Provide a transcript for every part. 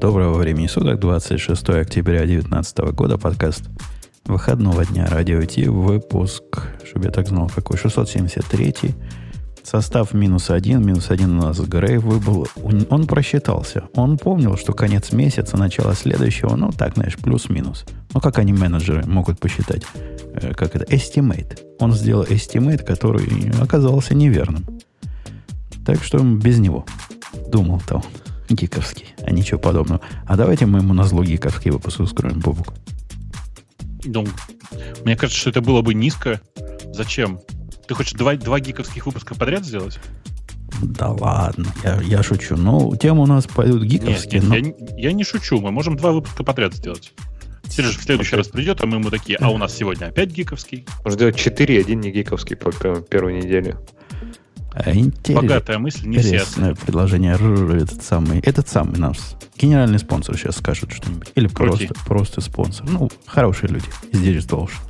Доброго времени суток, 26 октября 2019 года, подкаст выходного дня Радио Ти, выпуск, чтобы я так знал, какой, 673 Состав минус один, минус один у нас Грей выбыл. Он просчитался. Он помнил, что конец месяца, начало следующего, ну, так, знаешь, плюс-минус. Ну, как они, менеджеры, могут посчитать? Э, как это? Estimate. Он сделал estimate, который оказался неверным. Так что без него. Думал-то он. Гиковский, а ничего подобного. А давайте мы ему на зло гиковский выпуск ускроем, Бобук. Ну, мне кажется, что это было бы низко. Зачем? Ты хочешь два, два гиковских выпуска подряд сделать? Да ладно, я, я шучу. Ну, тема у нас пойдут гиковские. Нет, нет, но... я, я не шучу. Мы можем два выпуска подряд сделать. Сережа в следующий раз придет, а мы ему такие, а у нас сегодня опять гиковский. Можно сделать 4, один не гиковский по первой неделе. А, Интересная Богатая мысль, не все предложение. Этот самый, этот самый наш генеральный спонсор сейчас скажет что-нибудь. Или просто, просто спонсор. Ну, хорошие люди из Digital Ocean.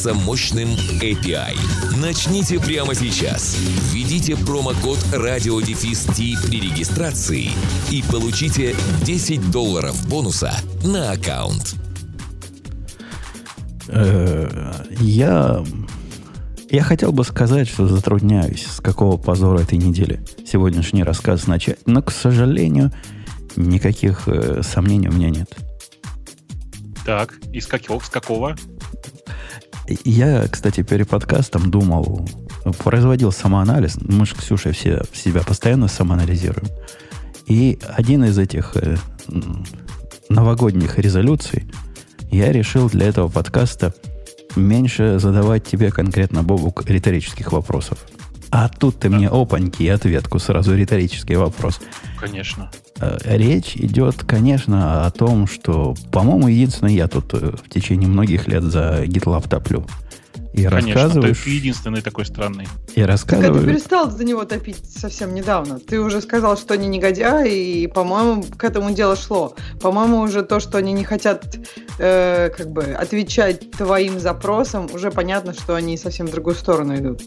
мощным мощным API. Начните прямо сейчас. Введите промокод радиодефис при регистрации и получите 10 долларов бонуса на аккаунт. Э, я я хотел бы сказать, что затрудняюсь, с какого позора этой недели сегодняшний рассказ начать, но, к сожалению, никаких э, сомнений у меня нет. Так, из какого? С какого? Я, кстати, перед подкастом думал, производил самоанализ. Мы же, Ксюша, все себя постоянно самоанализируем. И один из этих э, новогодних резолюций я решил для этого подкаста меньше задавать тебе конкретно, Бобук, риторических вопросов. А тут ты да. мне опаньки и ответку сразу риторический вопрос. Конечно. Э, речь идет, конечно, о том, что, по-моему, единственный я тут э, в течение многих лет за GitLab топлю. И Конечно, рассказываешь... ты единственный такой странный. И рассказываешь... Так, а ты перестал за него топить совсем недавно. Ты уже сказал, что они негодяи, и, по-моему, к этому дело шло. По-моему, уже то, что они не хотят э, как бы отвечать твоим запросам, уже понятно, что они совсем в другую сторону идут.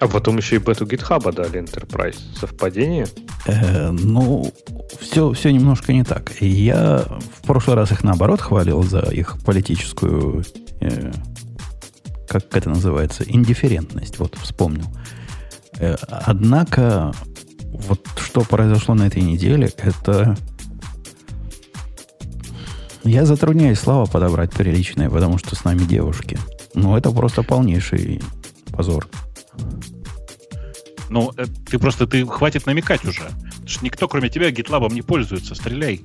А потом еще и бету GitHub дали Enterprise. Совпадение? Э, ну, все, все немножко не так. Я в прошлый раз их наоборот хвалил за их политическую, э, как это называется, индифферентность. Вот вспомнил. Э, однако, вот что произошло на этой неделе, это... Я затрудняюсь слова подобрать приличные, потому что с нами девушки. Но это просто полнейший позор. Ну, э, ты просто, ты хватит намекать уже. Потому что никто, кроме тебя, гитлабом не пользуется. Стреляй.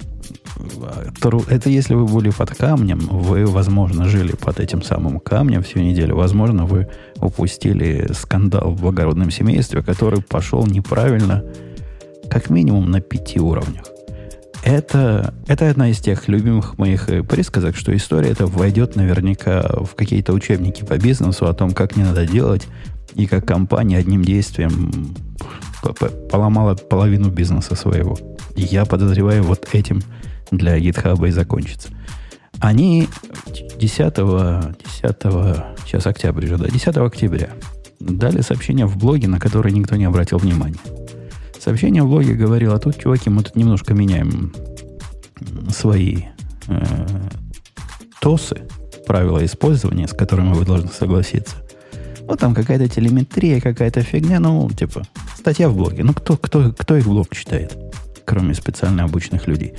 Это если вы были под камнем, вы, возможно, жили под этим самым камнем всю неделю. Возможно, вы упустили скандал в благородном семействе, который пошел неправильно, как минимум на пяти уровнях. Это, это одна из тех любимых моих э, присказок, что история эта войдет наверняка в какие-то учебники по бизнесу о том, как не надо делать, и как компания одним действием поломала половину бизнеса своего. Я подозреваю, вот этим для GitHub и закончится. Они 10, 10 сейчас октябрь уже, да, 10 октября дали сообщение в блоге, на которое никто не обратил внимания. Сообщение в блоге говорило, тут, чуваки, мы тут немножко меняем свои э, ТОСы, правила использования, с которыми вы должны согласиться. Ну, там какая-то телеметрия, какая-то фигня, ну, типа, статья в блоге. Ну, кто, кто, кто их блог читает, кроме специально обученных людей?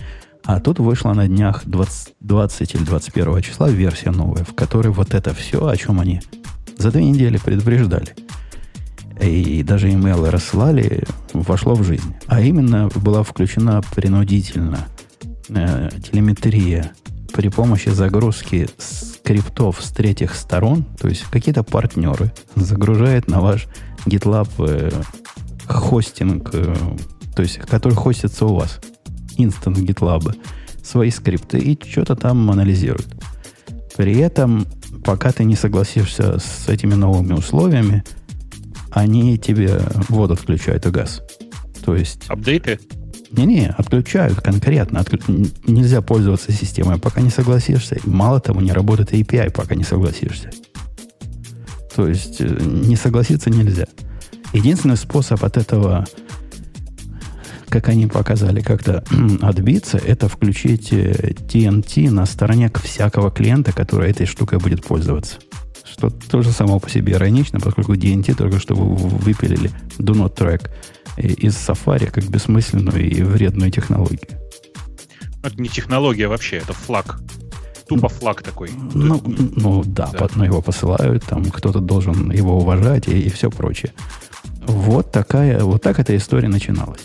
А тут вышла на днях 20, 20 или 21 числа версия новая, в которой вот это все, о чем они за две недели предупреждали. И даже имейлы рассылали, вошло в жизнь. А именно была включена принудительно э, телеметрия при помощи загрузки скриптов с третьих сторон, то есть какие-то партнеры загружают на ваш GitLab э, хостинг, э, то есть который хостится у вас, инстанс GitLab, свои скрипты и что-то там анализирует. При этом, пока ты не согласишься с этими новыми условиями, они тебе воду отключают и газ. То есть... Апдейты? Не-не, отключают конкретно. Отклю- Нельзя пользоваться системой, пока не согласишься. Мало того, не работает API, пока не согласишься. То есть э, не согласиться нельзя. Единственный способ от этого, как они показали, как-то отбиться, это включить э, TNT на стороне всякого клиента, который этой штукой будет пользоваться. Что тоже само по себе иронично, поскольку DNT только что вы- вы- выпилили Do Not Track и- из Safari как бессмысленную и вредную технологию. Это не технология вообще, это флаг. Тупо флаг такой. Ну, ну да, Да. но его посылают, там кто-то должен его уважать и, все прочее. Вот такая, вот так эта история начиналась.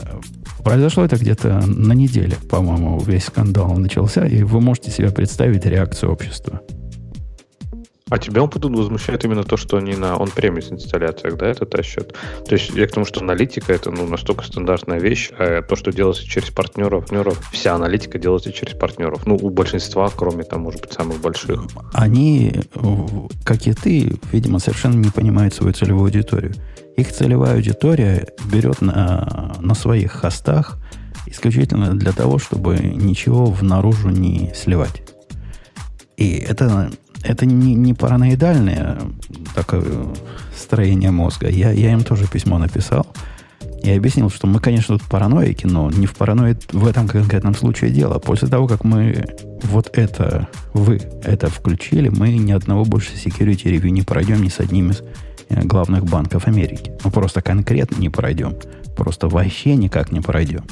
Э, Произошло это где-то на неделе, по-моему, весь скандал начался, и вы можете себе представить реакцию общества. А тебя тут возмущает именно то, что они на он-премис инсталляциях, да, это тащат? То есть я к тому, что аналитика это ну, настолько стандартная вещь, а то, что делается через партнеров, партнеров, вся аналитика делается через партнеров. Ну, у большинства, кроме там, может быть, самых больших. Они, как и ты, видимо, совершенно не понимают свою целевую аудиторию. Их целевая аудитория берет на, на своих хостах исключительно для того, чтобы ничего в наружу не сливать. И это, это не, не параноидальное такое строение мозга. Я, я им тоже письмо написал. Я объяснил, что мы, конечно, тут параноики, но не в параноид в этом конкретном случае дело. После того, как мы вот это, вы это включили, мы ни одного больше security review не пройдем ни с одним из э, главных банков Америки. Мы просто конкретно не пройдем. Просто вообще никак не пройдем.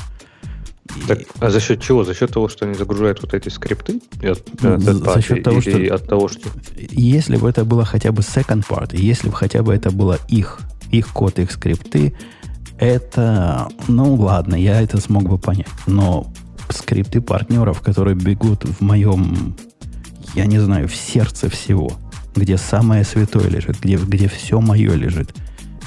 Так, а за счет чего? За счет того, что они загружают вот эти скрипты? От- от за- за счет того, что- от того, что... Если бы это было хотя бы second part, если бы хотя бы это было их, их код, их скрипты, это, ну ладно, я это смог бы понять. Но скрипты партнеров, которые бегут в моем, я не знаю, в сердце всего, где самое святое лежит, где, где все мое лежит,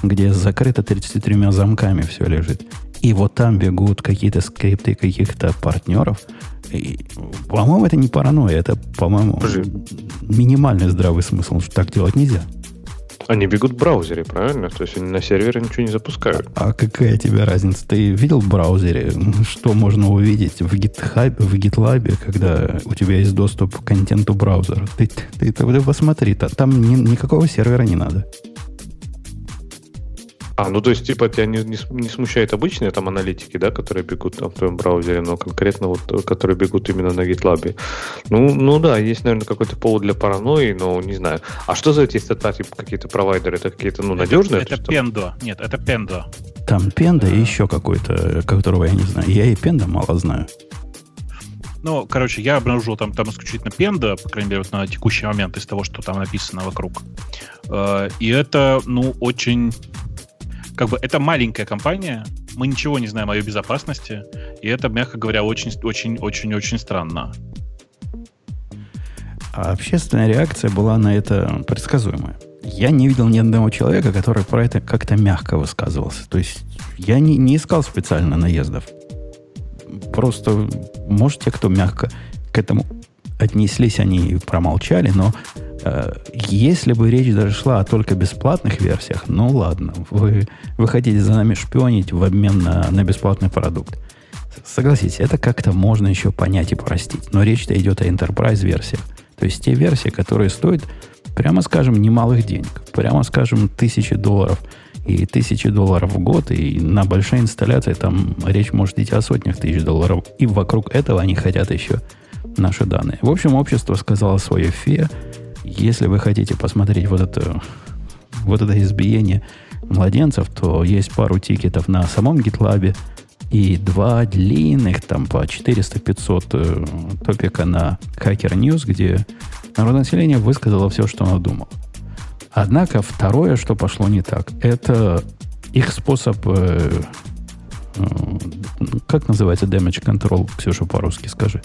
где закрыто 33 замками все лежит, и вот там бегут какие-то скрипты каких-то партнеров, и, по-моему, это не паранойя, это, по-моему, Подожди. минимальный здравый смысл, что так делать нельзя. Они бегут в браузере, правильно? То есть они на сервере ничего не запускают. А какая тебе разница? Ты видел в браузере, что можно увидеть в GitHub, в GitLab, когда у тебя есть доступ к контенту браузера? Ты, ты, ты, ты посмотри, та- там ни- никакого сервера не надо. А, ну то есть, типа, тебя не, не, не смущает обычные там аналитики, да, которые бегут там в твоем браузере, но конкретно вот, э, которые бегут именно на GitLab. Ну, ну да, есть, наверное, какой-то повод для паранойи, но не знаю. А что за эти стата, типа, какие-то провайдеры? Это какие-то, ну, надежные? Это То есть там- Пендо. Нет, это Пендо. Там пенда и еще какой-то, которого я не знаю. Я и пенда мало знаю. Ну, короче, я обнаружил там, там исключительно Пенда, по крайней мере, вот на текущий момент из того, что там написано вокруг. Э, И это, ну, очень... Как бы это маленькая компания, мы ничего не знаем о ее безопасности, и это, мягко говоря, очень, очень, очень, очень странно. А общественная реакция была на это предсказуемая. Я не видел ни одного человека, который про это как-то мягко высказывался. То есть я не, не искал специально наездов. Просто, может, те, кто мягко к этому отнеслись, они промолчали, но э, если бы речь даже шла о только бесплатных версиях, ну ладно, вы, вы хотите за нами шпионить в обмен на, на бесплатный продукт. Согласитесь, это как-то можно еще понять и простить. Но речь-то идет о enterprise версиях. То есть те версии, которые стоят, прямо скажем, немалых денег. Прямо скажем, тысячи долларов и тысячи долларов в год. И на большой инсталляции там речь может идти о сотнях тысяч долларов. И вокруг этого они хотят еще наши данные. В общем, общество сказало свое фе. Если вы хотите посмотреть вот это, вот это избиение младенцев, то есть пару тикетов на самом GitLab и два длинных, там по 400-500 э, топика на Hacker News, где народное население высказало все, что оно думало. Однако второе, что пошло не так, это их способ, э, э, как называется damage control, Ксюша, по-русски скажи.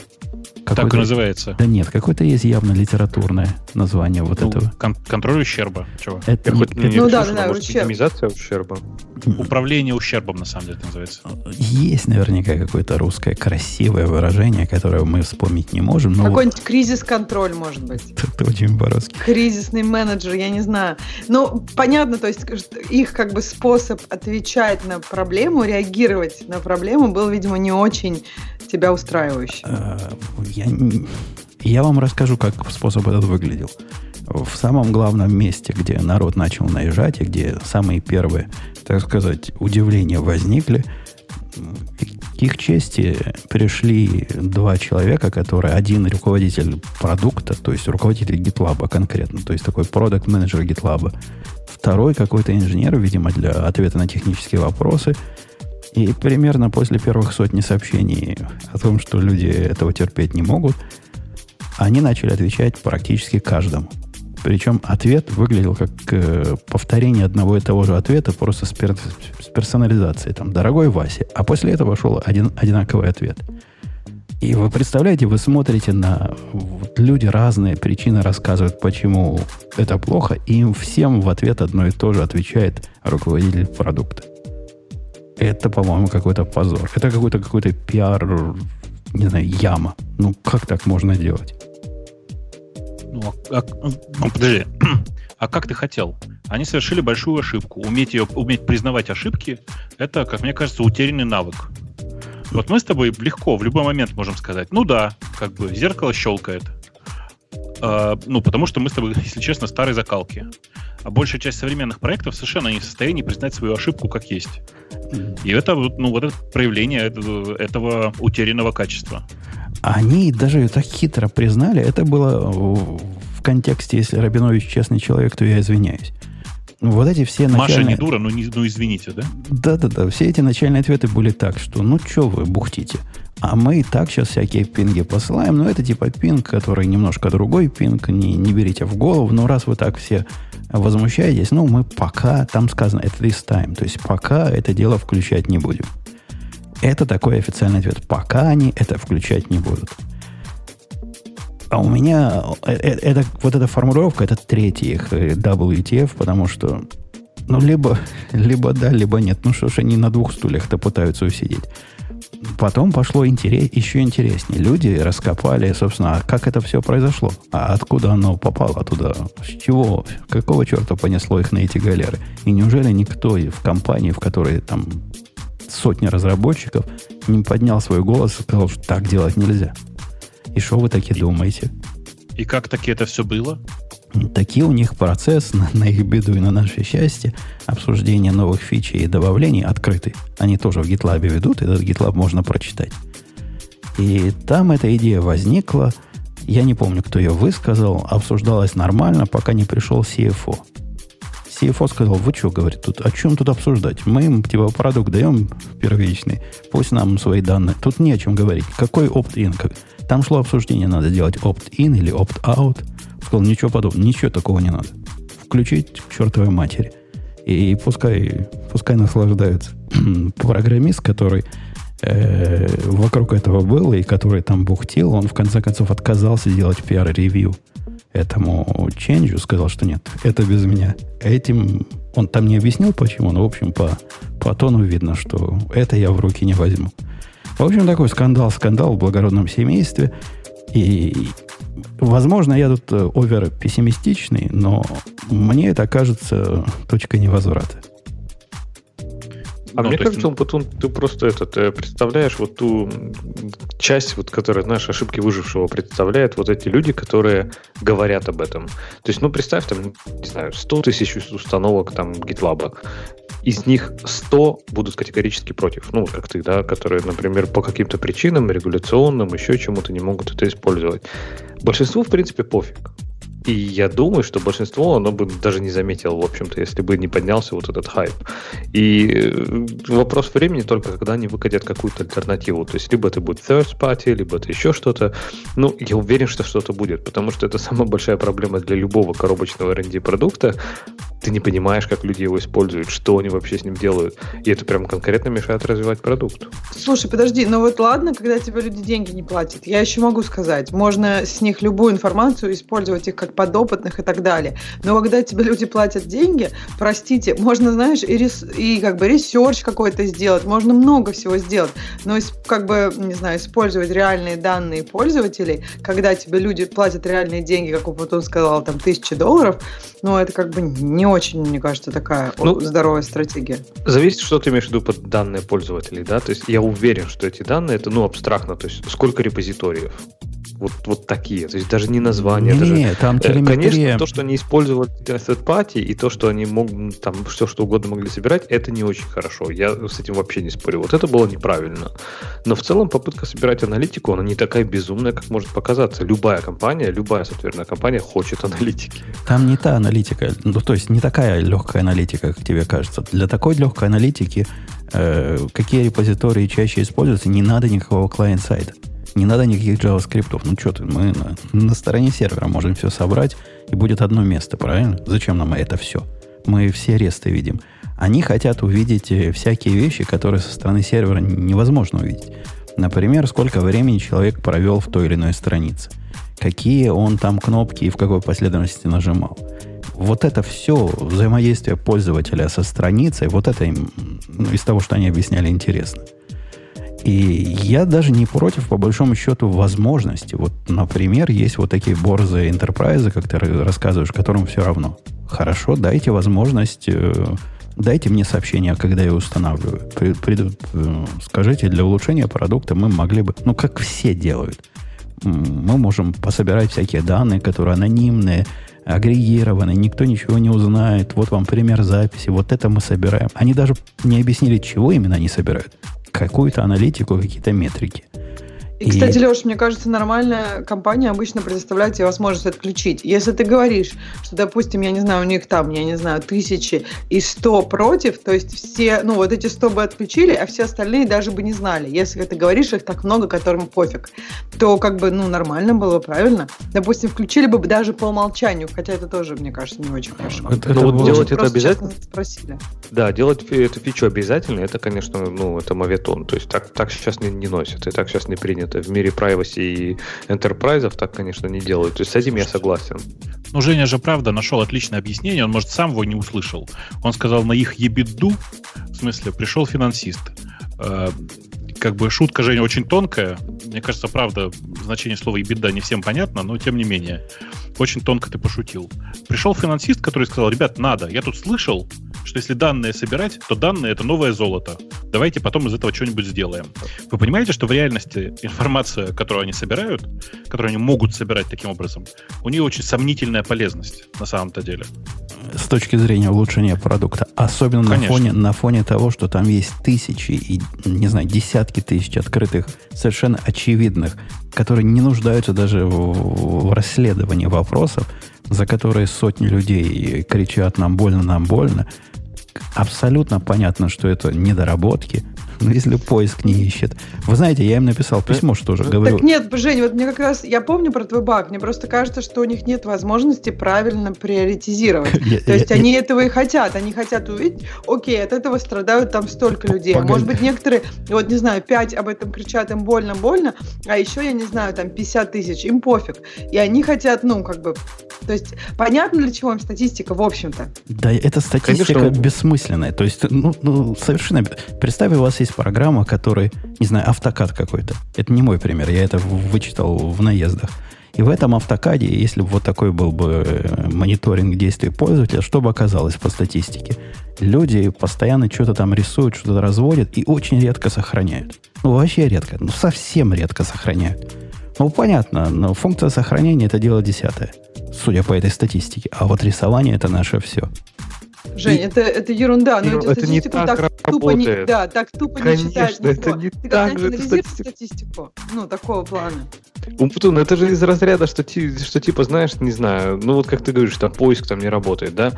Так и называется. Да нет, какое-то есть явно литературное название вот Ну, этого. кон- контроль ущерба. Чего? Это не- хоть не Ну да, да, ущерб. минимизация ущерба. Управление ущербом, на самом деле, это называется. Есть наверняка какое-то русское красивое выражение, которое мы вспомнить не можем, но вот Какой-нибудь кризис-контроль, может быть. это очень по-русски. Кризисный менеджер, я не знаю. Ну, понятно, то есть их как бы способ отвечать на проблему, реагировать на проблему был, видимо, не очень тебя устраивающий. Э, Я, я вам расскажу, как способ этот выглядел. В самом главном месте, где народ начал наезжать, и где самые первые, так сказать, удивления возникли, к их чести пришли два человека, которые один руководитель продукта, то есть руководитель GitLab конкретно, то есть такой продукт менеджер GitLab, второй какой-то инженер, видимо, для ответа на технические вопросы, и примерно после первых сотни сообщений о том, что люди этого терпеть не могут, они начали отвечать практически каждому. Причем ответ выглядел как э, повторение одного и того же ответа, просто с, пер- с персонализацией. Там, дорогой Вася. А после этого шел один, одинаковый ответ. И вы представляете, вы смотрите на... вот люди разные причины рассказывают, почему это плохо, и им всем в ответ одно и то же отвечает руководитель продукта. Это, по-моему, какой-то позор. Это какой-то какой-то пиар, не знаю, яма. Ну, как так можно делать? Ну, а- а- ну, подожди. А как ты хотел? Они совершили большую ошибку. Уметь, ее, уметь признавать ошибки – это, как мне кажется, утерянный навык. Вот мы с тобой легко в любой момент можем сказать, ну да, как бы зеркало щелкает. А, ну, потому что мы с тобой, если честно, старой закалки. А большая часть современных проектов совершенно не в состоянии признать свою ошибку как есть. И это, ну, вот это проявление этого, этого утерянного качества. Они даже ее так хитро признали. Это было в контексте, если Рабинович честный человек, то я извиняюсь. Вот эти все Маша начальные... не дура, ну, не, ну извините, да? Да-да-да, все эти начальные ответы были так, что ну что вы бухтите? А мы и так сейчас всякие пинги посылаем, но это типа пинг, который немножко другой пинг, не, не берите в голову, но раз вы так все возмущаетесь, ну мы пока, там сказано at this time, то есть пока это дело включать не будем. Это такой официальный ответ. Пока они это включать не будут. А у меня э, э, это, вот эта формулировка, это третий их э, WTF, потому что ну, либо, либо да, либо нет. Ну, что ж они на двух стульях-то пытаются усидеть. Потом пошло интерес, еще интереснее. Люди раскопали, собственно, а как это все произошло? А откуда оно попало туда? С чего? Какого черта понесло их на эти галеры? И неужели никто в компании, в которой там сотни разработчиков, не поднял свой голос и сказал, что так делать нельзя? И что вы таки думаете? И как таки это все было? Такие у них процесс на, на их беду и на наше счастье. Обсуждение новых фичей и добавлений открытый. Они тоже в GitLab ведут, этот GitLab можно прочитать. И там эта идея возникла. Я не помню, кто ее высказал. Обсуждалась нормально, пока не пришел CFO. CFO сказал, вы что, говорит, тут о чем тут обсуждать? Мы им типа продукт даем первичный, пусть нам свои данные. Тут не о чем говорить. Какой? Как- Там шло обсуждение, надо сделать opt-in или opt-out. Сказал, ничего подобного, ничего такого не надо. Включить к чертовой матери. И пускай, пускай наслаждаются. Программист, который э, вокруг этого был и который там бухтил, он в конце концов отказался делать пиар-ревью этому ченджу, сказал, что нет, это без меня. Этим он там не объяснил, почему, но, в общем, по, по тону видно, что это я в руки не возьму. В общем, такой скандал, скандал в благородном семействе. И, возможно, я тут э, овер пессимистичный, но мне это кажется точкой невозврата. А Ну, мне то есть, кажется, он потом ты просто этот э, представляешь вот ту часть, вот, которая, знаешь, ошибки выжившего представляет вот эти люди, которые говорят об этом. То есть, ну, представь, там, не знаю, 100 тысяч установок там GitLab. Из них 100 будут категорически против. Ну, как ты, да, которые, например, по каким-то причинам, регуляционным, еще чему-то не могут это использовать. Большинству, в принципе, пофиг. И я думаю, что большинство, оно бы даже не заметило, в общем-то, если бы не поднялся вот этот хайп. И э, вопрос времени только, когда они выкатят какую-то альтернативу. То есть, либо это будет third party, либо это еще что-то. Ну, я уверен, что что-то будет, потому что это самая большая проблема для любого коробочного R&D продукта. ты не понимаешь, как люди его используют, что они вообще с ним делают. И это прям конкретно мешает развивать продукт. Слушай, подожди, ну вот ладно, когда тебе люди деньги не платят. Я еще могу сказать, можно с них любую информацию использовать их как подопытных и так далее. Но когда тебе люди платят деньги, простите, можно, знаешь, и, res, и как бы research какой-то сделать, можно много всего сделать. Но как бы, не знаю, использовать реальные данные пользователей, когда тебе люди платят реальные деньги, как он сказал, там, тысячи долларов, ну, это как бы не очень, мне кажется, такая ну, здоровая стратегия. Зависит, что ты имеешь в виду под данные пользователей, да? То есть я уверен, что эти данные, это, ну, абстрактно, то есть сколько репозиториев, вот, вот такие. То есть даже не название. Не, даже, не, там э, телеметрия. Конечно, то, что они использовали third party, и то, что они могут там все что угодно могли собирать, это не очень хорошо. Я с этим вообще не спорю. Вот это было неправильно. Но в целом попытка собирать аналитику, она не такая безумная, как может показаться. Любая компания, любая софтверная компания хочет аналитики. Там не та аналитика, ну то есть не такая легкая аналитика, как тебе кажется. Для такой легкой аналитики э, какие репозитории чаще используются, не надо никакого клиент-сайта. Не надо никаких JavaScript. Ну что ты, мы на, на стороне сервера можем все собрать, и будет одно место, правильно? Зачем нам это все? Мы все ресты видим. Они хотят увидеть э, всякие вещи, которые со стороны сервера невозможно увидеть. Например, сколько времени человек провел в той или иной странице. Какие он там кнопки и в какой последовательности нажимал. Вот это все взаимодействие пользователя со страницей, вот это им ну, из того, что они объясняли, интересно. И я даже не против, по большому счету, возможности. Вот, например, есть вот такие борзые enterprise, как ты рассказываешь, которым все равно. Хорошо, дайте возможность, э, дайте мне сообщение, когда я устанавливаю. При, э, скажите, для улучшения продукта мы могли бы, ну, как все делают, мы можем пособирать всякие данные, которые анонимные, агрегированные, никто ничего не узнает. Вот вам пример записи, вот это мы собираем. Они даже не объяснили, чего именно они собирают какую-то аналитику, какие-то метрики. И, кстати, Леш, мне кажется, нормальная компания обычно предоставляет тебе возможность отключить. Если ты говоришь, что, допустим, я не знаю, у них там, я не знаю, тысячи и сто против, то есть все, ну, вот эти сто бы отключили, а все остальные даже бы не знали. Если ты говоришь, их так много, которым пофиг, то как бы, ну, нормально было, правильно? Допустим, включили бы даже по умолчанию, хотя это тоже, мне кажется, не очень хорошо. Это, это вот делать это обязательно? Спросили. Да, делать эту фичу обязательно, это, конечно, ну, это моветон. То есть так, так сейчас не, не носят, и так сейчас не принято принято в мире privacy и enterprise, так, конечно, не делают. То есть с этим я согласен. Ну, Женя же, правда, нашел отличное объяснение, он, может, сам его не услышал. Он сказал, на их ебеду, в смысле, пришел финансист. Э, как бы шутка, Женя, очень тонкая. Мне кажется, правда, значение слова «ебеда» не всем понятно, но тем не менее. Очень тонко ты пошутил. Пришел финансист, который сказал, ребят, надо. Я тут слышал, что если данные собирать, то данные — это новое золото. Давайте потом из этого что-нибудь сделаем. Вы понимаете, что в реальности информация, которую они собирают, которую они могут собирать таким образом, у нее очень сомнительная полезность на самом-то деле. С точки зрения улучшения продукта. Особенно на фоне, на фоне того, что там есть тысячи и, не знаю, десятки тысяч открытых, совершенно очевидных, которые не нуждаются даже в, в расследовании вопросов, за которые сотни людей кричат «нам больно, нам больно», абсолютно понятно, что это недоработки, но если поиск не ищет. Вы знаете, я им написал письмо, что же говорю. Так нет, Жень, вот мне как раз, я помню про твой баг, мне просто кажется, что у них нет возможности правильно приоритизировать. То есть они этого и хотят, они хотят увидеть, окей, от этого страдают там столько людей. А может быть, некоторые, вот не знаю, 5 об этом кричат, им больно-больно, а еще, я не знаю, там 50 тысяч, им пофиг. И они хотят, ну, как бы, то есть понятно, для чего им статистика, в общем-то. Да, эта статистика Конечно. бессмысленная. То есть, ну, ну, совершенно... Представь, у вас есть программа, которая, не знаю, автокад какой-то. Это не мой пример, я это вычитал в наездах. И в этом автокаде, если бы вот такой был бы э, мониторинг действий пользователя, что бы оказалось по статистике? Люди постоянно что-то там рисуют, что-то разводят и очень редко сохраняют. Ну, вообще редко, ну, совсем редко сохраняют. Ну, понятно, но функция сохранения это дело десятое, судя по этой статистике. А вот рисование это наше все. Жень, и... это, это ерунда, но это, это не так, так тупо не, да, так тупо Конечно, не читать это не Ты так же статистику? статистику? Ну, такого плана. Умпутун, это же из разряда, что, что типа, знаешь, не знаю, ну вот как ты говоришь, там поиск там не работает, да?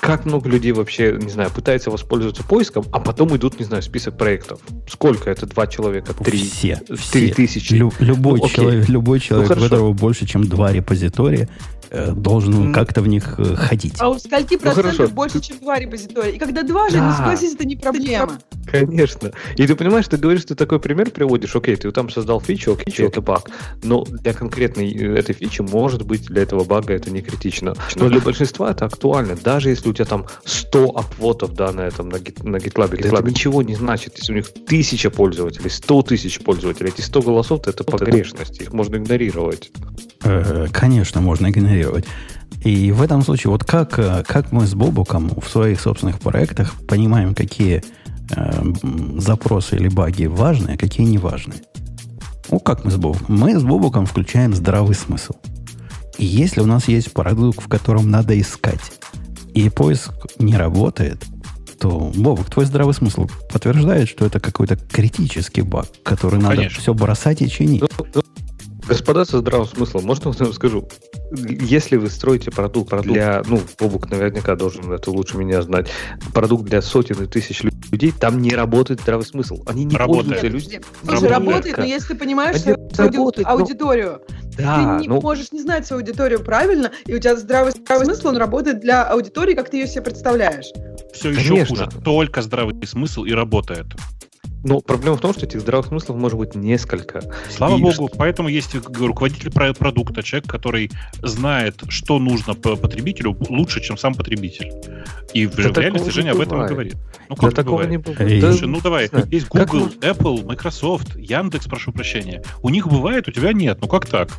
Как много людей вообще, не знаю, пытается воспользоваться поиском, а потом идут, не знаю, список проектов. Сколько это? Два человека? Три? Все. Три все. тысячи? Лю- любой, Ну, окей. человек, любой человек, у хорошо. которого больше, чем два репозитория, э, должен М. как-то в них э, ходить. А у скольки Ну, хорошо. процентов больше, чем два репозитория? И когда два же, Да. ну согласись, это не проблема. Конечно. И ты понимаешь, ты говоришь, ты такой пример приводишь, окей, ты там создал фичу, окей, это баг. Но для конкретной э, этой фичи, может быть, для этого бага это не критично. Но для большинства это актуально. Даже если у тебя там 100 апвотов, да, на этом, на, гит, на GitLab, это ничего не значит. Если у них тысяча пользователей, 100 тысяч пользователей, эти 100 голосов, это погрешность, их можно игнорировать. Э, Конечно, можно игнорировать. И в этом случае, вот как, э, как мы с Бобуком в своих собственных проектах понимаем, какие э, запросы или баги важные, а какие не важные. Ну, как мы с Бобуком? Мы с Бобуком включаем здравый смысл. И если у нас есть продукт, в котором надо искать, и поиск не работает, то, Бобук, твой здравый смысл подтверждает, что это какой-то критический баг, который надо Конечно. все бросать и чинить. Ну, ну, Господа со здравым смыслом, можно я вам скажу? Если вы строите продукт для, ну, Бобук наверняка должен это лучше меня знать, продукт для сотен и тысяч лю- людей, там не работает здравый смысл. Они не Работает. пользуются люди. Слушай, Работает. работает, но если ты понимаешь ауди- работают, но- аудиторию, Да, ты не ну, можешь не знать свою аудиторию правильно, и у тебя здравый, здравый смысл, он работает для аудитории, как ты ее себе представляешь. Все еще Конечно. хуже. Только здравый смысл и работает. Но проблема в том, что этих здравых смыслов может быть несколько. Слава И богу, поэтому есть говорю, руководитель про- продукта, человек, который знает, что нужно по потребителю лучше, чем сам потребитель. И в, Да реальности Женя об этом и говорит. Ну Да как это такого бывает? не бывает. Эй. Да, Слушай, ну давай, знаю. есть Как Google, можно- Apple, Microsoft, Яндекс, прошу прощения. У них бывает, у тебя нет. Ну как так?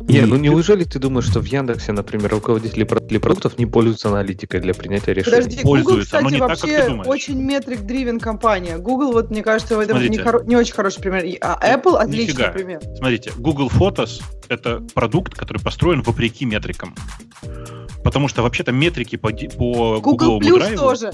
Не, И- ну неужели ты думаешь, что в Яндексе, например, руководители для продуктов не пользуются аналитикой для принятия решений? Подожди, Google, кстати, не так, как ты вообще думаешь. очень метрик-дривен компания. Google, вот мне кажется, в этом не, хоро- не очень хороший пример. А Apple отличный Нифига. пример. Смотрите, Google Photos — это продукт, который построен вопреки метрикам. Потому что вообще-то метрики по, по Google Google'овому Plus драйву- тоже.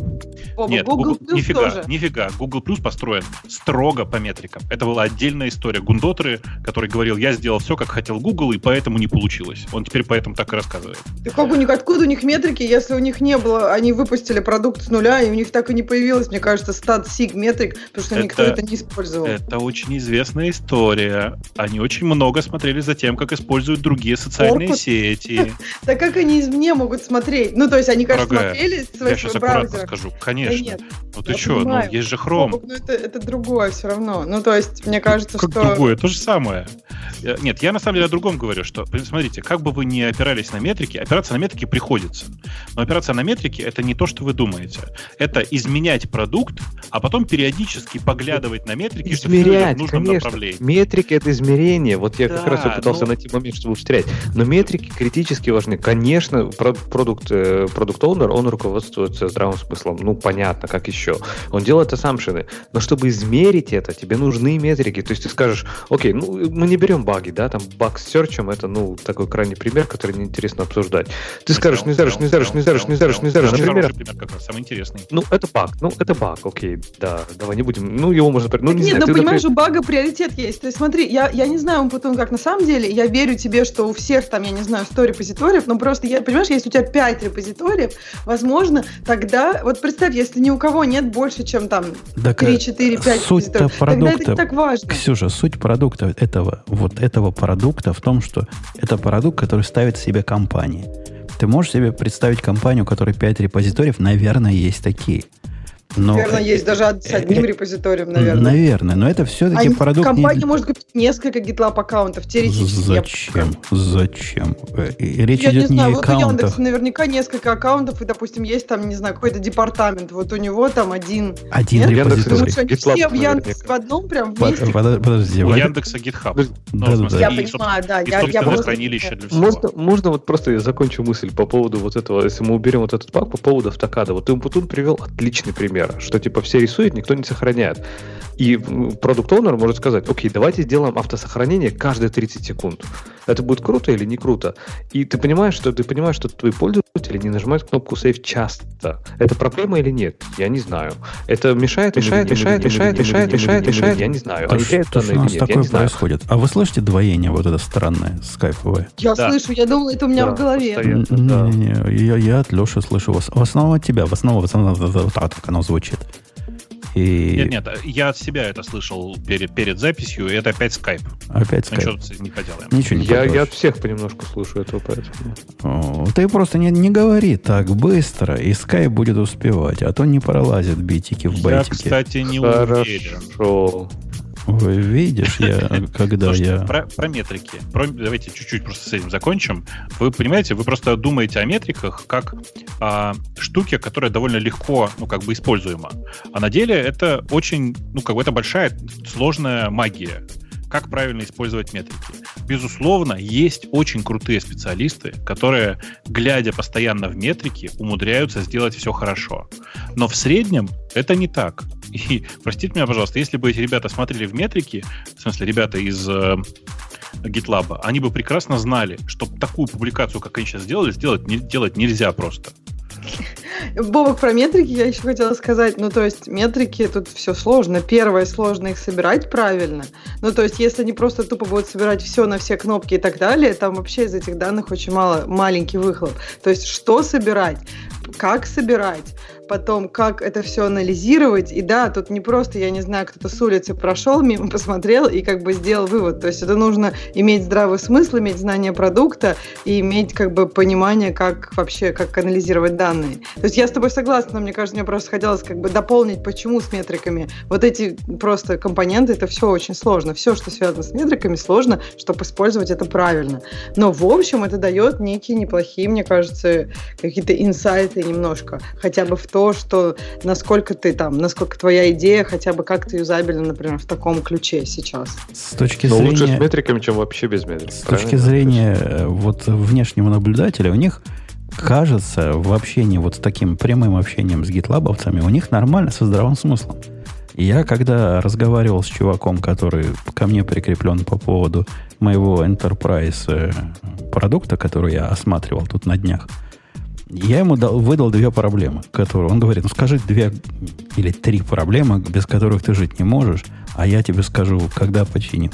Вова, Нет, Google, Google- Plus нифига, тоже. нифига. Google Plus построен строго по метрикам. Это была отдельная история Гундотры, который говорил, я сделал все, как хотел Google, и поэтому не получилось. Он теперь поэтому так и рассказывает. Да как у них, откуда у них метрики, если у них не было, они выпустили продукт с нуля, и у них так и не появилось, мне кажется, стат сиг метрик, потому что Это- никто это не использовал. Это очень известная история. Они очень много смотрели за тем, как используют другие социальные Оркут? сети. Да как они извне могут смотреть? Ну, то есть они, конечно, Дорогая, смотрели с Я сейчас аккуратно скажу. Конечно. Ну ты что, ну есть же Chrome. Ну это, другое все равно. Ну, то есть, мне кажется, Как что... другое, то же самое. Нет, я на самом деле о другом говорю, что, смотрите, как бы вы ни опирались на метрики, опираться на метрики приходится. Но опираться на метрики это не то, что вы думаете. Это изменять продукт, а потом периодически поглядывать на метрики, чтобы Измерять, в нужном конечно. направлении. Метрики это измерение. Вот я как Да, раз и пытался ну- найти момент, чтобы встрять. Но метрики критически важны. Конечно, про- продукт, э, продукт оунер он руководствуется здравым смыслом. Ну, понятно, как еще. Он делает ассампшены. Но чтобы измерить это, тебе нужны метрики. То есть ты скажешь, окей, ну, мы не берем баги, да, там баг с серчем, это, ну, такой крайний пример, который неинтересно обсуждать. Ты скажешь, не знаешь, не знаешь, не знаешь, не знаешь, не знаешь, Это например, пример как раз, самый интересный. ну, это баг, ну, это баг, окей, да, давай не будем, ну, его можно, ну, Так не нет, знаю, ну понимаешь, у бага приоритет есть. То есть смотри, я, я не знаю, Умпутун, как на самом деле, я верю тебе, что у всех там, я не знаю, 100 репозиториев, но просто, я, понимаешь, если у тебя 5 репозиториев, возможно, тогда, вот представь, если ни у кого нет больше, чем там Так, 3, э, 4, 5 суть-то репозиториев, тогда это продукта- так важно. Ксюша, суть продукта этого, вот этого продукта в том, что это продукт, который ставит себе компании. Ты можешь себе представить компанию, у которой 5 репозиториев? Наверное, есть такие. Но, Наверное, есть даже с одним э, репозиторием, наверное. Наверное, но это все-таки Они- продукт не- компания может купить несколько GitLab аккаунтов, теоретически. я Зачем? Зачем? Э, Речь Я не идет не знаю, о вот у Яндекса аккаунтах. наверняка несколько аккаунтов, и, допустим, есть там, не знаю, какой-то департамент, вот у него там один. Один Нет? Яндекс репозиторий. Потому что они GitLab все в Яндекс наверняка. в одном прям вместе. под- Подожди, У Яндекса GitHub. Ну, да, в смысле, да. Я и, понимаю, да, И я, я просто... хранилище для всего. Можно, можно вот просто я закончу мысль по поводу вот этого, если мы уберем вот этот баг по поводу автокада. Вот Умпутун привел отличный пример, что типа все рисуют, никто не сохраняет. И продукт оунер может сказать, окей, давайте сделаем автосохранение каждые 30 секунд. это будет круто или не круто. И ты понимаешь, что ты понимаешь, что твои пользователи не нажимают кнопку Save часто. Это проблема или нет? Я не знаю. Это мешает, мешает, мешает, мешает, мешает, мешает, мешает, я не знаю. Да что у нас такое происходит? А вы слышите двоение вот это странное скайповое? Я слышу, я думал, это у меня в голове. Не-не-не, я от Леши слышу. В основном от тебя, в основном, в основном вот так оно звучит. И... Нет, нет, я от себя это слышал перед, перед записью, и это опять скайп. Опять скайп. Ничего не поделаем. Ничего не я, я от всех понемножку слушаю этого, поэтому. О, ты просто не, не говори так быстро, и скайп будет успевать, а то не пролазят битики в байтики. Я, кстати, не Хорошо. уверен. Вы видишь, я, когда Слушайте, я... Про, про метрики. Про, давайте чуть-чуть просто с этим закончим. Вы понимаете, вы просто думаете о метриках как о штуке, которая довольно легко, ну, как бы используема. А на деле это очень, ну, как бы это большая сложная магия как правильно использовать метрики. Безусловно, есть очень крутые специалисты, которые, глядя постоянно в метрики, умудряются сделать все хорошо. Но в среднем это не так. И, простите меня, пожалуйста, если бы эти ребята смотрели в метрики, в смысле, ребята из э, GitLab, они бы прекрасно знали, что такую публикацию, как они сейчас сделали, сделать, не, делать нельзя просто. Бобок, про метрики я еще хотела сказать. Ну, то есть, метрики тут все сложно. Первое, сложно их собирать правильно. Ну, то есть, если они просто тупо будут собирать все на все кнопки и так далее, там вообще из этих данных очень мало, маленький выхлоп. То есть, что собирать, как собирать, потом, как это все анализировать. И да, тут не просто, я не знаю, кто-то с улицы прошел, мимо посмотрел и как бы сделал вывод. То есть это нужно иметь здравый смысл, иметь знание продукта и иметь как бы понимание, как вообще, как анализировать данные. То есть я с тобой согласна, но мне кажется, мне просто хотелось как бы дополнить, почему с метриками. Вот эти просто компоненты, это все очень сложно. Все, что связано с метриками, сложно, чтобы использовать это правильно. Но в общем это дает некие неплохие, мне кажется, какие-то инсайты немножко. Хотя бы в том, то, что насколько ты там, насколько твоя идея хотя бы как-то юзабельна, например, в таком ключе сейчас. С точки Но зрения... лучше с метриками, чем вообще без метрик. С точки зрения э, вот внешнего наблюдателя, у них кажется в общении вот с таким прямым общением с гитлабовцами, у них нормально со здравым смыслом. Я когда разговаривал с чуваком, который ко мне прикреплен по поводу моего Enterprise э, продукта, который я осматривал тут на днях, я ему дал, выдал две проблемы, которые... Он говорит, ну скажи две или три проблемы, без которых ты жить не можешь, а я тебе скажу, когда починим.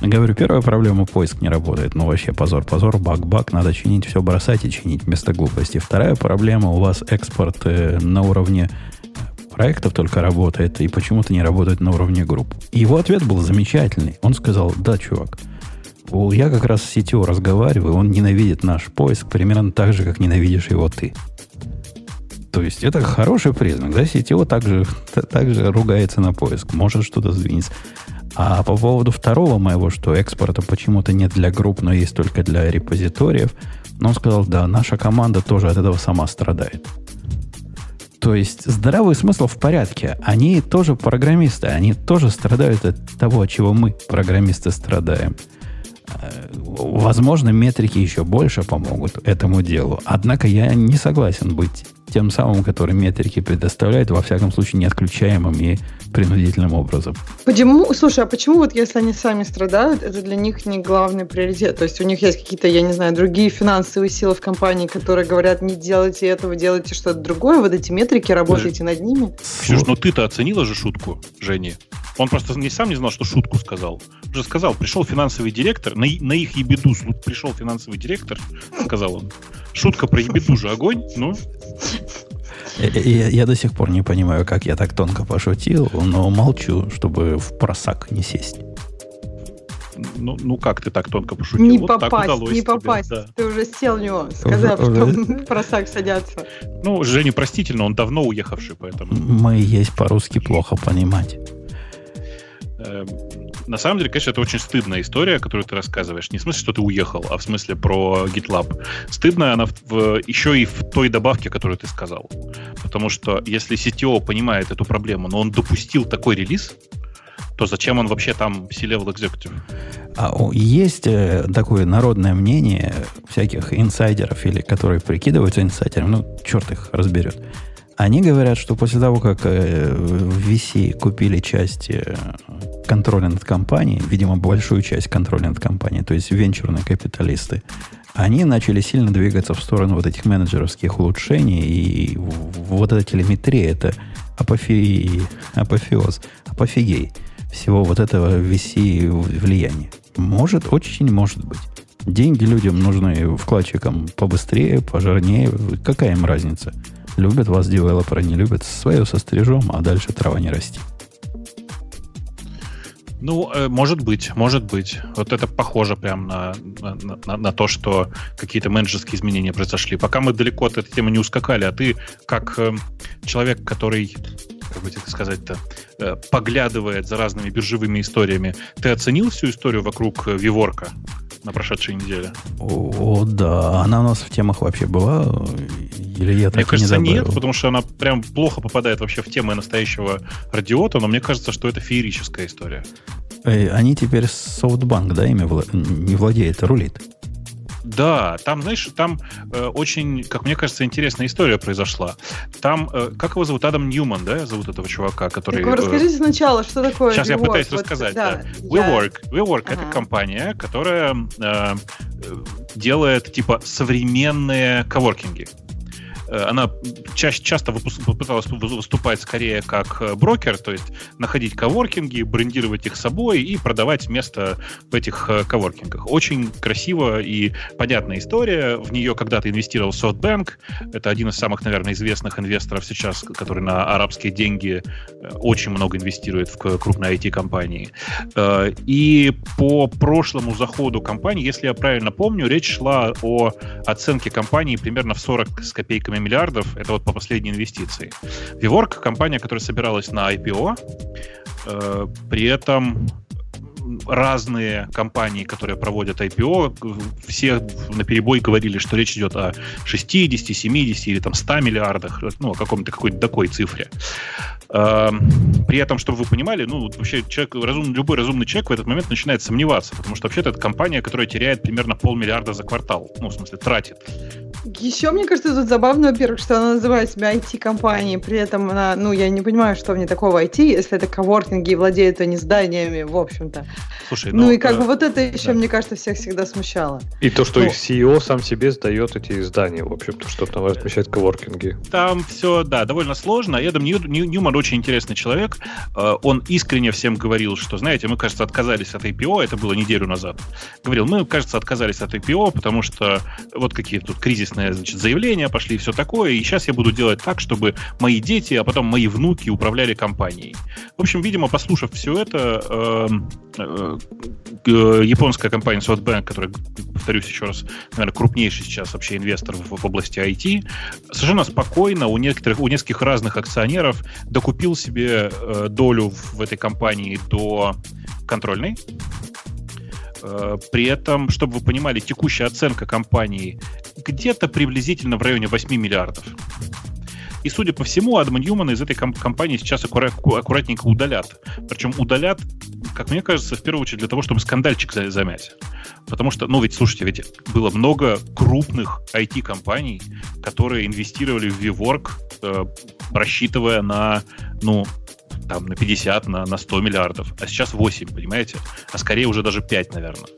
Говорю, первая проблема, поиск не работает. Ну, вообще позор, позор, баг, баг, надо чинить, все бросать и чинить вместо глупости. Вторая проблема, у вас экспорт э, на уровне проектов только работает, и почему-то не работает на уровне групп. И его ответ был замечательный. Он сказал, да, чувак, я как раз с сетью разговариваю, он ненавидит наш поиск примерно так же, как ненавидишь его ты. То есть это хороший признак, да, сетево также, также ругается на поиск, может что-то сдвинется. А по поводу второго моего, что экспорта почему-то нет для групп, но есть только для репозиториев, но он сказал, да, наша команда тоже от этого сама страдает. То есть здравый смысл в порядке. Они тоже программисты, они тоже страдают от того, от чего мы, программисты, страдаем. Возможно, метрики еще больше помогут этому делу. Однако я не согласен быть тем самым, который метрики предоставляет, во всяком случае, неотключаемым и принудительным образом. Почему? Слушай, а почему вот если они сами страдают, это для них не главный приоритет? То есть у них есть какие-то, я не знаю, другие финансовые силы в компании, которые говорят, не делайте этого, делайте что-то другое, вот эти метрики, работайте над ними? Ксюш, ну ты-то оценила же шутку Жени. Он просто не сам не знал, что шутку сказал. Уже сказал, пришел финансовый директор, на, на их ебеду пришел финансовый директор, сказал он. Шутка про ебеду же огонь, ну. Я, я до сих пор не понимаю, как я так тонко пошутил, но молчу, чтобы в просак не сесть. Ну, ну как ты так тонко пошутил? Не вот попасть, не тебе, попасть. Да. Ты уже сел в него, сказав, что в просак садятся. Ну, Женя простительно, он давно уехавший, поэтому... Мы есть по-русски плохо понимать. Эм, на самом деле, конечно, это очень стыдная история, которую ты рассказываешь. Не в смысле, что ты уехал, а в смысле про GitLab. Стыдная она в, в, еще и в той добавке, которую ты сказал. Потому что если CTO понимает эту проблему, но он допустил такой релиз, то зачем он вообще там C-level executive? А есть э, такое народное мнение всяких инсайдеров или которые прикидываются инсайдерами, ну, черт их разберет. Они говорят, что после того, как э, в VC купили часть э, контроля над компанией, видимо, большую часть контроля над компанией, то есть венчурные капиталисты, они начали сильно двигаться в сторону вот этих менеджеровских улучшений, и вот эта телеметрия, это апофе... апофеоз, апофигей всего вот этого VC влияния. Может, очень может быть. Деньги людям нужны вкладчикам побыстрее, пожирнее. Какая им разница? Любят вас девелоперы, не любят. Свое сострижем, а дальше трава не расти. Ну, э, может быть, может быть. Вот это похоже прям на, на, на, на то, что какие-то менеджерские изменения произошли. Пока мы далеко от этой темы не ускакали, а ты как э, человек, который как бы это сказать-то, э, поглядывает за разными биржевыми историями, ты оценил всю историю вокруг Виворка? на прошедшей неделе. О, да. Она у нас в темах вообще была? Или я Мне кажется, не нет, потому что она прям плохо попадает вообще в темы настоящего радиота, но мне кажется, что это феерическая история. Э, они теперь SoftBank, да, ими вла- не владеет, а рулит. Да, там, знаешь, там э, очень, как мне кажется, интересная история произошла. Там, э, как его зовут, Адам Ньюман, да, зовут этого чувака, который... Так вы расскажите э, сначала, что такое Сейчас WeWork. я пытаюсь вот, рассказать, да. да. WeWork. WeWork ага. это компания, которая э, делает, типа, современные коворкинги. Э, она чаще, часто пыталась выступать скорее как э, брокер, то есть находить коворкинги, брендировать их собой и продавать место в этих э, коворкингах. Очень красиво и понятная история. В нее когда-то инвестировал SoftBank. Это один из самых, наверное, известных инвесторов сейчас, который на арабские деньги очень много инвестирует в крупные IT-компании. И по прошлому заходу компании, если я правильно помню, речь шла о оценке компании примерно в 40 с копейками миллиардов. Это вот по последней инвестиции. Виворк — компания, которая собиралась на IPO. Э, при этом разные компании, которые проводят IPO, все на перебой говорили, что речь идет о 60, 70 или там 100 миллиардах, ну, о каком-то какой-то такой цифре. Эм, при этом, чтобы вы понимали, ну, вообще человек, разум, любой разумный человек в этот момент начинает сомневаться, потому что вообще-то это компания, которая теряет примерно полмиллиарда за квартал. Ну, в смысле, тратит. Еще, мне кажется, тут забавно, во-первых, что она называет себя IT-компанией, при этом она, ну, я не понимаю, что в ней такого IT, если это коворкинги и владеют они зданиями, в общем-то. Слушай, ну, ну и как э, бы вот это еще, да. мне кажется, всех всегда смущало. И то, что ну, их CEO сам себе сдает эти здания, в общем-то, чтобы там размещать коворкинги. Там все, да, довольно сложно. Эдам Нью, Нью, Ньюман очень интересный человек. Э, он искренне всем говорил, что, знаете, мы, кажется, отказались от IPO, это было неделю назад. Говорил, мы, кажется, отказались от IPO, потому что вот какие тут кризисные значит, заявления пошли и все такое, и сейчас я буду делать так, чтобы мои дети, а потом мои внуки управляли компанией. В общем, видимо, послушав все это, эм, э, японская компания SoftBank, которая, повторюсь еще раз, наверное, крупнейший сейчас вообще инвестор в, в области IT, совершенно спокойно у некоторых, у нескольких разных акционеров докупил себе э, долю в этой компании до контрольной. Э, при этом, чтобы вы понимали, текущая оценка компании где-то приблизительно в районе 8 миллиардов. И, судя по всему, Адама Ньюмана из этой компании сейчас аккуратненько удалят. Причем удалят, как мне кажется, в первую очередь для того, чтобы скандальчик замять. Потому что, ну ведь, слушайте, ведь было много крупных IT-компаний, которые инвестировали в VWork, э, рассчитывая на, ну, там, на 50, на, на 100 миллиардов, а сейчас 8, понимаете? А скорее уже даже 5, наверное.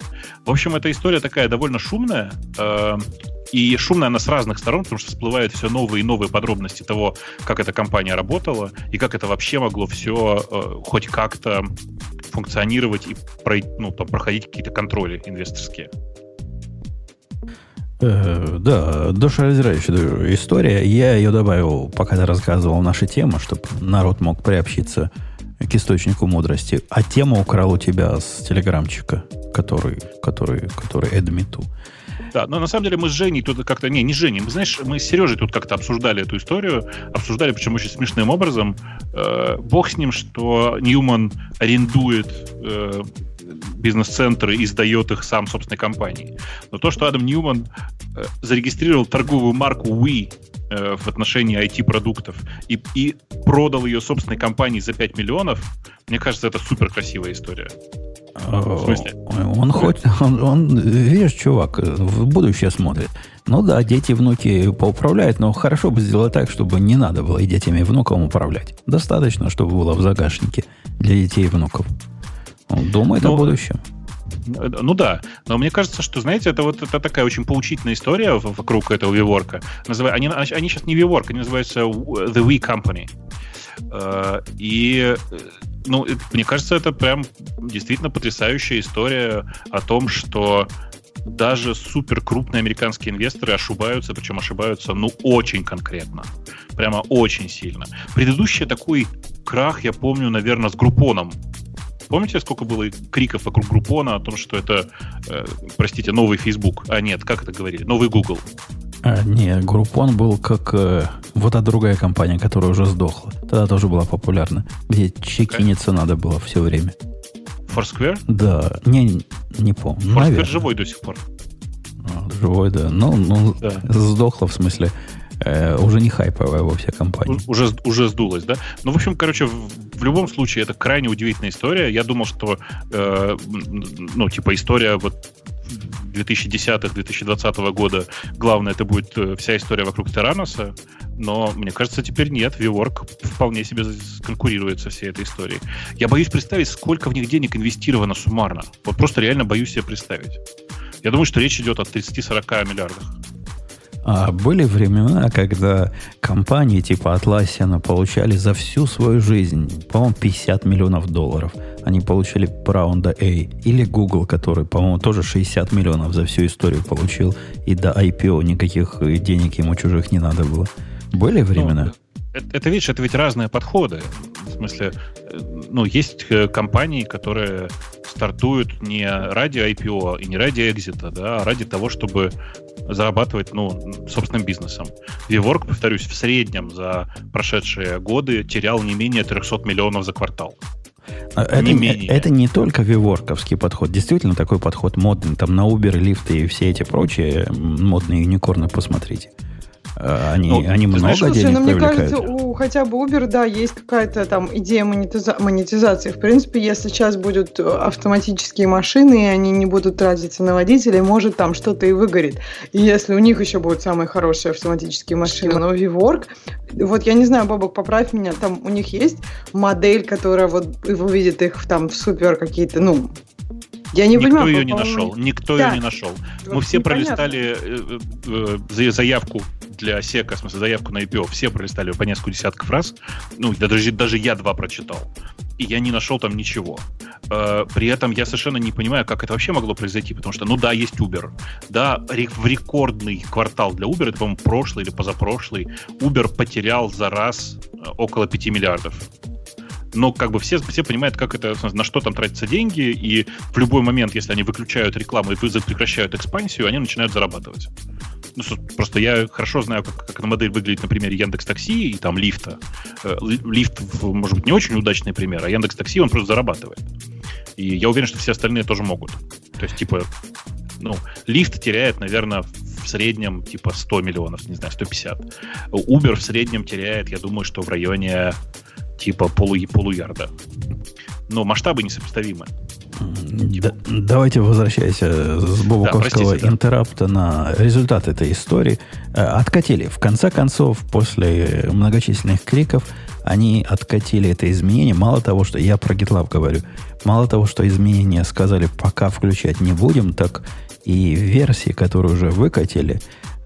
В общем, эта история такая довольно шумная, э, и шумная она с разных сторон, потому что всплывают все новые и новые подробности того, как эта компания работала, и как это вообще могло все э, хоть как-то функционировать и ну, там, проходить какие-то контроли инвесторские. Э, да, душераздирающая история. Я ее добавил, пока ты рассказывал наши темы, чтобы народ мог приобщиться к источнику мудрости. А тему украл у тебя с телеграмчика, который, который, который Эдмиту. Да, но на самом деле мы с Женей тут как-то... Не, не с Женей. Мы, знаешь, мы с Сережей тут как-то обсуждали эту историю. Обсуждали, причем очень смешным образом. Э, бог с ним, что Ньюман арендует э, бизнес-центры и сдает их сам собственной компании. Но то, что Адам Ньюман э, зарегистрировал торговую марку We э, в отношении IT-продуктов и, и продал ее собственной компании за 5 миллионов, мне кажется, это супер красивая история. В смысле? Он хоть, он, он, видишь, чувак, в будущее смотрит. Ну да, дети внуки поуправляют, но хорошо бы сделать так, чтобы не надо было и детям, и внукам управлять. Достаточно, чтобы было в загашнике для детей и внуков. Он думает ну, о будущем. Ну да, но мне кажется, что, знаете, это вот это такая очень поучительная история вокруг этого виворка. Они, они сейчас не виворк, они называются The We Company. Э, и ну, мне кажется, это прям действительно потрясающая история о том, что даже супер крупные американские инвесторы ошибаются, причем ошибаются, ну, очень конкретно. Прямо очень сильно. Предыдущий такой крах, я помню, наверное, с Группоном. Помните, сколько было криков вокруг Группона о том, что это, э, простите, новый Facebook? А нет, как это говорили? Новый Google. А, не, Группон был как э, вот та другая компания, которая уже сдохла. Тогда тоже была популярна. Где чекиниться надо было все время. Foursquare? Да. Не, не помню. Foursquare Наверное. живой до сих пор. А, живой, да. Ну, ну да. сдохла в смысле. Э, уже не хайповая во всей компании. Уже, уже сдулась, да? Ну, в общем, короче, в, в любом случае, это крайне удивительная история. Я думал, что, э, ну, типа, история вот 2010-2020 года главное это будет э, вся история вокруг Тераноса, но мне кажется, теперь нет. Виворк вполне себе конкурирует со всей этой историей. Я боюсь представить, сколько в них денег инвестировано суммарно. Вот просто реально боюсь себе представить. Я думаю, что речь идет о 30-40 миллиардах. А были времена, когда компании типа Atlassian получали за всю свою жизнь, по-моему, 50 миллионов долларов. Они получили раунда A. Или Google, который, по-моему, тоже 60 миллионов за всю историю получил. И до IPO никаких денег ему чужих не надо было. Были времена? Ну, это, это, видишь, это ведь разные подходы. В смысле, э, ну, есть э, компании, которые стартуют не ради IPO и не ради экзита, да, а ради того, чтобы зарабатывать, ну, собственным бизнесом. VWork, повторюсь, в среднем за прошедшие годы терял не менее 300 миллионов за квартал. А это не, менее. это не только виворковский подход. Действительно, такой подход модный. Там на Uber, Lyft и все эти прочие модные юникорны посмотрите. Э, они, ну, они много знаешь, денег ну, мне кажется, у хотя бы Uber, да, есть какая-то там идея монетиза- монетизации. В принципе, если сейчас будут э, автоматические машины, и они не будут тратиться на водителей, может, там что-то и выгорит. И если у них еще будут самые хорошие автоматические машины, но WeWork, вот я не знаю, Бобок, поправь меня, там у них есть модель, которая вот выведет их там в супер какие-то, ну, я не Никто понимаю, ее не нашел. Никто да. ее не нашел. Мы все непонятно. пролистали э, э, заявку для сека, в смысле, заявку на IPO, все пролистали по несколько десятков раз. Ну, даже, даже я два прочитал. И я не нашел там ничего. Э, при этом я совершенно не понимаю, как это вообще могло произойти, потому что, ну да, есть Uber. Да, в рекордный квартал для Uber, это, по-моему, прошлый или позапрошлый, Uber потерял за раз около 5 миллиардов но как бы все, все понимают, как это, на что там тратятся деньги, и в любой момент, если они выключают рекламу и прекращают экспансию, они начинают зарабатывать. Ну, просто я хорошо знаю, как, как эта модель выглядит на примере Яндекс Такси и там лифта. Э, лифт, может быть, не очень удачный пример, а Яндекс Такси, он просто зарабатывает. И я уверен, что все остальные тоже могут. То есть, типа, ну, лифт теряет, наверное, в среднем, типа, 100 миллионов, не знаю, 150. Uber в среднем теряет, я думаю, что в районе типа полу, полуярда. Но масштабы несопоставимы. Да, давайте возвращаясь с Бобуковского да, интеррапта да. на результат этой истории. Э, откатили. В конце концов, после многочисленных криков, они откатили это изменение. Мало того, что я про GitLab говорю, мало того, что изменения сказали, пока включать не будем, так и версии, которые уже выкатили,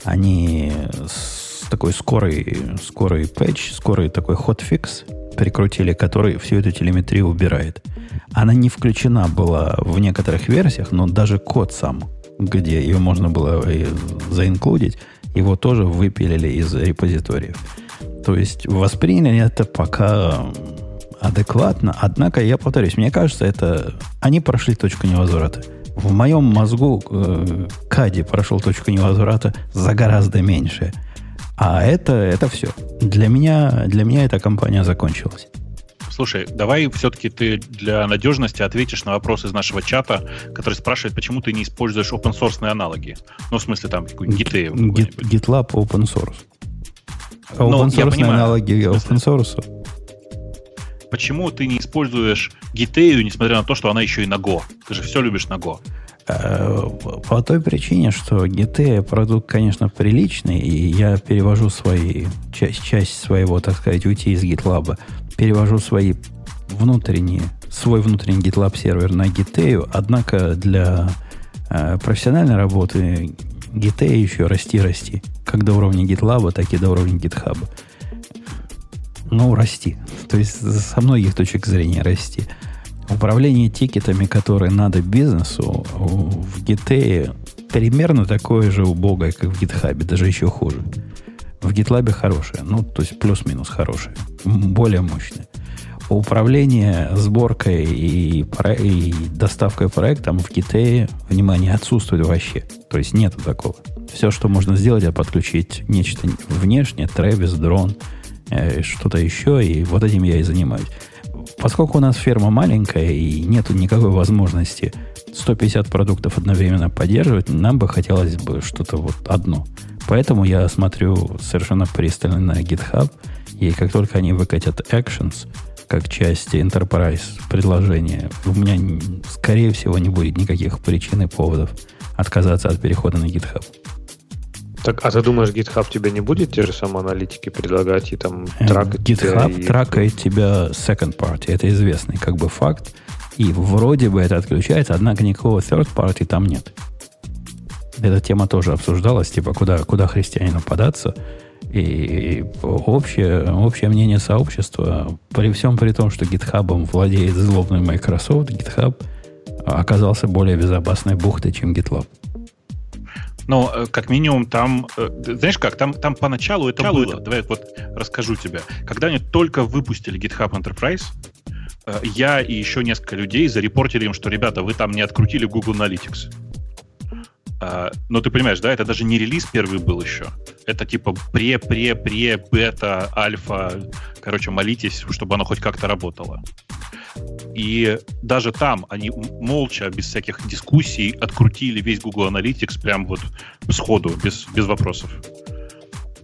они с такой скорой, скорый патч, скорый такой hotfix прикрутили, который всю эту телеметрию убирает. Она не включена была в некоторых версиях, но даже код сам, где ее можно было заинклюдить, его тоже выпилили из репозиториев. То есть восприняли это пока адекватно. Однако, я повторюсь, мне кажется, это они прошли точку невозврата. В моем мозгу э, Кади прошел точку невозврата за гораздо меньше. А это, это все. Для меня, для меня эта компания закончилась. Слушай, давай все-таки ты для надежности ответишь на вопрос из нашего чата, который спрашивает, почему ты не используешь open source аналоги. Ну, в смысле, там, Git, GitLab open source. А open source аналоги open source? почему ты не используешь Giteo, несмотря на то, что она еще и на Go? Ты же все любишь на Go. По той причине, что GT продукт, конечно, приличный, и я перевожу свои, часть, часть своего, так сказать, уйти из GitLab, перевожу свои внутренние, свой внутренний GitLab сервер на GT, однако для э, профессиональной работы GT еще расти-расти. Как до уровня GitLab, так и до уровня GitHub. Ну, расти. То есть со многих точек зрения расти. Управление тикетами, которые надо бизнесу, в GT примерно такое же убогое, как в GitHub, даже еще хуже. В GitLab хорошее, ну, то есть плюс-минус хорошее, более мощное. Управление сборкой и, и доставкой проектом в GT, внимание, отсутствует вообще. То есть нету такого. Все, что можно сделать, это подключить нечто внешнее, Travis, дрон, э, что-то еще, и вот этим я и занимаюсь поскольку у нас ферма маленькая и нет никакой возможности 150 продуктов одновременно поддерживать, нам бы хотелось бы что-то вот одно. Поэтому я смотрю совершенно пристально на GitHub, и как только они выкатят Actions, как часть Enterprise предложения, у меня, скорее всего, не будет никаких причин и поводов отказаться от перехода на GitHub. Так, а ты думаешь, GitHub тебе не будет те же самые аналитики предлагать и там э, тракать GitHub тебя? И... тракает тебя second party, это известный как бы факт. И вроде бы это отключается, однако никакого third party там нет. Эта тема тоже обсуждалась, типа, куда, куда христианину податься. И общее, общее мнение сообщества, при всем при том, что GitHub владеет злобный Microsoft, GitHub оказался более безопасной бухтой, чем GitLab. Но э, как минимум там, э, знаешь как, там, там поначалу это Начало было. Это. Давай вот расскажу тебе. Когда они только выпустили GitHub Enterprise, э, я и еще несколько людей зарепортили им, что, ребята, вы там не открутили Google Analytics. Но ты понимаешь, да, это даже не релиз первый был еще. Это типа пре-пре-пре, бета, альфа. Короче, молитесь, чтобы оно хоть как-то работало. И даже там они молча, без всяких дискуссий, открутили весь Google Analytics прям вот сходу, без, без вопросов.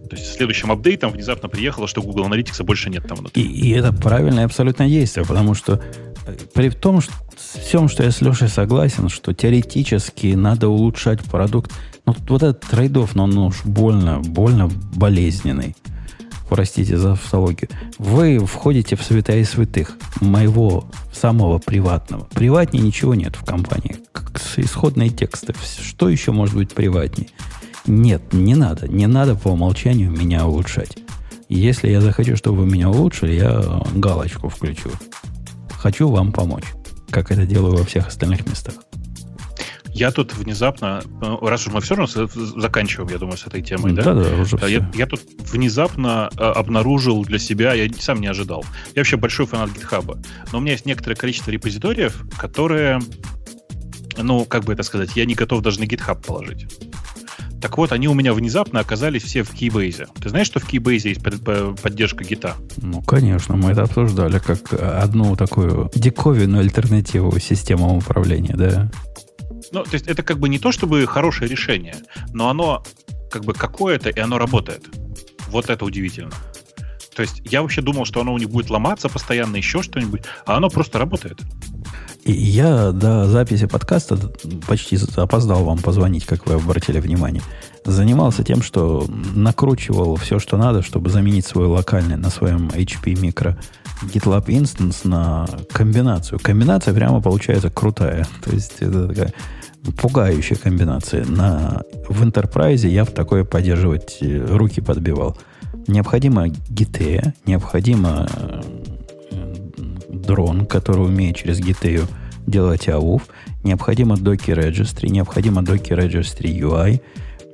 То есть следующим апдейтом внезапно приехало, что Google Analytics больше нет там внутри. И, и это правильное абсолютно действие, потому что э, при том, что всем, что я с Лешей согласен, что теоретически надо улучшать продукт, ну, вот этот трейдов, но он уж больно, больно болезненный простите за автологию, вы входите в святая святых моего самого приватного. Приватнее ничего нет в компании. Как исходные тексты. Что еще может быть приватнее? Нет, не надо. Не надо по умолчанию меня улучшать. Если я захочу, чтобы вы меня улучшили, я галочку включу. Хочу вам помочь, как это делаю во всех остальных местах. Я тут внезапно, э, раз уж мы все равно заканчиваем, я думаю, с этой темой, да? Да, да, уже э, я, я тут внезапно э, обнаружил для себя, я сам не ожидал. Я вообще большой фанат GitHub, но у меня есть некоторое количество репозиториев, которые, ну, как бы это сказать, я не готов даже на GitHub положить. Так вот, они у меня внезапно оказались все в Keybase. Ты знаешь, что в Keybase есть поддержка гита? Ну, конечно, мы это обсуждали как одну такую диковинную альтернативу системам управления, да? Ну, то есть это как бы не то, чтобы хорошее решение, но оно как бы какое-то, и оно работает. Вот это удивительно. То есть я вообще думал, что оно у них будет ломаться постоянно, еще что-нибудь, а оно просто работает. И я до записи подкаста почти опоздал вам позвонить, как вы обратили внимание. Занимался тем, что накручивал все, что надо, чтобы заменить свой локальный на своем HP микро GitLab Instance на комбинацию. Комбинация прямо получается крутая. То есть это такая пугающая комбинация. На, в Enterprise я в такое поддерживать э, руки подбивал. Необходимо GT, необходимо э, дрон, который умеет через GT делать AUF, необходимо Docker Registry, необходимо Docker Registry UI,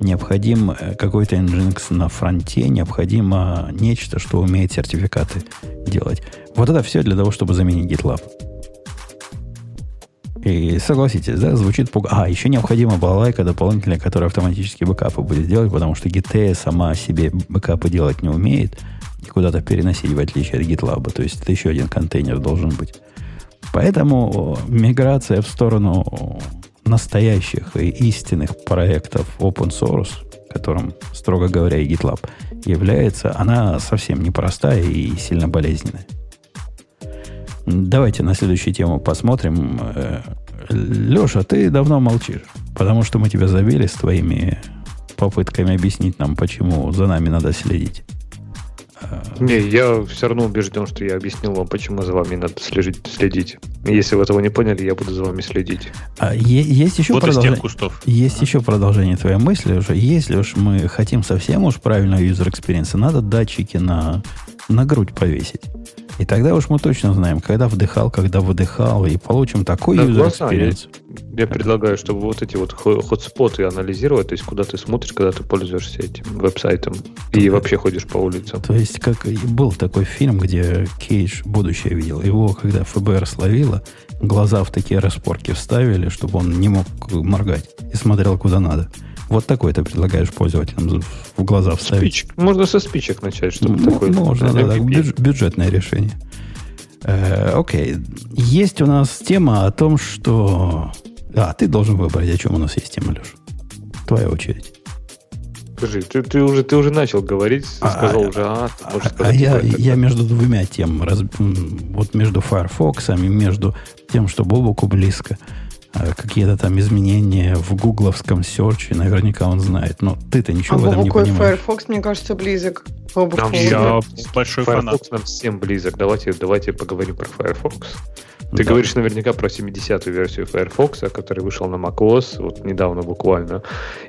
необходим э, какой-то Nginx на фронте, необходимо нечто, что умеет сертификаты делать. Вот это все для того, чтобы заменить GitLab. И согласитесь, да, звучит пуг... А, еще необходима балалайка дополнительная, которая автоматически бэкапы будет делать, потому что GT сама себе бэкапы делать не умеет и куда-то переносить, в отличие от GitLab. То есть это еще один контейнер должен быть. Поэтому миграция в сторону настоящих и истинных проектов open source, которым, строго говоря, и GitLab является, она совсем непростая и сильно болезненная. Давайте на следующую тему посмотрим. Э, Леша, ты давно молчишь, потому что мы тебя забили с твоими попытками объяснить нам, почему за нами надо следить. Не, я все равно убежден, что я объяснил вам, почему за вами надо следить. следить. Если вы этого не поняли, я буду за вами следить. А е- есть еще Вот из продолжение. тех кустов. Есть еще продолжение твоей мысли уже. Если уж мы хотим совсем уж правильного user experience, надо датчики на, на грудь повесить. И тогда уж мы точно знаем, когда вдыхал, когда выдыхал, и получим такой Да, user experience. Я предлагаю, чтобы вот эти вот хо- хотспоты анализировать, то есть куда ты смотришь, когда ты пользуешься этим веб-сайтом и вообще ходишь по улицам. То есть, как был такой фильм, где Кейдж будущее видел. Его, когда ФБР словило, глаза в такие распорки вставили, чтобы он не мог моргать и смотрел куда надо. Вот такой ты предлагаешь пользователям в глаза вставить. Спичек. Можно со спичек начать, чтобы Ну, такой... Можно, да, MVP. бюдж- бюджетное решение. Э, окей. Есть у нас тема о том, что... А, ты должен выбрать, о чем у нас есть тема, Леш. Твоя очередь. Скажи, ты, ты уже, ты уже начал говорить, А, сказал а, уже, а, ты можешь А, сказать я, другое тогда. я между двумя тем, раз- вот между Firefox и между тем, что Бобуку близко, а, какие-то там изменения в гугловском серче, наверняка он знает. Но ты-то ничего А в этом не понимаешь. Firefox, мне кажется, близок. Нам Я большой фанат. Firefox нам всем близок. Давайте, давайте поговорим про Firefox. Ты Да. говоришь наверняка про 70-ю версию Firefox, который вышел на macOS вот недавно буквально,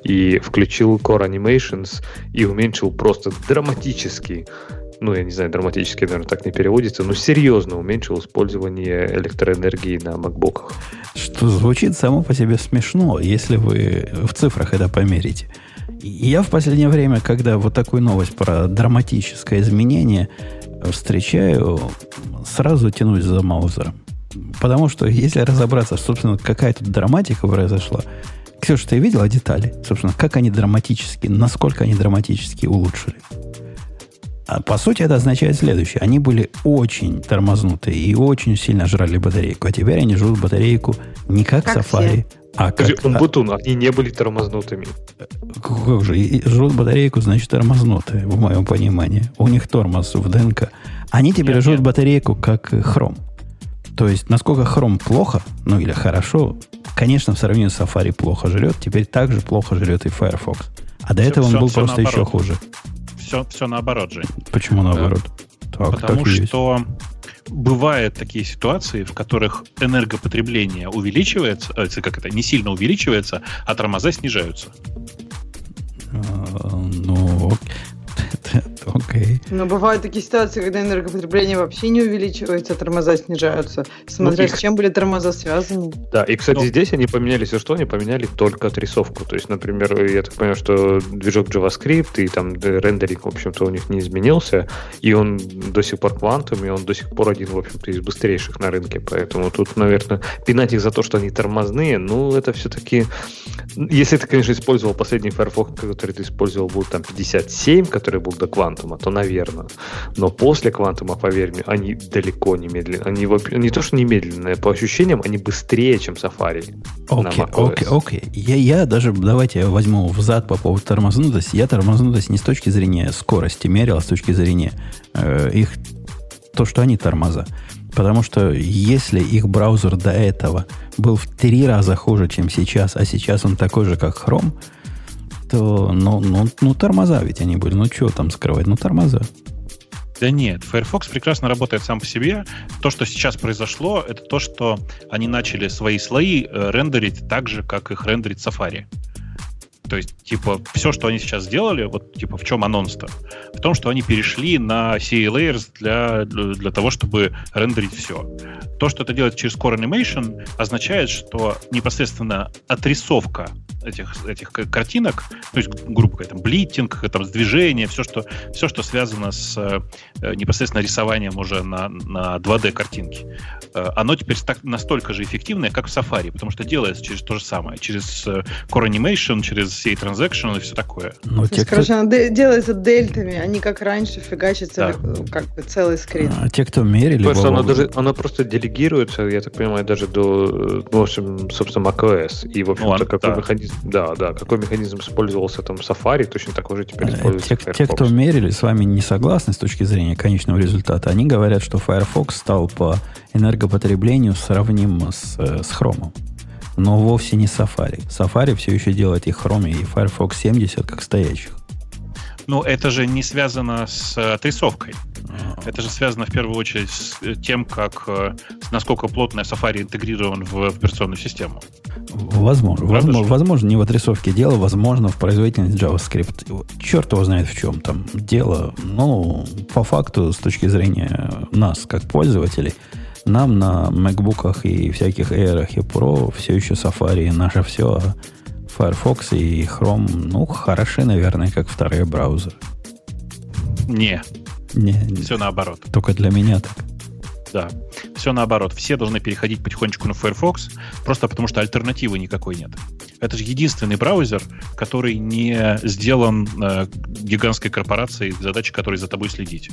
и включил Core Animations и уменьшил просто драматически, ну, я не знаю, драматически, наверное, так не переводится, но серьезно уменьшил использование электроэнергии на макбуках. Звучит само по себе смешно, если вы в цифрах это померите. Я в последнее время, когда вот такую новость про драматическое изменение встречаю, сразу тянусь за маузером. Потому что, если разобраться, собственно, какая тут драматика произошла, Ксюша, ты видела детали? Собственно, как они драматически, насколько они драматически улучшили? А по сути, это означает следующее. Они были очень тормознутые и очень сильно жрали батарейку. А теперь они жрут батарейку не как, Как Safari, а как... Скажи, а- Умбутун, они не были тормознутыми. как же, жрут батарейку, значит, тормознутые, в моем понимании. У них тормоз в ДНК. Они теперь Нет, жрут нет. батарейку как хром. То есть, насколько хром плохо, ну или хорошо, конечно, в сравнении с Safari плохо жрет, теперь также плохо жрет и Firefox. А до Всё- этого он всё- был всё просто еще наоборот. хуже. Все, все наоборот, Жень. Почему наоборот? Так, Потому так что бывают такие ситуации, в которых энергопотребление увеличивается, э, как это, не сильно увеличивается, а тормоза снижаются. А, Ну, окей. Но бывают такие ситуации, когда энергопотребление вообще не увеличивается, а тормоза снижаются. Смотря их- с чем были тормоза связаны. Да, и, кстати, Ну. здесь они поменяли все, что они поменяли только отрисовку. То есть, например, я так понимаю, что движок JavaScript и там рендеринг, в общем-то, у них не изменился, и он до сих пор квантум, и он до сих пор один, в общем-то, из быстрейших на рынке. Поэтому тут, наверное, пинать их за то, что они тормозные, ну, это все-таки... Если ты, конечно, использовал последний Firefox, который ты использовал, был там 57, который был до квантума, то, наверное. Но после квантума, поверь мне, они далеко не медленные. Они не то, что не медленные, по ощущениям, они быстрее, чем Safari. Окей, окей, окей. Я, я даже, давайте я возьму взад по поводу тормознутости. Я тормознутость не с точки зрения скорости мерил, а с точки зрения э, их, то, что они тормоза. Потому что если их браузер до этого был в три раза хуже, чем сейчас, а сейчас он такой же, как Chrome, то, ну, ну, ну тормоза ведь они были. Ну, что там скрывать? Ну, тормоза. Да нет, Firefox прекрасно работает сам по себе. То, что сейчас произошло, это то, что они начали свои слои э, рендерить так же, как их рендерит Safari. То есть, типа, все, что они сейчас сделали, вот, типа, в чем анонс-то? В том, что они перешли на CA Layers для, для того, чтобы рендерить все. То, что это делает через Core Animation, означает, что непосредственно отрисовка этих, этих картинок, то есть, грубо говоря, там, блиттинг, там, движение, все, что, все, что связано с э, непосредственно рисованием уже на, на 2D картинки, э, оно теперь так, настолько же эффективное, как в Safari, потому что делается через то же самое, через э, Core Animation, через CA Transaction и все такое. То те, кто, короче, оно де- делается дельтами, они как раньше фигачат Да. целый- как бы целый скрин. а, те, кто мерили... Потому что оно, даже, оно просто делегируется, я так понимаю, даже до, э, ну, в общем, собственно, macOS. И, в общем-то, Ну, какой да. механизм механизм, да, да, какой механизм использовался там Safari, точно такой же теперь Э, используется Те, Firefox. те, кто мерили, с вами не согласны с точки зрения конечного результата, они говорят, что Firefox стал по энергопотреблению сравним с, э, с Chrome. Но вовсе не Safari. Safari все еще делает и Chrome, и Firefox 70 как стоящих. Ну, это же не связано с э, отрисовкой. Это же связано в первую очередь с э, тем, как э, насколько плотно Safari интегрирован в операционную систему. Возможно, Правда возможно, же? возможно, не в отрисовке дело, возможно, в производительности JavaScript. Черт его знает в чем там дело. Ну, по факту, с точки зрения нас, как пользователей, нам на MacBook и всяких Air и Pro все еще Safari наше все, а Firefox и Chrome, ну, хороши, наверное, как вторые браузеры. Не, Не, не, все наоборот. только для меня так. Да, все наоборот. Все должны переходить потихонечку на Firefox, просто потому что альтернативы никакой нет. Это же единственный браузер, который не сделан э, гигантской корпорацией, задача которой за тобой следить.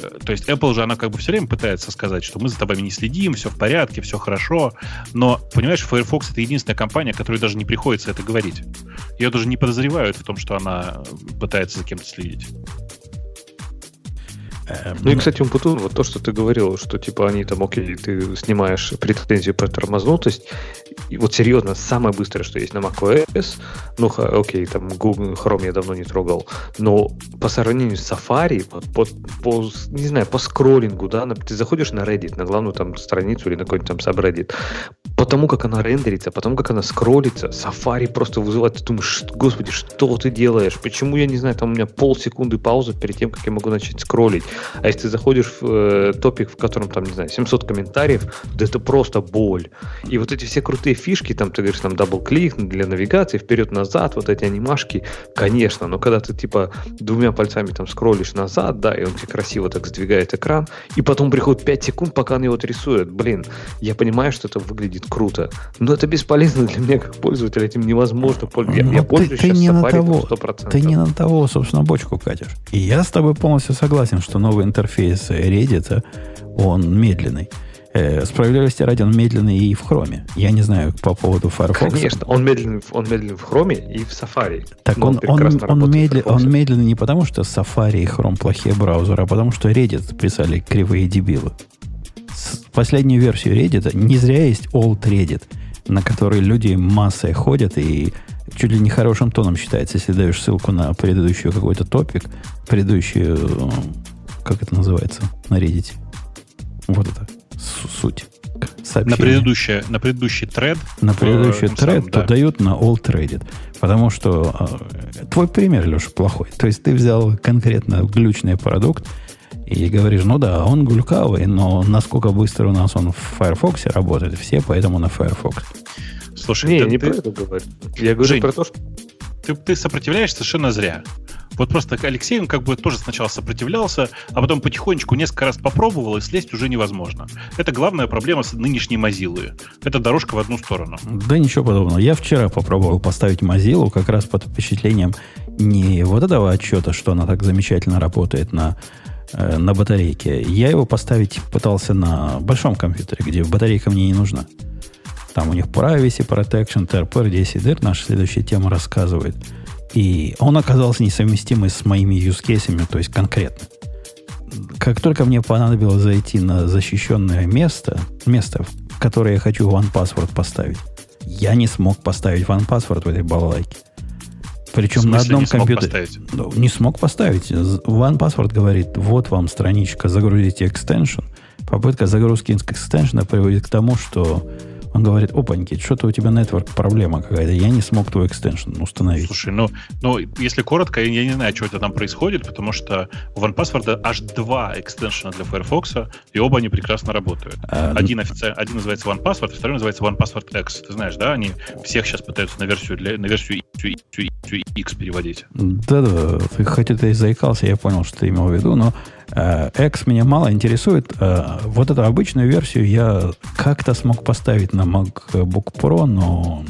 Э, то есть Apple же, она как бы все время пытается сказать, что мы за тобой не следим, все в порядке, все хорошо. Но, понимаешь, Firefox это единственная компания, которой даже не приходится это говорить. Ее даже не подозревают в том, что она пытается за кем-то следить. Э, Ну и, кстати, Умпутун, вот то, что ты говорил, что типа они там, окей, ты снимаешь претензию про тормознутость, и вот серьезно, самое быстрое, что есть на macOS, ну, окей, там Google Chrome я давно не трогал, но по сравнению с Safari, по, по, по, не знаю, по скроллингу, да, ты заходишь на Reddit, на главную там страницу или на какой-нибудь там subreddit, потому как она рендерится, потому как она скроллится, Safari просто вызывает, ты думаешь, «Ш- господи, что ты делаешь? Почему, я не знаю, там у меня полсекунды паузы перед тем, как я могу начать скроллить. А если ты заходишь в э, топик, в котором там, не знаю, 700 комментариев, да это просто боль. И вот эти все крутые фишки, там ты говоришь, там double-click для навигации, вперед-назад, вот эти анимашки, конечно, но когда ты типа двумя пальцами там скроллишь назад, да, и он тебе красиво так сдвигает экран, и потом приходит 5 секунд, пока он его отрисует. Блин, я понимаю, что это выглядит круто, но это бесполезно для меня как пользователя, этим невозможно пользоваться. Я, Ну, я ты- пользуюсь ты сейчас не на того, 100%. Ты не на того, собственно, бочку катишь. И я с тобой полностью согласен, что новый интерфейс Reddit, он медленный. Э, справедливости ради, он медленный и в хроме. Я не знаю по поводу Firefox. Конечно, он медленный, он медленный в Хроме и в Safari. Так он, он, он, медли- Firefox. он медленный не потому, что Safari и Chrome плохие браузеры, а потому что Reddit писали кривые дебилы. С- последнюю версию Reddit не зря есть Old Reddit, на который люди массой ходят и чуть ли не хорошим тоном считается, если даешь ссылку на предыдущий какой-то топик, предыдущую, как это называется на Reddit. Вот это су- суть. Сообщение На, предыдущее, на предыдущий тред. на в предыдущий этом тред, самом, то да. дают на All Traded. Потому что э, твой пример, Леша, плохой. То есть ты взял конкретно глючный продукт и говоришь, ну да, он гулькавый, но насколько быстро у нас он в Firefox работает, все поэтому на Firefox. Слушай, Не, да не ты- про это говорю. Я говорю Жень, про то, что ты, ты сопротивляешься совершенно зря. Вот просто Алексей, он как бы тоже сначала сопротивлялся, а потом потихонечку несколько раз попробовал, и слезть уже невозможно. Это главная проблема с нынешней Mozilla. Это дорожка в одну сторону. Да ничего подобного. Я вчера попробовал поставить Mozilla как раз под впечатлением не вот этого отчета, что она так замечательно работает на, э, на батарейке. Я его поставить пытался на большом компьютере, где батарейка мне не нужна. Там у них privacy protection, TRPR, DCDR, наша следующая тема рассказывает. И он оказался несовместимый с моими cases, то есть конкретно. Как только мне понадобилось зайти на защищенное место, место, в которое я хочу OnePassword поставить, я не смог поставить OnePassword в этой балалайке. Причем В на смысле одном не смог компьютере. поставить? Ну, Не смог поставить. OnePassword говорит, вот вам страничка, загрузите экстеншн. Попытка загрузки экстеншена приводит к тому, что он говорит, опаньки, что-то у тебя network проблема какая-то, я не смог твой экстеншн установить. Слушай, ну, ну, если коротко, я не знаю, что это там происходит, потому что у OnePassword аж два экстеншена для Firefox, и оба они прекрасно работают. А, Один, офици... один называется OnePassword, второй называется OnePassword X. Ты знаешь, да? Они всех сейчас пытаются на версию, для... на версию X переводить. Да-да, ты это и заикался, я понял, что ты имел в виду, но X меня мало интересует. Э, вот эту обычную версию я как-то смог поставить на MacBook Pro, но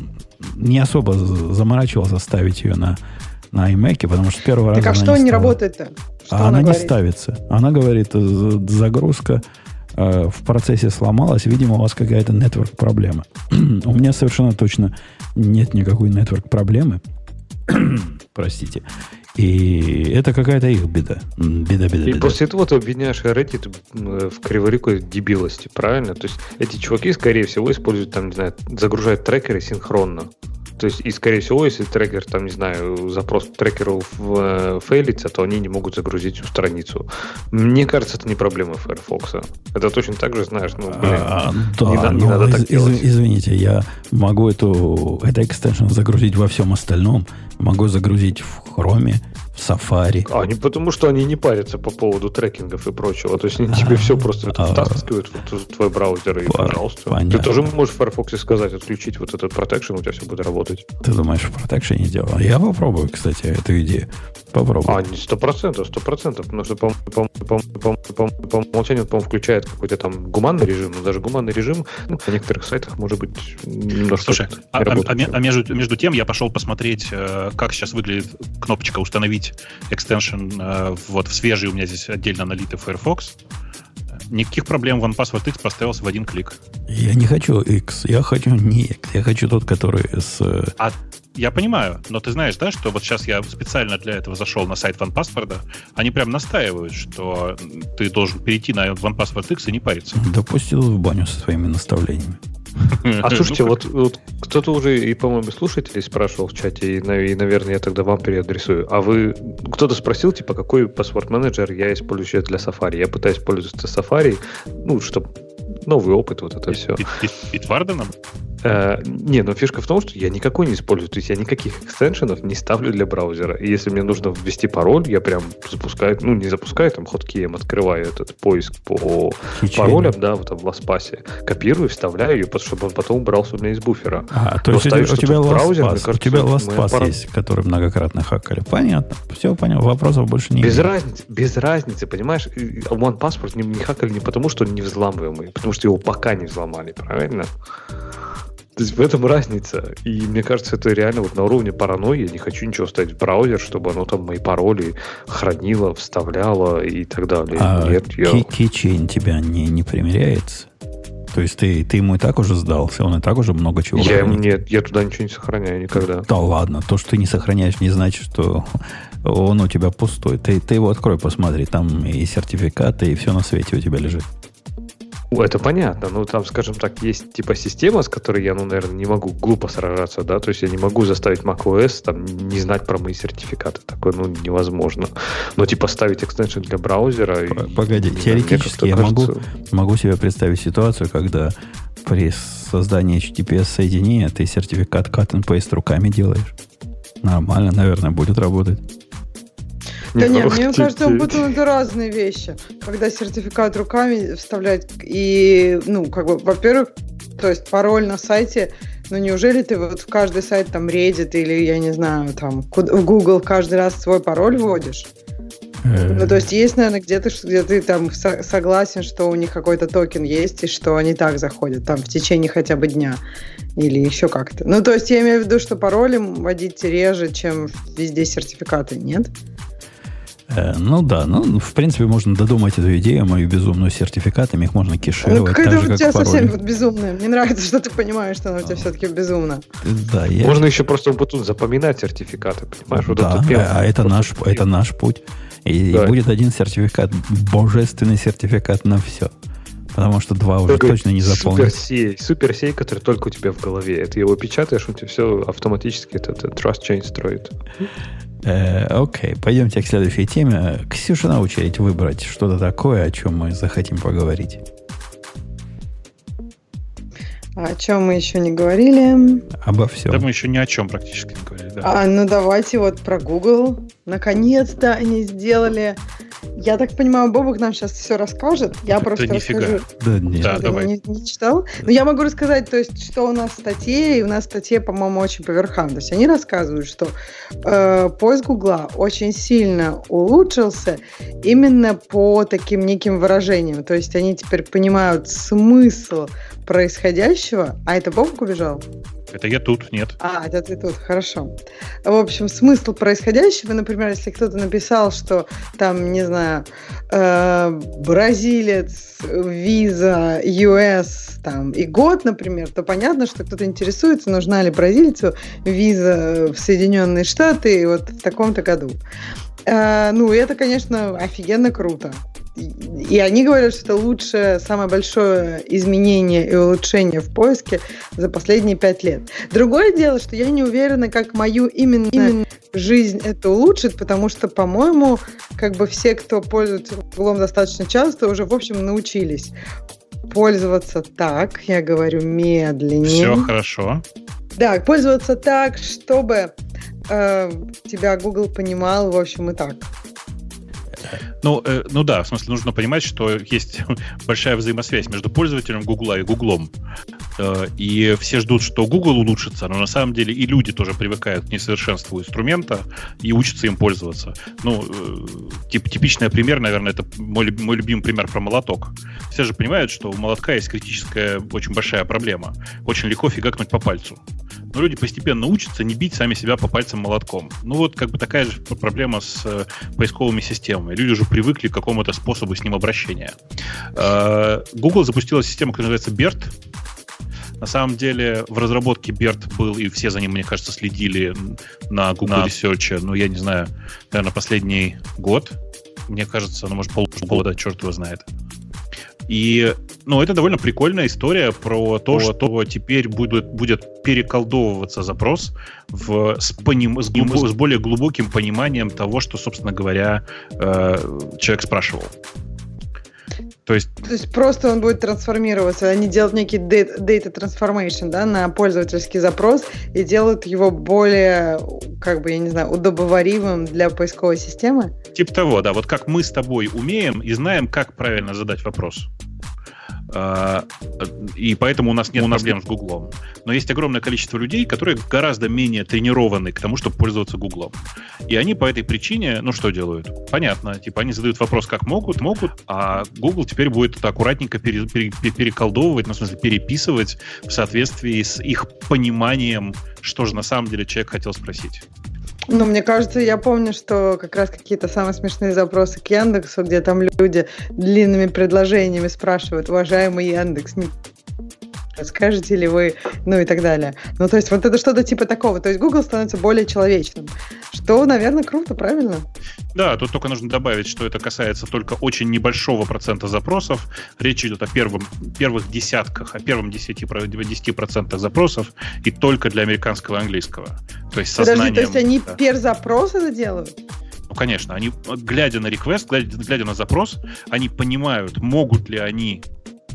не особо заморачивался ставить ее на, на iMac, потому что с первого Так раза а она что не стала. работает-то? Что А она, не говорит? ставится. Она говорит, загрузка э, в процессе сломалась. Видимо, у вас какая-то network проблема. у меня совершенно точно нет никакой network проблемы. Простите. И это какая-то их беда. Беда, беда, И беда. после этого ты обвиняешь Reddit м, в криворукой дебилости, правильно? То есть эти чуваки, скорее всего, используют, там, не знаю, загружают трекеры синхронно. То есть, и, скорее всего, если трекер, там, не знаю, запрос трекеру в, э, фейлится, то они не могут загрузить всю страницу. Мне кажется, это не проблема Firefox. Это точно так же, знаешь, ну, блин, А, да, не на- не но надо так из- делать. извините, я могу эту, это экстеншн загрузить во всем остальном. Могу загрузить в Chrome, Safari. А не потому, что они не парятся по поводу трекингов и прочего. То есть они тебе все просто а, втаскивают в твой браузер и пон- пожалуйста. понятно. Ты тоже можешь в Firefox сказать, отключить вот этот protection, у тебя все будет работать. Ты думаешь, в Protection не делал? Я попробую, кстати, эту идею. Попробую. А, не сто процентов, сто процентов. Потому что по, по, по, по, по- по умолчанию, по включает какой-то там гуманный режим, но даже гуманный режим ну, на некоторых сайтах может быть немножко Слушай, не а, а- а а между, между тем я пошел посмотреть, э, как сейчас выглядит кнопочка «Установить экстеншн» э, вот в свежий у меня здесь отдельно налитый Firefox. Никаких проблем, OnePassword X поставился в один клик. Я не хочу X, я хочу не X, я хочу тот, который с... э, А я понимаю, но ты знаешь, да, что вот сейчас я специально для этого зашел на сайт OnePassword, они прям настаивают, что ты должен перейти на OnePassword X и не париться. Да пусть идут в баню со своими наставлениями. А слушайте, Ну, вот, вот кто-то уже и, по-моему, слушателей спрашивал в чате, и, и, наверное, я тогда вам переадресую. А вы, кто-то спросил, типа, какой паспорт менеджер я использую сейчас для Safari? Я пытаюсь пользоваться Safari, ну, чтобы новый опыт, вот это все. Бит- бит- Битварденом? Э, не, но фишка в том, что я никакой не использую. То есть я никаких экстеншенов не ставлю для браузера. И если мне нужно ввести пароль, я прям запускаю, ну, не запускаю, там, хоткеем открываю этот поиск по Кичейн. паролям, да, вот там в LastPass, копирую, вставляю ее, чтобы он потом убрался у меня из буфера. А, то есть у тебя, LastPass, у тебя LastPass пара- есть, который многократно хакали. Понятно. Все понятно. Вопросов больше не Без имею. разницы, без разницы, понимаешь? И One Passport не, не хакали не потому, что он не взламываемый, потому что его пока не взломали, правильно? То есть в этом разница. И мне кажется, это реально вот на уровне паранойи. Я не хочу ничего ставить в браузер, чтобы оно там мои пароли хранило, вставляло и так далее. А Нет, я... ки- Keychain тебя не, не примеряется? То есть ты, ты ему и так уже сдался, он и так уже много чего Я, хранит. нет, я туда ничего не сохраняю никогда. Да ладно, то, что ты не сохраняешь, не значит, что он у тебя пустой. Ты, ты его открой, посмотри, там и сертификаты, и все на свете у тебя лежит. Это понятно. Ну, там, скажем так, есть типа система, с которой я, ну, наверное, не могу глупо сражаться, да, то есть я не могу заставить macOS там не знать про мои сертификаты. Такое, ну, невозможно. Но типа ставить экстеншн для браузера... и- Погоди, знаю, теоретически я как-то могу, кажется- могу себе представить ситуацию, когда при создании HTTPS-соединения ты сертификат cut and paste руками делаешь. Нормально, наверное, будет работать. Да Не, нет, мне кажется, будто это разные вещи. Когда сертификат руками вставлять и, ну, как бы, во-первых, то есть пароль на сайте, ну, неужели ты вот в каждый сайт там Reddit или, я не знаю, там, куда- в Google каждый раз свой пароль вводишь? Э, Ну, то есть есть, наверное, где-то, где ты там со- согласен, что у них какой-то токен есть, и что они так заходят, там, в течение хотя бы дня. Или еще как-то. Ну, то есть я имею в виду, что пароли вводить реже, чем везде сертификаты, нет? Э, Ну да, ну, в принципе, можно додумать эту идею, мою безумную сертификатами, их можно Ну, кешировать какая-то так же, у тебя совсем вот безумная. Мне нравится, что ты понимаешь, что она у тебя все-таки безумна. Да, я- Можно еще просто вот тут запоминать сертификаты, понимаешь? Вот да, это первое. а это наш, прием. это наш путь. И, и Да. будет один сертификат, божественный сертификат на все. Потому что два уже Такой точно не заполнить. Суперсей, суперсей, который только у тебя в голове. Ты его печатаешь, у тебя все автоматически этот, этот trust chain строит. Э, окей, пойдемте к следующей теме. Ксюша на очередь выбрать что-то такое, о чем мы захотим поговорить. О чем мы еще не говорили? Обо всем. Да мы еще ни о чем практически не говорили. Да. А, ну давайте вот про Google. Наконец-то они сделали. Я так понимаю, Бобок нам сейчас все расскажет. Я Да просто нифига. расскажу. Да нет. Да, давай. Не, не читал? Но я могу рассказать, то есть, что у нас в статье, и у нас в статье, по-моему, очень по верхам. То есть они рассказывают, что э, поиск Гугла очень сильно улучшился именно по таким неким выражениям. То есть они теперь понимают смысл происходящего. А это Бобок убежал? Это я тут, нет. А, это ты тут, хорошо. В общем, смысл происходящего, например, если кто-то написал, что там, не знаю, э, бразилец, виза, US, там, и год, например, то понятно, что кто-то интересуется, нужна ли бразильцу виза в Соединенные Штаты вот в таком-то году. Э, ну, это, конечно, офигенно круто. И они говорят, что это лучшее, самое большое изменение и улучшение в поиске за последние пять лет. Другое дело, что я не уверена, как мою именно, именно жизнь это улучшит, потому что, по-моему, как бы все, кто пользуется Гуглом достаточно часто, уже, в общем, научились пользоваться так, я говорю медленнее. Все хорошо. Да, пользоваться так, чтобы э, тебя Google понимал, в общем, и так. Ну, э, ну да, в смысле, нужно понимать, что есть большая взаимосвязь между пользователем Гугла и Гуглом. Э, и все ждут, что Google улучшится, но на самом деле и люди тоже привыкают к несовершенству инструмента и учатся им пользоваться. Ну, э, тип, типичный пример, наверное, это мой, мой любимый пример про молоток. Все же понимают, что у молотка есть критическая, очень большая проблема. Очень легко фигакнуть по пальцу но люди постепенно учатся не бить сами себя по пальцам молотком. Ну вот как бы такая же проблема с э, поисковыми системами. Люди уже привыкли к какому-то способу с ним обращения. Google запустила систему, которая называется BERT. На самом деле в разработке BERT был, и все за ним, мне кажется, следили на Google на... Research, ну, я не знаю, наверное, последний год. Мне кажется, ну, может, полгода, черт его знает. И, ну, это довольно прикольная история про то, что теперь будет, будет переколдовываться запрос в, с, поним, с, глуб, с более глубоким пониманием того, что, собственно говоря, э, человек спрашивал. То есть... То есть просто он будет трансформироваться, они делают некий data, data transformation да, на пользовательский запрос и делают его более, как бы, я не знаю, удобоваримым для поисковой системы? Типа того, да. Вот как мы с тобой умеем и знаем, как правильно задать вопрос. А, и поэтому у нас нет у нас проблем с Гуглом. Но есть огромное количество людей, которые гораздо менее тренированы к тому, чтобы пользоваться Гуглом. И они по этой причине, ну что делают? Понятно, типа они задают вопрос, как могут, могут, а Google теперь будет это аккуратненько пере, пере, переколдовывать, ну, в смысле, переписывать в соответствии с их пониманием, что же на самом деле человек хотел спросить. Ну, мне кажется, я помню, что как раз какие-то самые смешные запросы к Яндексу, где там люди длинными предложениями спрашивают, уважаемый Яндекс, скажете ли вы, ну и так далее. Ну, то есть вот это что-то типа такого. То есть Google становится более человечным, что, наверное, круто, правильно? Да, тут только нужно добавить, что это касается только очень небольшого процента запросов. Речь идет о первом, первых десятках, о первом 10%, 10% запросов и только для американского и английского. То есть Подожди, сознанием... то есть они да. пер запрос это делают? Ну, конечно, они, глядя на request, глядя, глядя на запрос, они понимают, могут ли они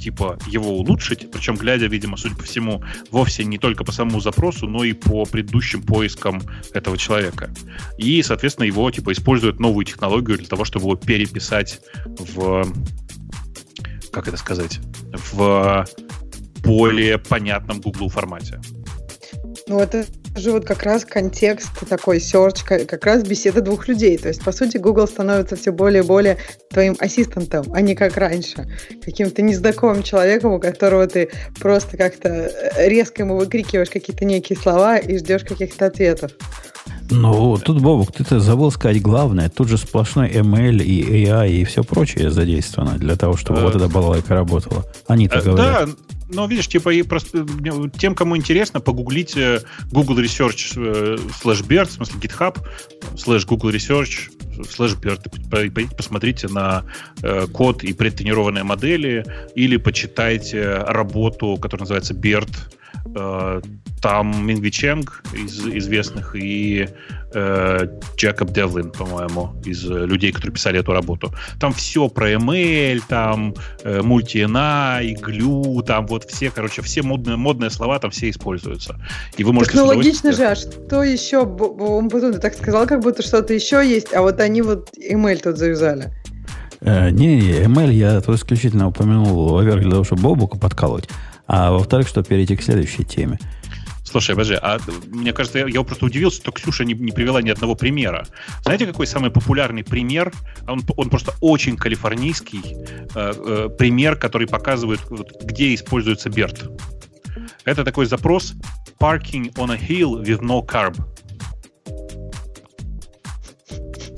типа его улучшить, причем глядя, видимо, судя по всему, вовсе не только по самому запросу, но и по предыдущим поискам этого человека. И, соответственно, его типа используют новую технологию для того, чтобы его переписать в как это сказать, в более понятном Google формате. Ну, это же вот как раз контекст такой search, как раз беседа двух людей. То есть, по сути, Google становится все более и более твоим ассистентом, а не как раньше. Каким-то незнакомым человеком, у которого ты просто как-то э, резко ему выкрикиваешь какие-то некие слова и ждешь каких-то ответов. Ну, тут, Бобук, ты-то забыл сказать главное. Тут же сплошной ML и AI и все прочее задействовано для того, чтобы вот эта балалайка работала. Они-то э, говорят. Да, но видишь, типа и просто тем, кому интересно, погуглите Google Research э, slash BERT, в смысле GitHub, slash Google Research slash BERT. Посмотрите на э, код и предтренированные модели или почитайте работу, которая называется Э, там Мингви Ченг из известных и э, Джекоб Девлин, по-моему, из людей, которые писали эту работу. Там все про ML, там э, и глю, там вот все, короче, все модные, модные слова там все используются. И вы можете... Так, ну логично же, а что еще? Он потом так сказал, как будто что-то еще есть, а вот они вот ML тут завязали. Э, не, не, ML я то исключительно упомянул, во-первых, для того, чтобы Бобука подкалывать. А во-вторых, что перейти к следующей теме. Слушай, подожди, а мне кажется, я, я просто удивился, что Ксюша не, не привела ни одного примера. Знаете, какой самый популярный пример? Он, он просто очень калифорнийский э, э, пример, который показывает, вот, где используется Берт. Это такой запрос parking on a hill with no carb.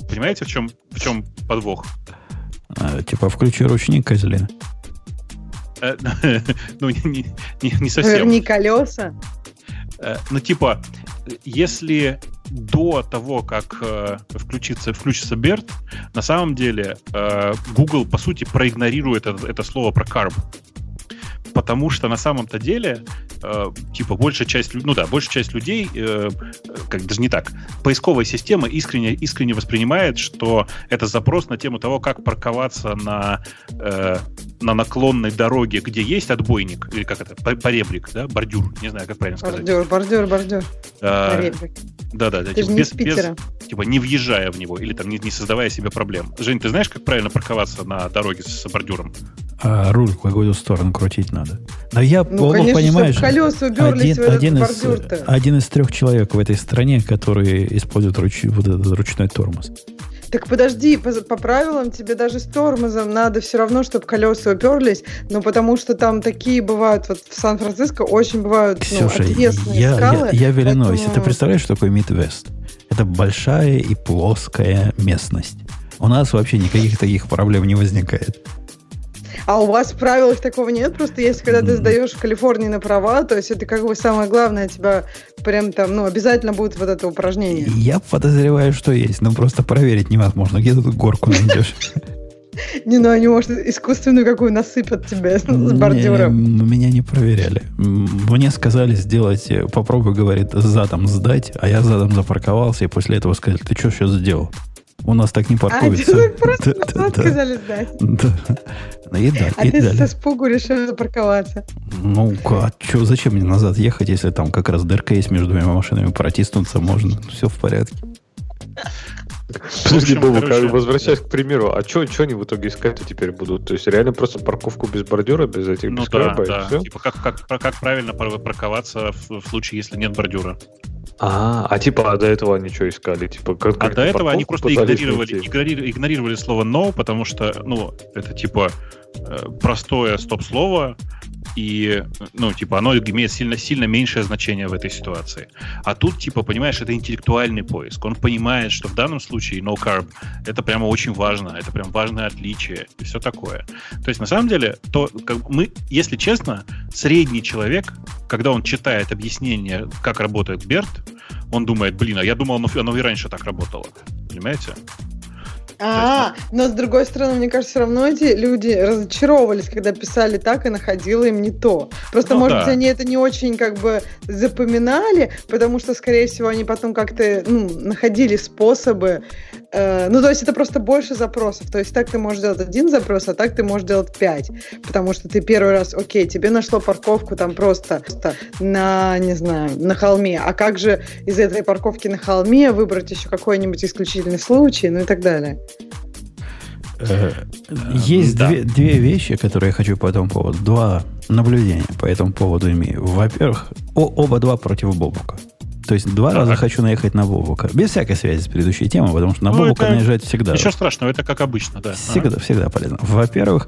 Понимаете, в чем, в чем подвох? А, типа, включи ручник, козлина. Э, ну, не, не, не совсем. Верни колеса. Э, ну, типа, если до того, как э, включится, включится BERT, на самом деле э, Google, по сути, проигнорирует это, это слово про carb. Потому что на самом-то деле э, типа большая часть, ну да, большая часть людей, э, как даже не так, поисковая система искренне, искренне воспринимает, что это запрос на тему того, как парковаться на, э, на наклонной дороге, где есть отбойник, или как это, поребрик, да, бордюр, не знаю, как правильно сказать. Бордюр, бордюр, бордюр. А, да, да, типа, без, без- типа не въезжая в него или там не, не создавая себе проблем. Жень, ты знаешь, как правильно парковаться на дороге с бордюром? А руль в какую сторону крутить надо. Да я, Ну, конечно, понимаешь, чтобы колеса один, в этот один, из, бордюр-то. один из трех человек в этой стране, которые используют руч- вот этот ручной тормоз. Так подожди, по, по правилам тебе даже с тормозом надо все равно, чтобы колеса уперлись, но потому что там такие бывают, вот в Сан-Франциско очень бывают ну, Слушай, отвесные я, скалы. я, я в Иллинойсе. поэтому- Ты представляешь, что такое Мидвест? Это большая и плоская местность. У нас вообще никаких таких проблем не возникает. А у вас в правилах такого нет? Просто если когда ты сдаешь в Калифорнии на права, то есть это как бы самое главное, тебя прям там, ну, обязательно будет вот это упражнение. Я подозреваю, что есть, но просто проверить невозможно. Где тут горку найдешь? Не, ну они, может, искусственную какую насыпят тебе с Не, бордюром. Меня не проверяли. Мне сказали сделать, э, попробуй, говорит, задом сдать, а я задом запарковался, и после этого сказали, ты что сейчас сделал? У нас так не А, паркуется. тебе просто Да, да, назад да. сдать. Да. И дали, А и ты дали. со спугу решил запарковаться. Ну, а чё, зачем мне назад ехать, если там как раз дырка есть между двумя машинами, протиснуться можно, все в порядке. Подожди, общем, Бобу, короче, возвращаясь к примеру, а что они в итоге искать теперь будут? То есть реально просто парковку без бордюра, без этих, Ну без да, краба, и да. всё? Типа как, как, как правильно пар- парковаться в, в случае, если нет бордюра. А, а типа а до этого они что искали? Типа, как, А до этого они просто игнорировали, игнорировали, игнорировали слово no, потому что, ну, это типа э, простое стоп-слово, и, ну, типа, оно имеет сильно-сильно меньшее значение в этой ситуации. А тут, типа, понимаешь, это интеллектуальный поиск. Он понимает, что в данном случае no carb это прямо очень важно, это прям важное отличие и все такое. То есть, на самом деле, то, как мы, если честно, средний человек, когда он читает объяснение, как работает Берт, он думает, блин, а я думал, оно, оно и раньше так работало. Понимаете? А, но с другой стороны, мне кажется, все равно эти люди разочаровывались, когда писали так и находило им не то. Просто, Ну может да. быть, они это не очень как бы запоминали, потому что, скорее всего, они потом как-то ну, находили способы. Э, ну, то есть это просто больше запросов. То есть так ты можешь делать один запрос, а так ты можешь делать пять. Потому что ты первый раз, окей, тебе нашло парковку там просто, просто на, не знаю, на холме. А как же из этой парковки на холме выбрать еще какой-нибудь исключительный случай, ну и так далее. Э, Есть да. две, две вещи, которые я хочу по этому поводу. Два наблюдения по этому поводу имею. Во-первых, о- оба два против Бобука. То есть два Так. раза хочу наехать на Бобука. Без всякой связи с предыдущей темой, потому что на Ну, Бобука наезжать всегда. Ничего страшного, это как обычно, да. Всегда, всегда полезно. Во-первых,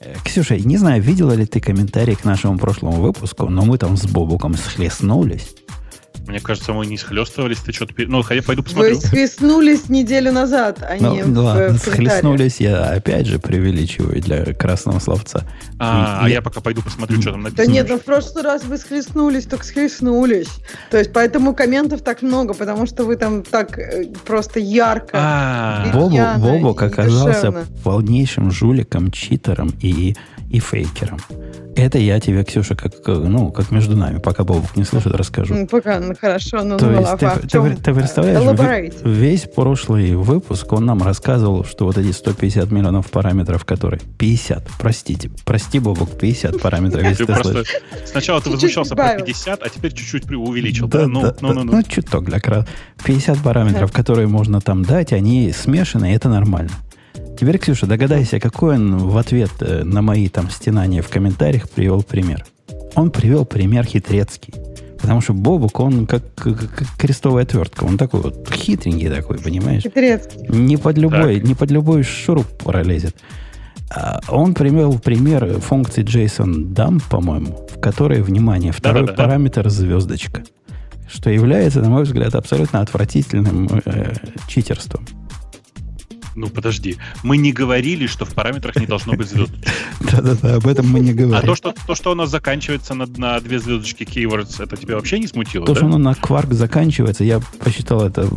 э, Ксюша, не знаю, видела ли ты комментарий к нашему прошлому выпуску, но мы там с Бобуком схлестнулись. Мне кажется, мы не схлестывались, ты что-то... Ну, я пойду Вы посмотрю. схлестнулись неделю назад, а Ну, не ну в, ладно, в схлестнулись я опять же преувеличиваю для красного словца. А, И а я- я пока пойду посмотрю, что там Да написано. нет, ну в прошлый раз вы схлестнулись, только схлестнулись. То есть поэтому комментов так много, потому что вы там так э, просто ярко. А, и оказался полнейшим жуликом, читером и, и фейкером. Это я тебе, Ксюша, как, э, ну, как между нами, пока Бобук не слушает, расскажу. Ну, пока, ну хорошо, ну, То ну, есть а ты, в ты- ты представляешь, Elaborate. ве- весь прошлый выпуск он нам рассказывал, что вот эти 150 миллионов параметров, которые... 50, простите, прости, Бобук, 50 параметров, если ты слышишь. Сначала ты возмущался про прибавил. 50, а теперь чуть-чуть увеличил. Да, ну, ну, да. ну, ну. Чуток для крас. 50 параметров, которые можно там дать, они смешаны, и это нормально. Теперь, Ксюша, догадайся, какой он в ответ э, на мои там стенания в комментариях привел пример. Он привел пример хитрецкий. Потому что Бобук, он как, как- как крестовая отвертка. Он такой вот хитренький такой, понимаешь? Хитрец. Не под любой, не под любой шуруп пролезет. А Он привел пример функции JSON dump, по-моему, в которой, внимание, второй Да-да-да. параметр звездочка, что является, на мой взгляд, абсолютно отвратительным э, читерством. Ну, подожди. Мы не говорили, что в параметрах не должно быть звездочек. Да-да-да, об этом мы не говорим. А то, что, то, что нас заканчивается на, на две звездочки keywords, это тебя вообще не смутило, То, да? что оно на кварк заканчивается, я посчитал это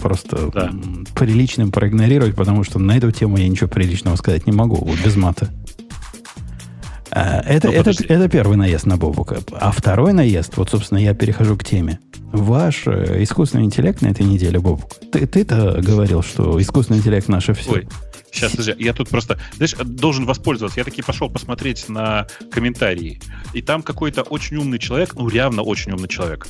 просто Да. приличным проигнорировать, потому что на эту тему я ничего приличного сказать не могу, вот без мата. А, Это, Ну, это, это первый наезд на Бобука. А второй наезд, вот, собственно, я перехожу к теме. Ваш э, искусственный интеллект на этой неделе, Бобук, ты, ты-то говорил, что искусственный интеллект наше все. Ой, сейчас, подожди, я тут просто, знаешь, должен воспользоваться. Я таки пошел посмотреть на комментарии. И там какой-то очень умный человек, ну, явно очень умный человек,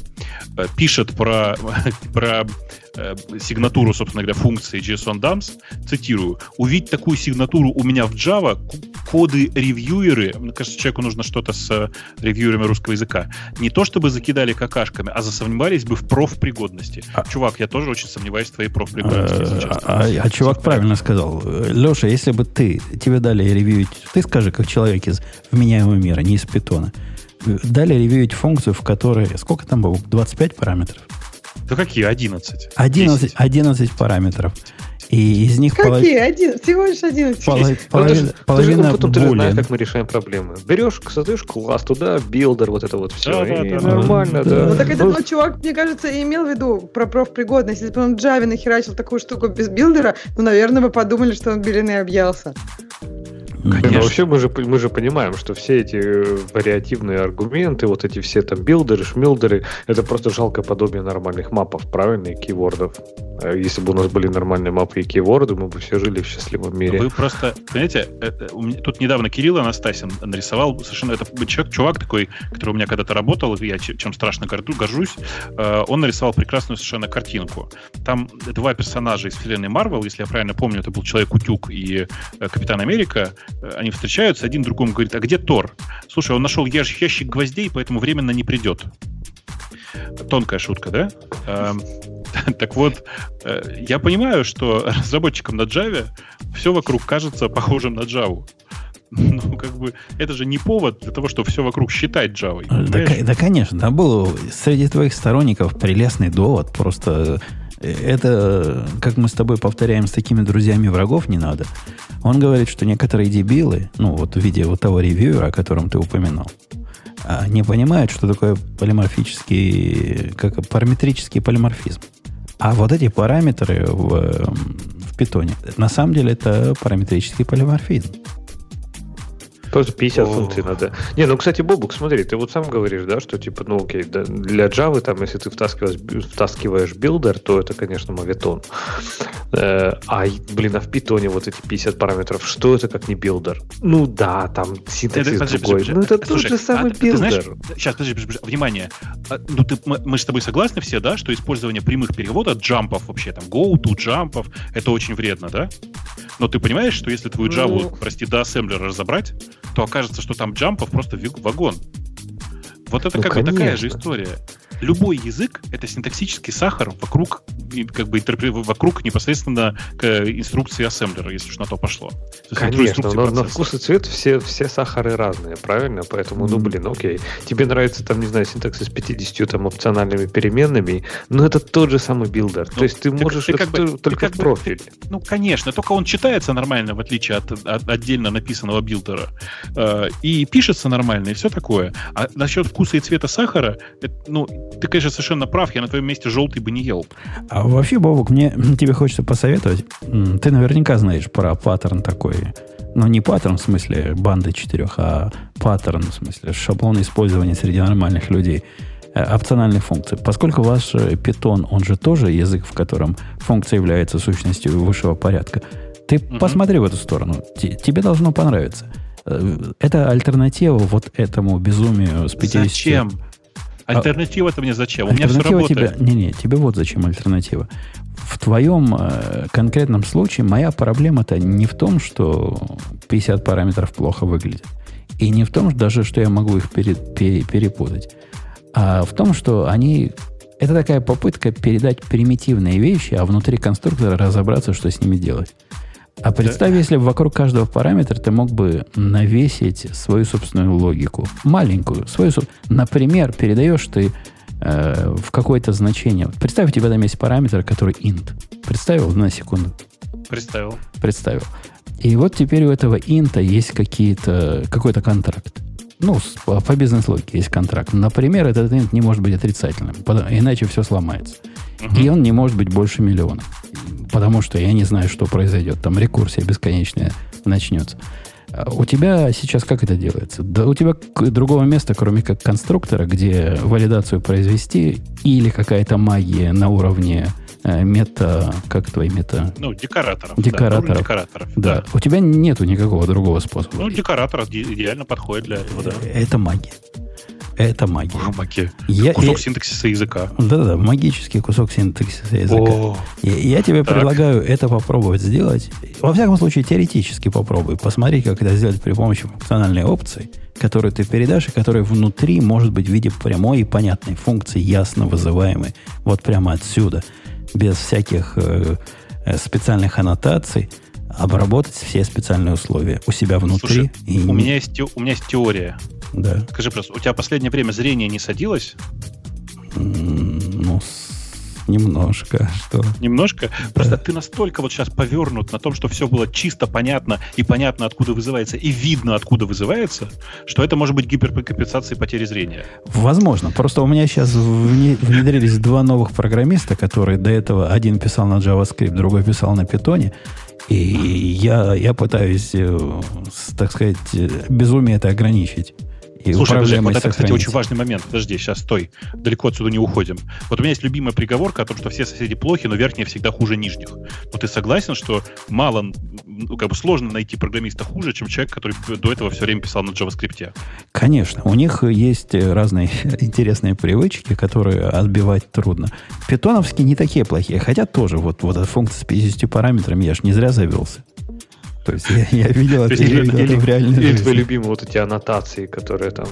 э, пишет про, про э, сигнатуру, собственно говоря, функции JSON-dumps, цитирую, «Увидеть такую сигнатуру у меня в Java, к- коды-ревьюеры, мне кажется, человеку нужно что-то с э, ревьюерами русского языка, не то чтобы закидали какашками, а засомневались бы в профпригодности. А- Чувак, я тоже очень сомневаюсь в твоей профпригодности, если Э, честно. А, а чувак правильно сказал. Леша, если бы ты, тебе дали ревьюить, ты скажи, как человек из вменяемого мира, не из питона, дали ревьюить функцию, в которой, сколько там было, 25 параметров? Да какие? 11. 11, 10. 11 параметров. И из них Какие? Один, всего лишь один. поло- Ну, ты же- половина, ты же, половина ну, потом ты же знаешь, boolean. как мы решаем проблемы. Берешь, создаешь класс туда, builder, вот это вот все. Да, да, и да, да. нормально, Да. да. Ну так этот Ну, вот чувак, мне кажется, и имел в виду про профпригодность. Если бы он в Java нахерачил такую штуку без builder а, ну, наверное, бы подумали, что он белены объелся. Ну, Конечно. вообще мы же, мы же понимаем, что все эти э, вариативные аргументы, вот эти все там билдеры, шмилдеры, это просто жалкое подобие нормальных мапов, правильно, и кейвордов. А Если бы у нас были нормальные мапы и кейворды, мы бы все жили в счастливом мире. Вы просто, понимаете, это- у меня- тут недавно Кирилл Анастасин нарисовал совершенно, это человек, чувак такой, который у меня когда-то работал, я чем страшно горжусь, э, он нарисовал прекрасную совершенно картинку. Там два персонажа из вселенной Марвел, если я правильно помню, это был Человек-утюг и э, Капитан Америка, Э, они встречаются, один другому говорит, а где Тор? Слушай, он нашел ящик, ящик гвоздей, поэтому временно не придет. Тонкая шутка, да? Эм, Так вот, э, я понимаю, что разработчикам на Java все вокруг кажется похожим на Java. Ну, как бы, это же не повод для того, чтобы все вокруг считать Java. Да, да, конечно, да, был среди твоих сторонников прелестный довод. Просто это, как мы с тобой повторяем, с такими друзьями врагов не надо. Он говорит, что некоторые дебилы, ну вот в виде вот того ревьюера, о котором ты упоминал, а, не понимают, что такое полиморфический, как параметрический полиморфизм. А вот эти параметры в, в питоне, на самом деле это параметрический полиморфизм. Просто 50 О. функций надо. Не, ну, кстати, Бобук, смотри, ты вот сам говоришь, да, что типа, ну, окей, да, для Java, там, если ты втаскиваешь, втаскиваешь builder, то это, конечно, моветон. Э, а, блин, а в питоне вот эти 50 параметров, что это как не builder? Ну, да, там синтаксис Подожди, другой. подожди, ну, это подожди. тот Слушай, же самый а ты знаешь, билдер. Сейчас, подожди, подожди, подожди, внимание. А, Ну, ты, мы, с тобой согласны все, да, что использование прямых переходов, jump ов вообще, там, go to jump ов, это очень вредно, да? Но ты понимаешь, что если твою Java, Ну. прости, до ассемблера разобрать, то окажется, что там jump ов просто вагон. Вот это Ну, как бы такая же история. Любой язык — это синтаксический сахар вокруг, как бы, вокруг непосредственно к инструкции ассемблера, если уж на то пошло. То Конечно, но на процесса. вкус и цвет все, все сахары разные, правильно? Поэтому, ну, блин, окей. Тебе нравится, там, не знаю, синтаксис с 50 там, опциональными переменными, но это тот же самый builder. Ну, То есть ты ты- можешь ты как бы- тоже ты только как в бы- профиль. Ну, конечно, только он читается нормально, в отличие от, от отдельно написанного builder а. Э, и пишется нормально, и все такое. А насчет вкуса и цвета сахара, это, ну, ты, конечно, совершенно прав, я на твоем месте желтый бы не ел. А вообще, Бобук, мне тебе хочется посоветовать. Ты наверняка знаешь про паттерн такой. Ну, не паттерн в смысле банды четырех, а паттерн в смысле шаблон использования среди нормальных людей э, опциональных функций. Поскольку ваш э, питон, он же тоже язык, в котором функция является сущностью высшего порядка, ты Мгм. посмотри в эту сторону. Те- тебе должно понравиться. Э, Это альтернатива вот этому безумию с 50... Зачем? Альтернатива-то мне зачем? У меня все работает. тебе... Не-не, тебе вот зачем альтернатива. В твоем э, конкретном случае моя проблема-то не в том, что 50 параметров плохо выглядят. И не в том даже, что я могу их пере- пере- перепутать. А в том, что они... Это такая попытка передать примитивные вещи, а внутри конструктора разобраться, что с ними делать. А представь, да. если вокруг каждого параметра ты мог бы навесить свою собственную логику. Маленькую. Свою, например, передаешь ты э, в какое-то значение. Представь, у тебя там есть параметр, который int. Представил на секунду? Представил. Представил. И вот теперь у этого инта есть какие-то, какой-то контракт. Ну, по, по бизнес-логике есть контракт. Например, этот int не может быть отрицательным, иначе все сломается. И он не может быть больше миллиона. Потому что я не знаю, что произойдет. Там рекурсия бесконечная начнется. А у тебя сейчас как это делается? Да у тебя другого места, кроме как конструктора, где валидацию произвести, или какая-то магия на уровне мета, как твои мета? Ну, декораторов. Декораторов. Да, декораторов. Да. да. У тебя нету никакого другого способа. Ну, декоратор идеально подходит для этого, да. Это магия. Это магия. О, магия. Я, кусок я, синтаксиса языка. Да-да-да, магический кусок синтаксиса языка. О, я, я тебе так. предлагаю это попробовать сделать. Во всяком случае, теоретически попробуй. Посмотри, как это сделать при помощи функциональной опции, которую ты передашь, и которая внутри может быть в виде прямой и понятной функции, ясно вызываемой. Вот прямо отсюда без всяких э, э, специальных аннотаций обработать все специальные условия у себя внутри. Слушай, и... у, меня есть, у меня есть теория. Да. Скажи просто, у тебя последнее время зрение не садилось? Ну, Немножко. Что? Немножко? Да. Просто ты настолько вот сейчас повернут на том, что все было чисто понятно, и понятно, откуда вызывается, и видно, откуда вызывается, что это может быть гиперкомпенсацией потери зрения. Возможно. Просто у меня сейчас внедрились два новых программиста, которые до этого один писал на JavaScript, другой писал на Python. И я, я пытаюсь, э, так сказать, э, безумие это ограничить. И Слушай, подожди, вот это, кстати, очень важный момент. Подожди, сейчас стой. Далеко отсюда не уходим. Вот у меня есть любимая приговорка о том, что все соседи плохи, но верхние всегда хуже нижних. Но ты согласен, что мало, ну, как бы сложно найти программиста хуже, чем человек, который до этого все время писал на JavaScript? Конечно. У них есть разные интересные привычки, которые отбивать трудно. Питоновские не такие плохие, хотя тоже вот, вот эта функция с 50 параметрами, я ж не зря завелся. То есть я, я видел это, я видел это в реальной жизни. Или твои любимые вот эти аннотации, которые там...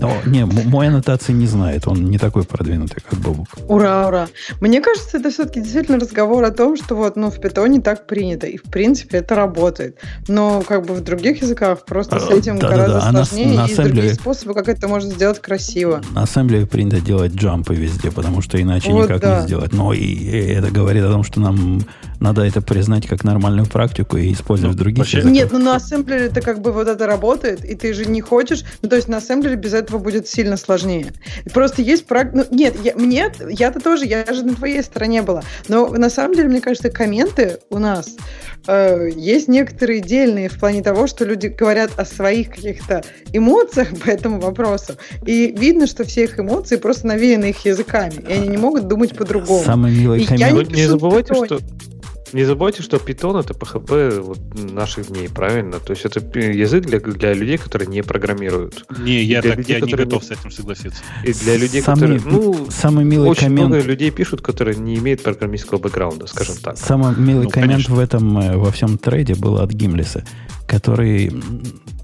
Но, не, мой аннотации не знает, он не такой продвинутый, как Бобук. Ура, ура. Мне кажется, это все-таки действительно разговор о том, что вот, ну, в питоне так принято, и в принципе это работает. Но как бы в других языках просто с этим да, гораздо да, да. сложнее, а на, на и ассемблере, другие способы, как это можно сделать красиво. На ассемблере принято делать джампы везде, потому что иначе вот никак да. не сделать. Но и, и это говорит о том, что нам надо это признать как нормальную практику и использовать ну, в других языках. Нет, ну на ассемблере это как бы вот это работает, и ты же не хочешь, ну то есть на ассемблере без этого будет сильно сложнее. Просто есть... Ну, нет, я, мне, я-то тоже, я же на твоей стороне была. Но на самом деле, мне кажется, комменты у нас э, есть некоторые дельные в плане того, что люди говорят о своих каких-то эмоциях по этому вопросу. И видно, что все их эмоции просто навеяны их языками. И они не могут думать по-другому. Самый милый коммент. Не, не забывайте, что не забывайте, что Python это PHP вот, наших дней, правильно? То есть это язык для, для людей, которые не программируют. Не, я, так, людей, я не готов не... с этим согласиться. И для людей, самый, которые... Ну, самый милый очень коммент... много людей пишут, которые не имеют программистского бэкграунда, скажем так. Самый милый ну, коммент конечно. в этом, э, во всем трейде был от Гимлиса, который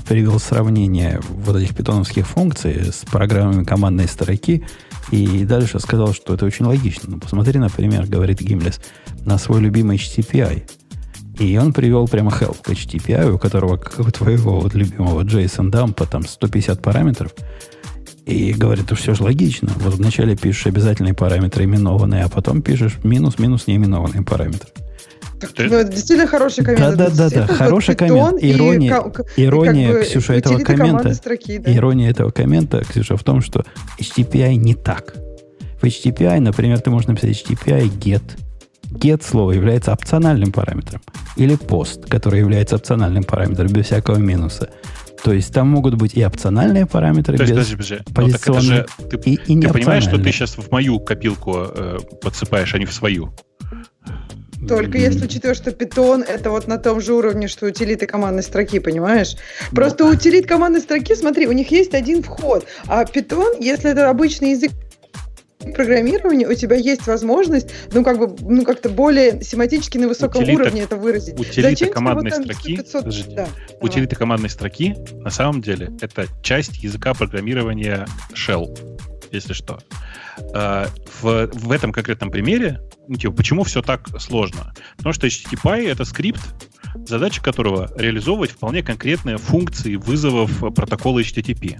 привел сравнение вот этих питоновских функций с программами командной строки и дальше сказал, что это очень логично. Ну, посмотри, например, говорит Гимлес, на свой любимый HTTPI. И он привел прямо help к HTTPI, у которого, как у твоего вот любимого JSON дампа, там 150 параметров. И говорит, что все же логично. Вот вначале пишешь обязательные параметры именованные, а потом пишешь минус-минус неименованные параметры. Ну, это действительно хороший коммент. Да, да, да, да. Хороший коммент. Ирония, и, ирония как бы, Ксюша, этого коммента. Строки, да? Ирония этого коммента, Ксюша, в том, что HTTPI не так. В HTTPI, например, ты можешь написать HTTPI get. Get слово является опциональным параметром. Или post, который является опциональным параметром без всякого минуса. То есть там могут быть и опциональные параметры, То есть, без подожди, подожди. позиционных, же, ты, и, и Ты понимаешь, что ты сейчас в мою копилку э, подсыпаешь, а не в свою? Только если учитывая, что Python это вот на том же уровне, что утилиты командной строки, понимаешь? Просто ну. утилит командной строки, смотри, у них есть один вход, а Python, если это обычный язык программирования у тебя есть возможность, ну, как бы, ну, как-то более семантически на высоком утилита, уровне это выразить. Утилита Зачем командной строки, 500... да, утилита давай. командной строки, на самом деле, это часть языка программирования Shell если что. Э, в, в этом конкретном примере, ну, типа, почему все так сложно? Потому что HTTP это скрипт, задача которого реализовывать вполне конкретные функции вызовов протокола HTTP.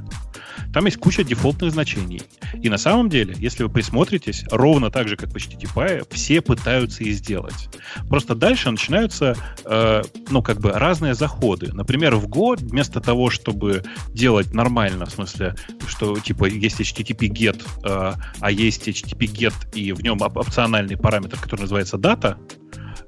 Там есть куча дефолтных значений. И на самом деле, если вы присмотритесь, ровно так же, как в HTTP, все пытаются и сделать. Просто дальше начинаются, э, ну, как бы разные заходы. Например, в Go вместо того, чтобы делать нормально, в смысле, что, типа, есть HTTP get, э, а есть HTTP get, и в нем опциональный параметр, который называется data,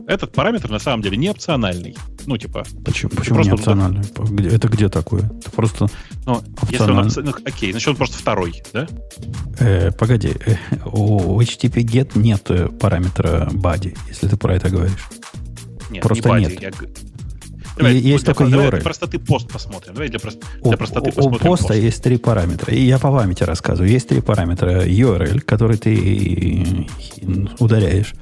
этот параметр на самом деле не опциональный. Ну, типа... Почему, почему не опциональный? Где, это где такое? Это просто ну, если он, ну, окей, значит он просто второй, да? Э, погоди, э, у HTTP GET нет э, параметра body, если ты про это говоришь. Нет, просто не body, нет. Я... Давай, есть для, только давай URL. для простоты пост посмотрим. Давай для, прост, у, для простоты у, посмотрим. У поста пост. есть три параметра. И я по памяти рассказываю. Есть три параметра. URL, который ты ударяешь.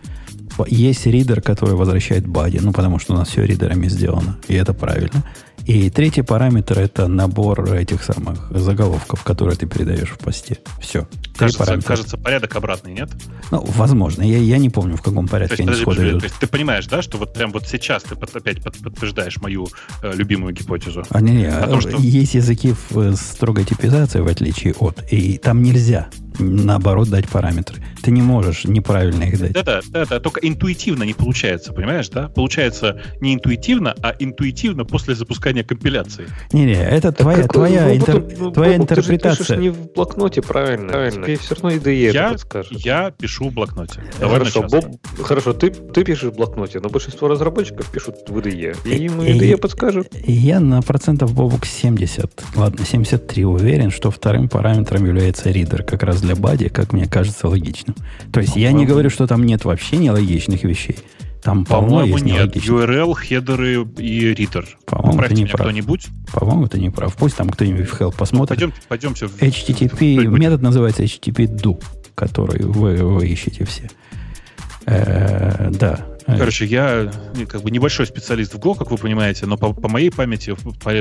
Есть ридер, который возвращает body, ну, потому что у нас все ридерами сделано, и это правильно. И третий параметр это набор этих самых заголовков, которые ты передаешь в посте. Все. Кажется, кажется, порядок обратный, нет? Ну, возможно. Я, я не помню, в каком порядке то есть, они сходы идут. То есть ты понимаешь, да, что вот прям вот сейчас ты под, опять под, подтверждаешь мою э, любимую гипотезу? А, не, не, том, что... есть языки в строгой типизации, в отличие от, и там нельзя наоборот дать параметры. Ты не можешь неправильно их дать. Да-да, да-да, только интуитивно не получается, понимаешь, да? Получается не интуитивно, а интуитивно после запускания компиляции. Не-не, это так твоя, как, твоя, ну, интер, ну, твоя Бобок, интерпретация. Ты же не в блокноте, правильно? правильно. Тебе все равно IDE я, подскажет. Я пишу в блокноте. Хорошо, Боб, хорошо ты, ты пишешь в блокноте, но большинство разработчиков пишут в IDE. И им IDE подскажет. Я на процентов Бобок 70, ладно, 73 уверен, что вторым параметром является ридер как раз для бади, как мне кажется логичным. То есть я не говорю, что там нет вообще нелогичных вещей. Там полно есть нет. URL, хедеры и ридер. По-моему, ты не прав. кто-нибудь. По-моему, ты не прав. Пусть там кто-нибудь в help посмотрит. Пойдем, пойдемте в... HTTP, в... метод называется HTTP do, который вы, вы ищете все. Э, да, Короче, я ну, как бы небольшой специалист в Go, как вы понимаете, но по, по моей памяти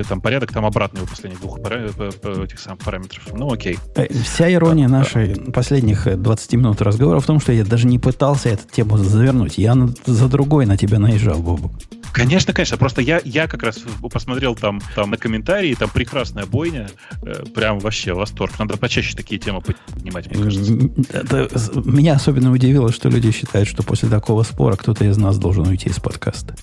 там порядок там обратный у последних двух пара, этих самых параметров. Ну, окей. Э, вся ирония нашей последних 20 минут разговора в том, что я даже не пытался эту тему завернуть. Я за другой на тебя наезжал, Бобу. Конечно, конечно. Просто я, я как раз посмотрел там, там на комментарии, там прекрасная бойня. Э, прям вообще восторг. Надо почаще такие темы поднимать, мне кажется. Это, меня особенно удивило, что люди считают, что после такого спора кто-то из нас должен уйти из подкаста.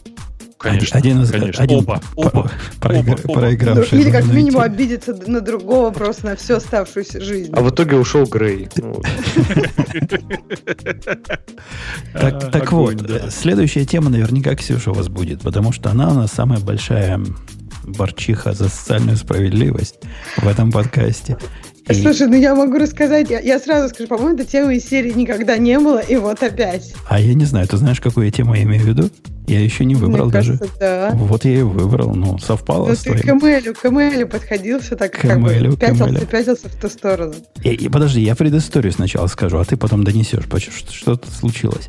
Конечно, один из, конечно. Один оба, оба, проигра, оба, проигравший. Ну, или как минимум обидеться на другого просто на всю оставшуюся жизнь. А в итоге ушел Грей. Так вот, следующая тема наверняка, Ксюша, у вас будет, потому что она у нас самая большая борчиха за социальную справедливость в этом подкасте. Слушай, ну я могу рассказать, я, я сразу скажу, по-моему, этой темы из серии никогда не было, и вот опять. А я не знаю, ты знаешь, какую я тему я имею в виду? Я еще не выбрал Мне даже. Кажется, да. Вот я и выбрал, ну, совпало ну, с ты твоим. к Эмэлю, к Эмэлю подходил, все так к как бы пятился, пятился в ту сторону. И, и подожди, я предысторию сначала скажу, а ты потом донесешь, что, что-то случилось.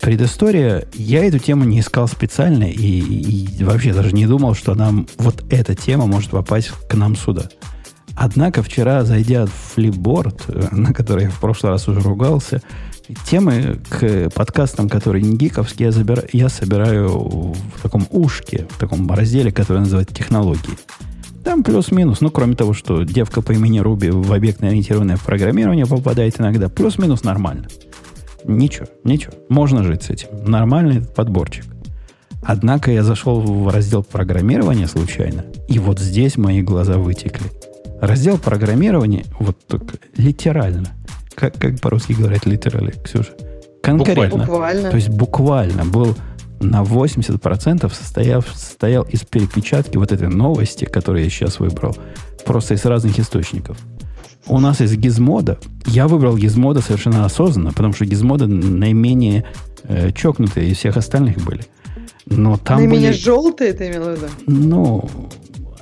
Предыстория, я эту тему не искал специально и, и, и вообще даже не думал, что нам вот эта тема может попасть к нам сюда. Однако вчера, зайдя в флипборд, э, на который я в прошлый раз уже ругался, темы к подкастам, которые не гиковские, я, забира, я собираю в таком ушке, в таком разделе, который называется «Технологии». Там плюс-минус, ну, кроме того, что девка по имени Руби в объектно-ориентированное программирование попадает иногда, плюс-минус нормально. Ничего, ничего. Можно жить с этим. Нормальный подборчик. Однако я зашел в раздел программирования случайно, и вот здесь мои глаза вытекли. Раздел программирования, вот только литерально, как, как по-русски говорят литерали, Ксюша? Конкретно. Буквально. То есть буквально был на 80% состояв, состоял из перепечатки вот этой новости, которую я сейчас выбрал, просто из разных источников. У нас из гизмода, я выбрал гизмода совершенно осознанно, потому что гизмоды наименее э, чокнутые из всех остальных были. Но там наименее были, желтые, ты имел в виду? Ну,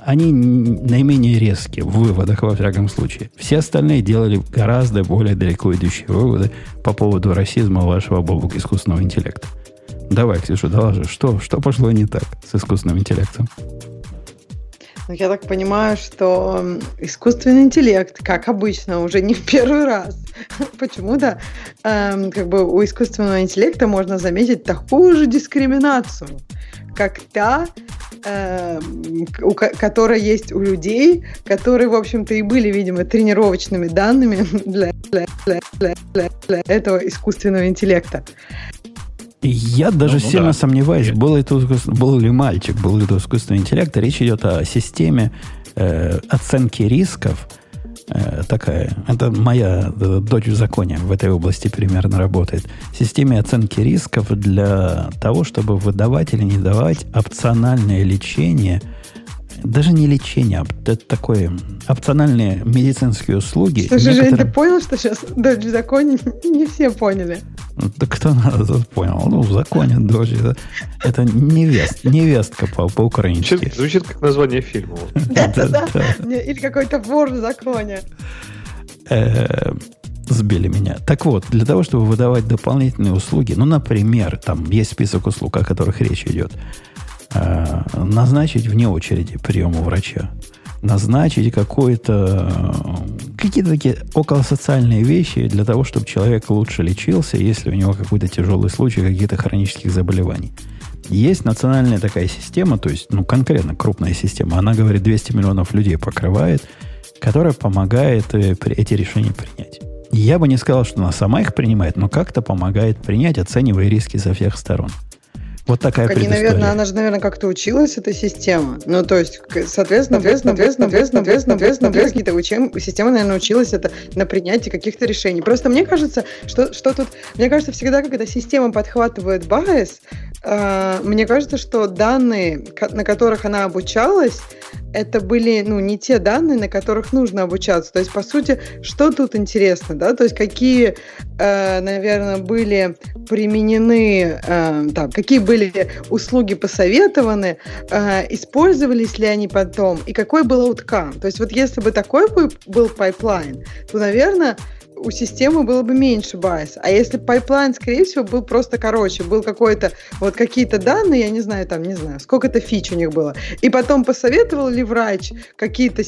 они наименее резкие в выводах, во всяком случае. Все остальные делали гораздо более далеко идущие выводы по поводу расизма вашего бобука искусственного интеллекта. Давай, Ксюша, доложи, что, что пошло не так с искусственным интеллектом? Ну, я так понимаю, что искусственный интеллект, как обычно, уже не в первый раз, почему-то эм, как бы у искусственного интеллекта можно заметить такую же дискриминацию, как та, э, у, которая есть у людей, которые, в общем-то, и были, видимо, тренировочными данными для, для, для, для, для этого искусственного интеллекта. Я даже ну, ну, сильно да. сомневаюсь, был, это, был ли мальчик, был ли это искусственный интеллект. Речь идет о системе э, оценки рисков. Э, такая, это моя э, дочь в законе в этой области примерно работает. Системе оценки рисков для того, чтобы выдавать или не давать опциональное лечение – даже не лечение, а это такое опциональные медицинские услуги. Слушай, некоторые... Жень, ты понял, что сейчас дочь в законе не все поняли? Да кто надо понял? Ну, в законе дочь. Это, это невест, невестка по, по-украински. Звучит, звучит как название фильма. Или какой-то вор в законе. Э, сбили меня. Так вот, для того, чтобы выдавать дополнительные услуги, ну, например, там есть список услуг, о которых речь идет, Э, назначить вне очереди приема врача, назначить какое-то какие-то такие околосоциальные вещи для того, чтобы человек лучше лечился, если у него какой-то тяжелый случай каких-то хронических заболеваний. Есть национальная такая система, то есть, ну, конкретно крупная система, она, говорит, 200 миллионов людей покрывает, которая помогает э, эти решения принять. Я бы не сказал, что она сама их принимает, но как-то помогает принять, оценивая риски со всех сторон. Вот такая так они, наверное, она же, наверное, как-то училась, эта система. Ну, то есть, соответственно, соответственно, соответственно, соответственно, соответственно, соответственно, какие-то учим, система, наверное, училась это на принятии каких-то решений. Просто мне кажется, что, что тут, мне кажется, всегда, как эта система подхватывает байс, мне кажется, что данные, на которых она обучалась, это были, ну, не те данные, на которых нужно обучаться. То есть, по сути, что тут интересно, да? То есть, какие, э, наверное, были применены, э, там, какие были услуги посоветованы, э, использовались ли они потом, и какой был outcome. То есть вот если бы такой был pipeline, то, наверное, у системы было бы меньше bias. А если pipeline, скорее всего, был просто короче, был какой-то, вот какие-то данные, я не знаю, там, не знаю, сколько-то фич у них было. И потом посоветовал ли врач какие-то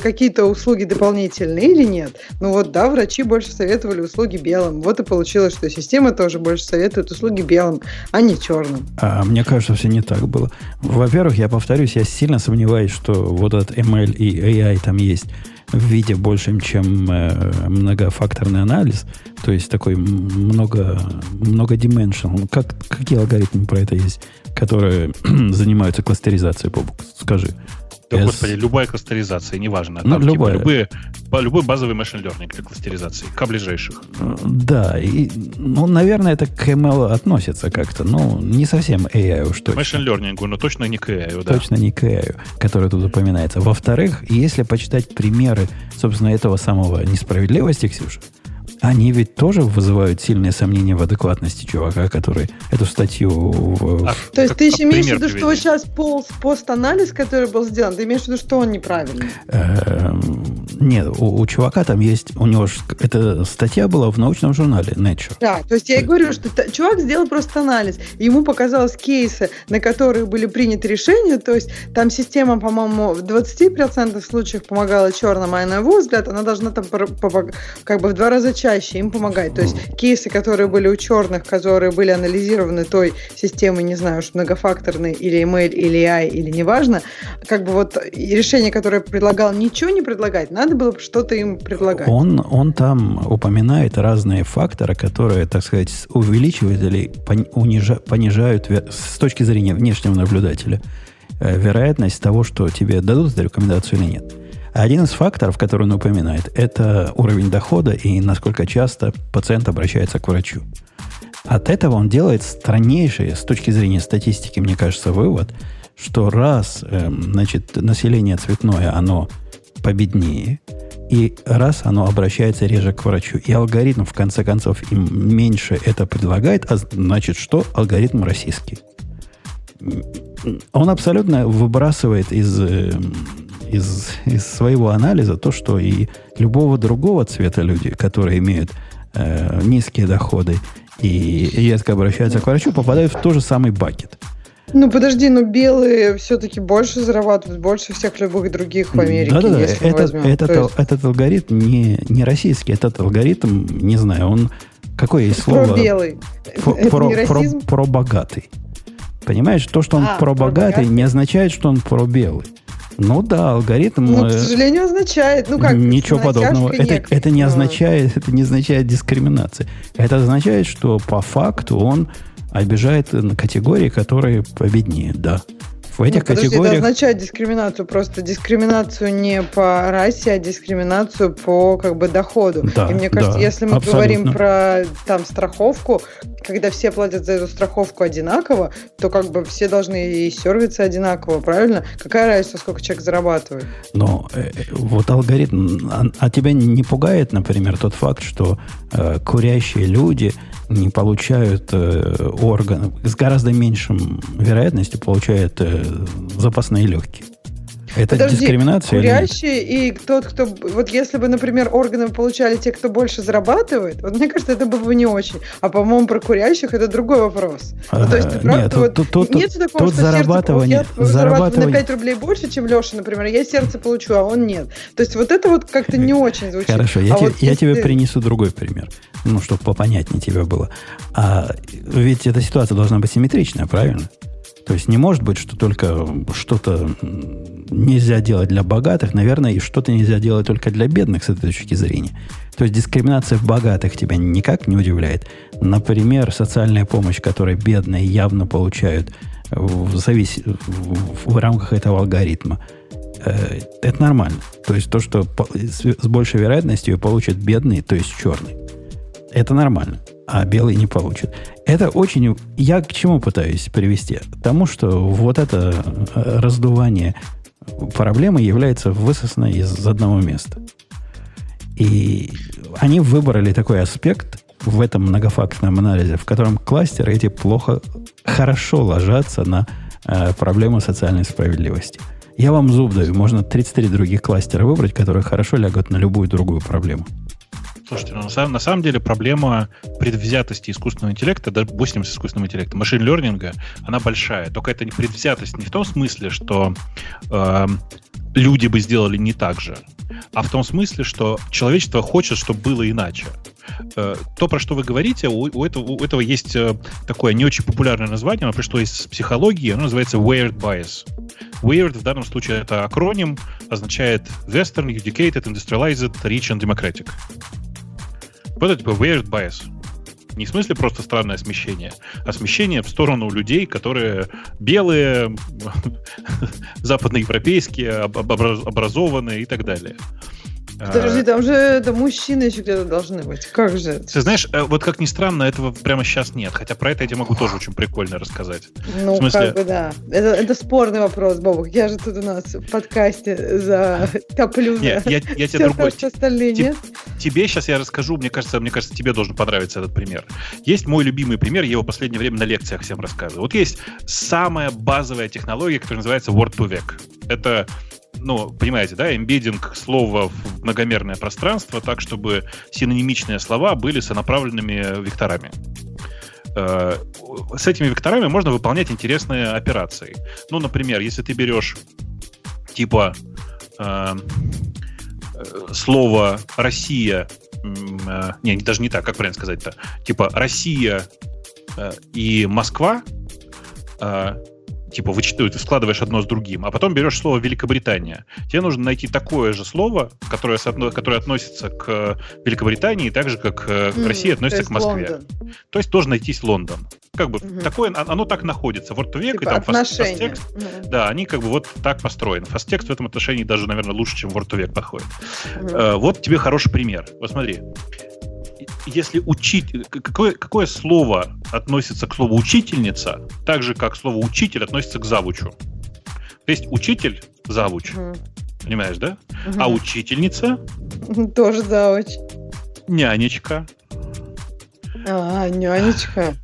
какие услуги дополнительные или нет? Ну вот, да, врачи больше советовали услуги белым. Вот и получилось, что система тоже больше советует услуги белым, а не черным. А мне кажется, все не так было. Во-первых, я повторюсь, я сильно сомневаюсь, что вот этот ML и AI там есть в виде большим, чем э, многофакторный анализ, то есть такой много, много dimensional. Как, какие алгоритмы про это есть, которые занимаются кластеризацией, Бобук? Скажи. Да, S... господи, любая кластеризация, неважно. Ну, Там, ну, любая. Типа, любые, любой базовый машин learning для кластеризации, к ближайших. Да, и, ну, наверное, это к ML относится как-то, но не совсем AI уж точно. Машин learning, но точно не к AI, да. Точно не к AI, который тут упоминается. Во-вторых, если почитать примеры, собственно, этого самого несправедливости, Ксюша, они ведь тоже вызывают сильные сомнения в адекватности чувака, который эту статью... В... А, То есть ты имеешь в виду, что сейчас пол, пост-анализ, который был сделан, ты имеешь в виду, что он неправильный? Эм, нет, у, у чувака там есть, у него ж, эта статья была в научном журнале Nature. Да, то есть я и говорю, что чувак сделал просто анализ, ему показалось кейсы, на которые были приняты решения, то есть там система, по-моему, в 20% случаев помогала черным, а на его взгляд она должна там как бы в два раза чаще чаще им помогать. То есть кейсы, которые были у черных, которые были анализированы той системой, не знаю, уж многофакторной или email, или AI, или неважно, как бы вот решение, которое предлагал, ничего не предлагать, надо было что-то им предлагать. Он, он там упоминает разные факторы, которые, так сказать, увеличивают или понижают, с точки зрения внешнего наблюдателя э, вероятность того, что тебе дадут эту рекомендацию или нет. Один из факторов, который он упоминает, это уровень дохода и насколько часто пациент обращается к врачу. От этого он делает страннейший, с точки зрения статистики, мне кажется, вывод, что раз э, значит, население цветное, оно победнее, и раз оно обращается реже к врачу, и алгоритм, в конце концов, им меньше это предлагает, а значит, что алгоритм российский. Он абсолютно выбрасывает из э, из, из своего анализа то, что и любого другого цвета люди, которые имеют э, низкие доходы и редко обращаются к врачу, попадают в тот же самый бакет. Ну подожди, но белые все-таки больше зарабатывают, больше всех любых других в Америке, Да-да-да, если этот, этот, То есть этот алгоритм не, не российский, этот алгоритм, не знаю, он какое есть слово? про белый. Про, про, расизм? про богатый. Понимаешь, то, что он А, про богатый, не означает, что он про белый. Ну да, алгоритм. Ну, к э, сожалению, означает. Ну как? Ничего подобного. Это, некой. это не Ну, означает, это не означает дискриминации. Это означает, что по факту он обижает категории, которые победнее, да. В этих ну, подожди, это категориях. означает дискриминацию, просто дискриминацию не по расе, а дискриминацию по как бы доходу. Да, И мне кажется, да, если мы абсолютно. говорим про там страховку, когда все платят за эту страховку одинаково, то как бы все должны и сервисы одинаково, правильно? Какая разница, сколько человек зарабатывает? Но э, э, вот алгоритм, а, а тебя не пугает, например, тот факт, что э, курящие люди не получают э, органы, с гораздо меньшим вероятностью получают э, запасные легкие. Это Подожди, дискриминация или нет? Курящие и тот, кто... Вот если бы, например, органы получали те, кто больше зарабатывает, вот мне кажется, это было бы не очень. А, по-моему, про курящих это другой вопрос. Ну, то есть, А, ты правда, нет, вот тут- тут- нет такого, тут что сердце зарабатывание- получ- я зарабатываю на 5 рублей больше, чем Леша, например, я сердце получу, а он нет. То есть вот это вот как-то не очень звучит. Хорошо, я, А тебе, вот я тебе принесу другой пример, ну, чтобы попонятнее тебе было. А ведь эта ситуация должна быть симметричная, правильно? То есть не может быть, что только что-то нельзя делать для богатых, наверное, и что-то нельзя делать только для бедных с этой точки зрения. То есть дискриминация в богатых тебя никак не удивляет. Например, социальная помощь, которую бедные явно получают в, завис... в, рамках этого алгоритма. Э, Это нормально. То есть то, что с большей вероятностью получит бедный, то есть черный. Это нормально. А белый не получит. Это очень... Я к чему пытаюсь привести? К тому, что вот это э, раздувание проблемы является высосанной из одного места. И они выбрали такой аспект в этом многофакторном анализе, в котором кластеры эти плохо, хорошо ложатся на э, проблему социальной справедливости. Я вам зуб даю, можно 33 других кластера выбрать, которые хорошо лягут на любую другую проблему. Слушайте, ну, на, самом, на самом деле проблема предвзятости искусственного интеллекта, допустим, с искусственным интеллектом, машин-лернинга, она большая. Только это не предвзятость не в том смысле, что э, люди бы сделали не так же, а в том смысле, что человечество хочет, чтобы было иначе. Э, то, про что вы говорите, у, у этого, у этого есть э, такое не очень популярное название, оно пришло из психологии, оно называется weird bias. Weird в данном случае это акроним, означает Western, Educated, Industrialized, Rich and Democratic. Вот это типа weird bias. Не в смысле просто странное смещение, а смещение в сторону людей, которые белые, западноевропейские, об- образ- образованные и так далее. Подожди, А, там же это мужчины еще где-то должны быть. Как же? Ты знаешь, э, вот как ни странно, этого прямо сейчас нет. Хотя про это я тебе могу тоже очень прикольно рассказать. Ну, В смысле? как бы да. Это, это спорный вопрос, Бобок. Я же тут у нас в подкасте за топлю Нет, я, я тебе другой. то, остальные Ти- нет. Тебе сейчас я расскажу, мне кажется, мне кажется, тебе должен понравиться этот пример. Есть мой любимый пример, я его в последнее время на лекциях всем рассказываю. Вот есть самая базовая технология, которая называется Word to Vec. Это ну, понимаете, да, эмбеддинг слова в многомерное пространство так, чтобы синонимичные слова были сонаправленными векторами. Э, С этими векторами можно выполнять интересные операции. Ну, например, если ты берешь типа э, э, слово Россия, э, не, даже не так, как правильно сказать-то, типа Россия э, и Москва, э, типа вычитывают, ты складываешь одно с другим, а потом берешь слово Великобритания. Тебе нужно найти такое же слово, которое, соотно- которое относится к Великобритании, так же, как э, М, Россия относится к Москве. Лондон. То есть должен найтись Лондон. Как бы Мгм. такое, о- оно так находится. Вот век, и Типа там фас- отношения. фастекст, Ну, да, они как бы вот так построены. Фастекст в этом отношении даже, наверное, лучше, чем Word to Vec подходит. мгм. Э, вот тебе хороший пример. Вот смотри. Если учить... Какое, какое слово относится к слову учительница, так же, как слово учитель относится к завучу? То есть учитель — завуч, Мгм. понимаешь, да? Мгм. А учительница Тоже завуч. — нянечка. А, нянечка.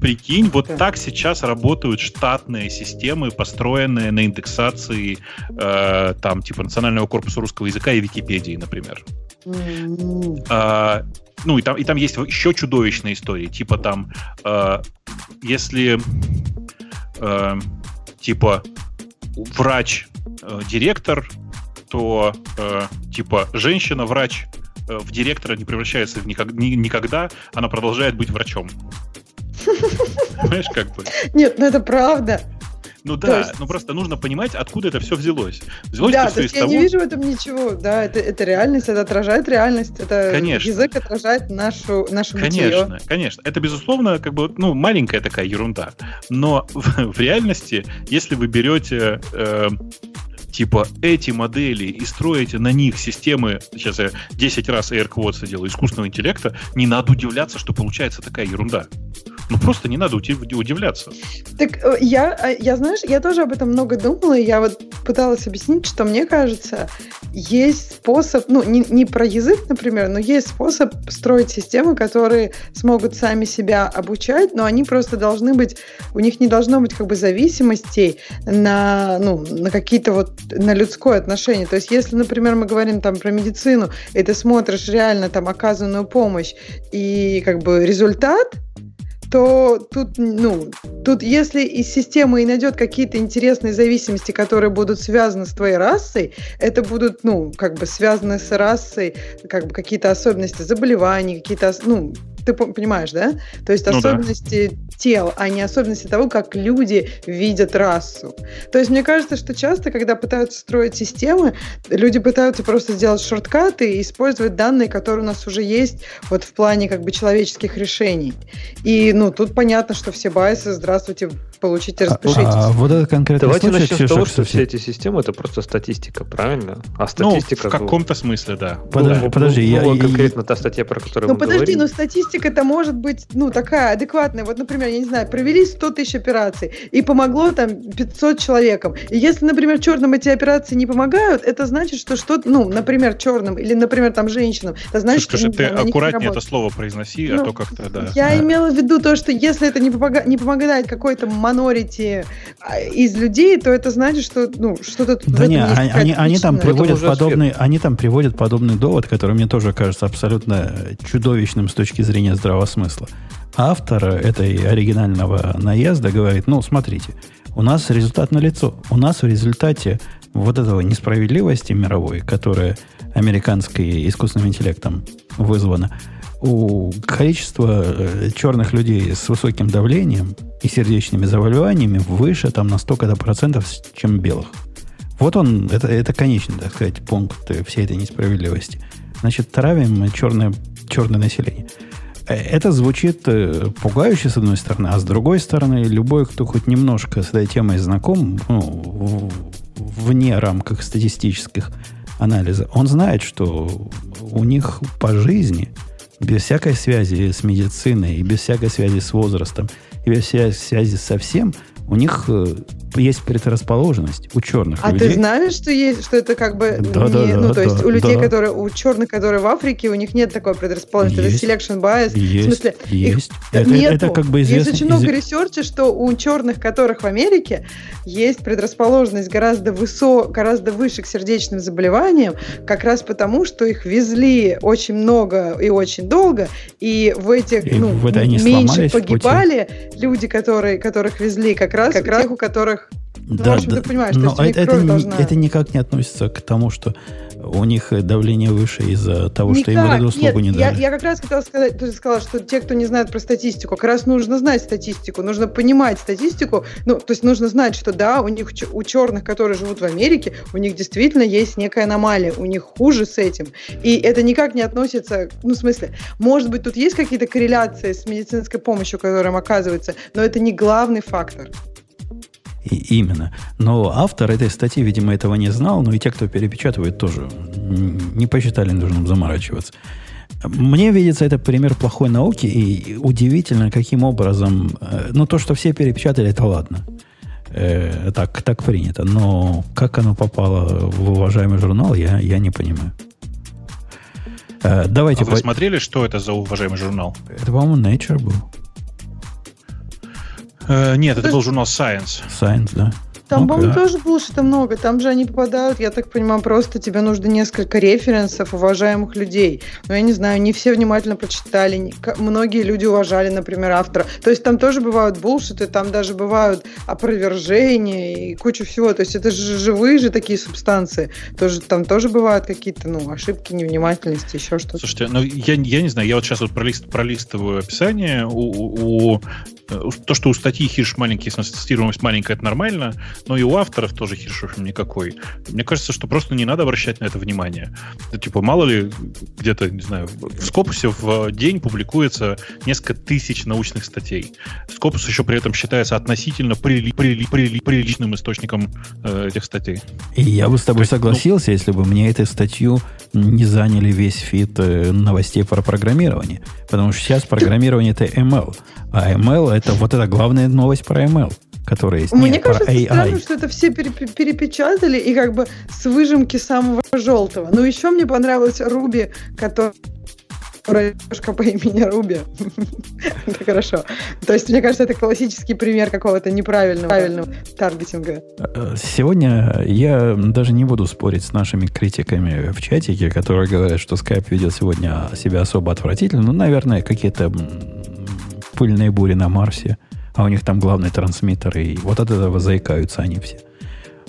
Прикинь, вот Да. так сейчас работают штатные системы, построенные на индексации э, там типа Национального корпуса русского языка и Википедии, например. М. А, ну, и там, и там есть еще чудовищные истории. Типа там, э, если... э, типа врач-директор, то э, типа женщина-врач э, в директора не превращается в никак, ни, никогда, она продолжает быть врачом. Понимаешь, как бы? Нет, ну это правда. Ну да, есть... ну просто нужно понимать, откуда это все взялось. Взялось да, то есть я того... не вижу в этом ничего. Да, это, это реальность, это отражает реальность. Это конечно. язык отражает нашу, нашу Конечно, бытие. конечно. Это, безусловно, как бы, ну, маленькая такая ерунда. Но в, в реальности, если вы берете э, типа эти модели и строите на них системы, сейчас я 10 раз Air Quotes делаю, искусственного интеллекта, не надо удивляться, что получается такая ерунда. Ну, просто не надо удивляться. Так э, я, э, я, знаешь, я тоже об этом много думала, и я вот пыталась объяснить, что мне кажется, есть способ, ну, не, не про язык, например, но есть способ строить системы, которые смогут сами себя обучать, но они просто должны быть, у них не должно быть как бы зависимостей на, ну, на какие-то вот, на людское отношение. То есть, если, например, мы говорим там про медицину, и ты смотришь реально там оказанную помощь, и как бы результат, то тут, ну, тут если из системы и найдет какие-то интересные зависимости, которые будут связаны с твоей расой, это будут, ну, как бы связаны с расой, как бы какие-то особенности заболеваний, какие-то, ну, ты понимаешь, да? То есть ну, особенности да. тел, а не особенности того, как люди видят расу. То есть мне кажется, что часто, когда пытаются строить системы, люди пытаются просто сделать шорткаты и использовать данные, которые у нас уже есть вот в плане как бы человеческих решений. И, ну, тут понятно, что все байсы, здравствуйте, получите, распишитесь. А, а вот это конкретно Давайте случай, начнем с того, что все эти системы это просто статистика, правильно? А статистика... Ну, в каком-то смысле, да. Подожди, ну, подожди. Ну, я, ну, конкретно та статья, про которую ну, мы подожди, говорим. но статистика это может быть, ну, такая адекватная. Вот, например, я не знаю, провели 100 тысяч операций, и помогло там 500 человекам. И если, например, черным эти операции не помогают, это значит, что что-то, ну, например, черным или, например, там женщинам, это значит, Слушай, что... ты аккуратнее это слово произноси, а ну, а то как-то, да. Я да. имела в виду то, что если это не, помога... не помогает какой-то монорити а, из людей, то это значит, что ну, что-то Да не, они, они, они там приводят подобный, они там приводят подобный довод, который мне тоже кажется абсолютно чудовищным с точки зрения здравого смысла. Автор этой оригинального наезда говорит, ну, смотрите, у нас результат на лицо. У нас в результате вот этого несправедливости мировой, которая американской искусственным интеллектом вызвана, у количества э, черных людей с высоким давлением и сердечными заболеваниями выше там на столько-то процентов, чем белых. Вот он, это, это конечный, так сказать, пункт всей этой несправедливости. Значит, травим черное, черное население. Э, это звучит э, пугающе, с одной стороны, а с другой стороны, любой, кто хоть немножко с этой темой знаком, ну, вне рамках статистических анализа, он знает, что у них по жизни – без всякой связи с медициной, и без всякой связи с возрастом, и без всякой связи со всем, у них э, есть предрасположенность у черных а людей. А ты знаешь, что есть, что это как бы да, не, да, ну да, то есть да, у людей, да. которые у черных, которые в Африке, у них нет такой предрасположенности, есть, это selection bias. Есть, в смысле, есть. это, нету. это как бы известно. Есть очень много research а, что у черных, которых в Америке есть предрасположенность гораздо высо, гораздо выше к сердечным заболеваниям, как раз потому, что их везли очень много и очень долго, и в этих и ну, в это меньше погибали люди, которые, которых везли как раз, как раз тех, у которых ну, да, общем, да, ты понимаешь, но это, это, должна... это никак не относится к тому, что у них давление выше из-за того, никак. что им эту услугу Нет, не дали. Я, я как раз хотела сказать, ты сказала, что те, кто не знает про статистику, как раз нужно знать статистику, нужно понимать статистику, ну, то есть нужно знать, что да, у них, у черных, которые живут в Америке, у них действительно есть некая аномалия, у них хуже с этим. И это никак не относится, ну, в смысле, может быть, тут есть какие-то корреляции с медицинской помощью, которая им оказывается, но это не главный фактор. И именно. Но автор этой статьи, видимо, этого не знал, но и те, кто перепечатывает, тоже не посчитали нужным заморачиваться. Мне видится это пример плохой науки, и удивительно, каким образом... Э, ну, то, что все перепечатали, это ладно. Э, так, так принято. Но как оно попало в уважаемый журнал, я, я не понимаю. Э, давайте а вы по... смотрели, что это за уважаемый журнал? Это, по-моему, Nature был. Э, нет, это был журнал Science. Science, да. Там, Ну, по-моему, да. тоже булшита много. Там же они попадают, я так понимаю, просто тебе нужно несколько референсов уважаемых людей. Но я не знаю, не все внимательно прочитали. не- Многие люди уважали, например, автора. То есть там тоже бывают булшиты, там даже бывают опровержения и куча всего. То есть это же живые же такие субстанции. Тоже, там тоже бывают какие-то ну, ошибки, невнимательности, еще что-то. Слушайте, ну я, я не знаю, я вот сейчас вот пролист, пролистываю описание. У, у- у- то, что у статьи хирш маленький, в смысле, цитируемость маленькая, это нормально, но и у авторов тоже хирш, в общем, никакой. Мне кажется, что просто не надо обращать на это внимание. Это, типа, мало ли, где-то, не знаю, в Скопусе в день публикуется несколько тысяч научных статей. Скопус еще при этом считается относительно прили- прили- прили- приличным источником э, этих статей. И я бы с тобой То есть, ну- согласился, если бы мне эту статью не заняли весь фит э, новостей про программирование. Потому что сейчас программирование это ML. А ML это вот эта главная новость про ML, которая есть. Мне Нет, про кажется AI. странно, что это все пере- перепечатали и как бы с выжимки самого желтого. Но еще мне понравилась Руби, которая девушка по имени Руби. Это хорошо. То есть, мне кажется, это классический пример какого-то неправильного правильного таргетинга. Э, Сегодня я даже не буду спорить с нашими критиками в чатике, которые говорят, что Skype ведет сегодня себя особо отвратительно. Ну, наверное, какие-то пыльные бури на Марсе, а у них там главный трансмиттер, и вот от этого заикаются они все.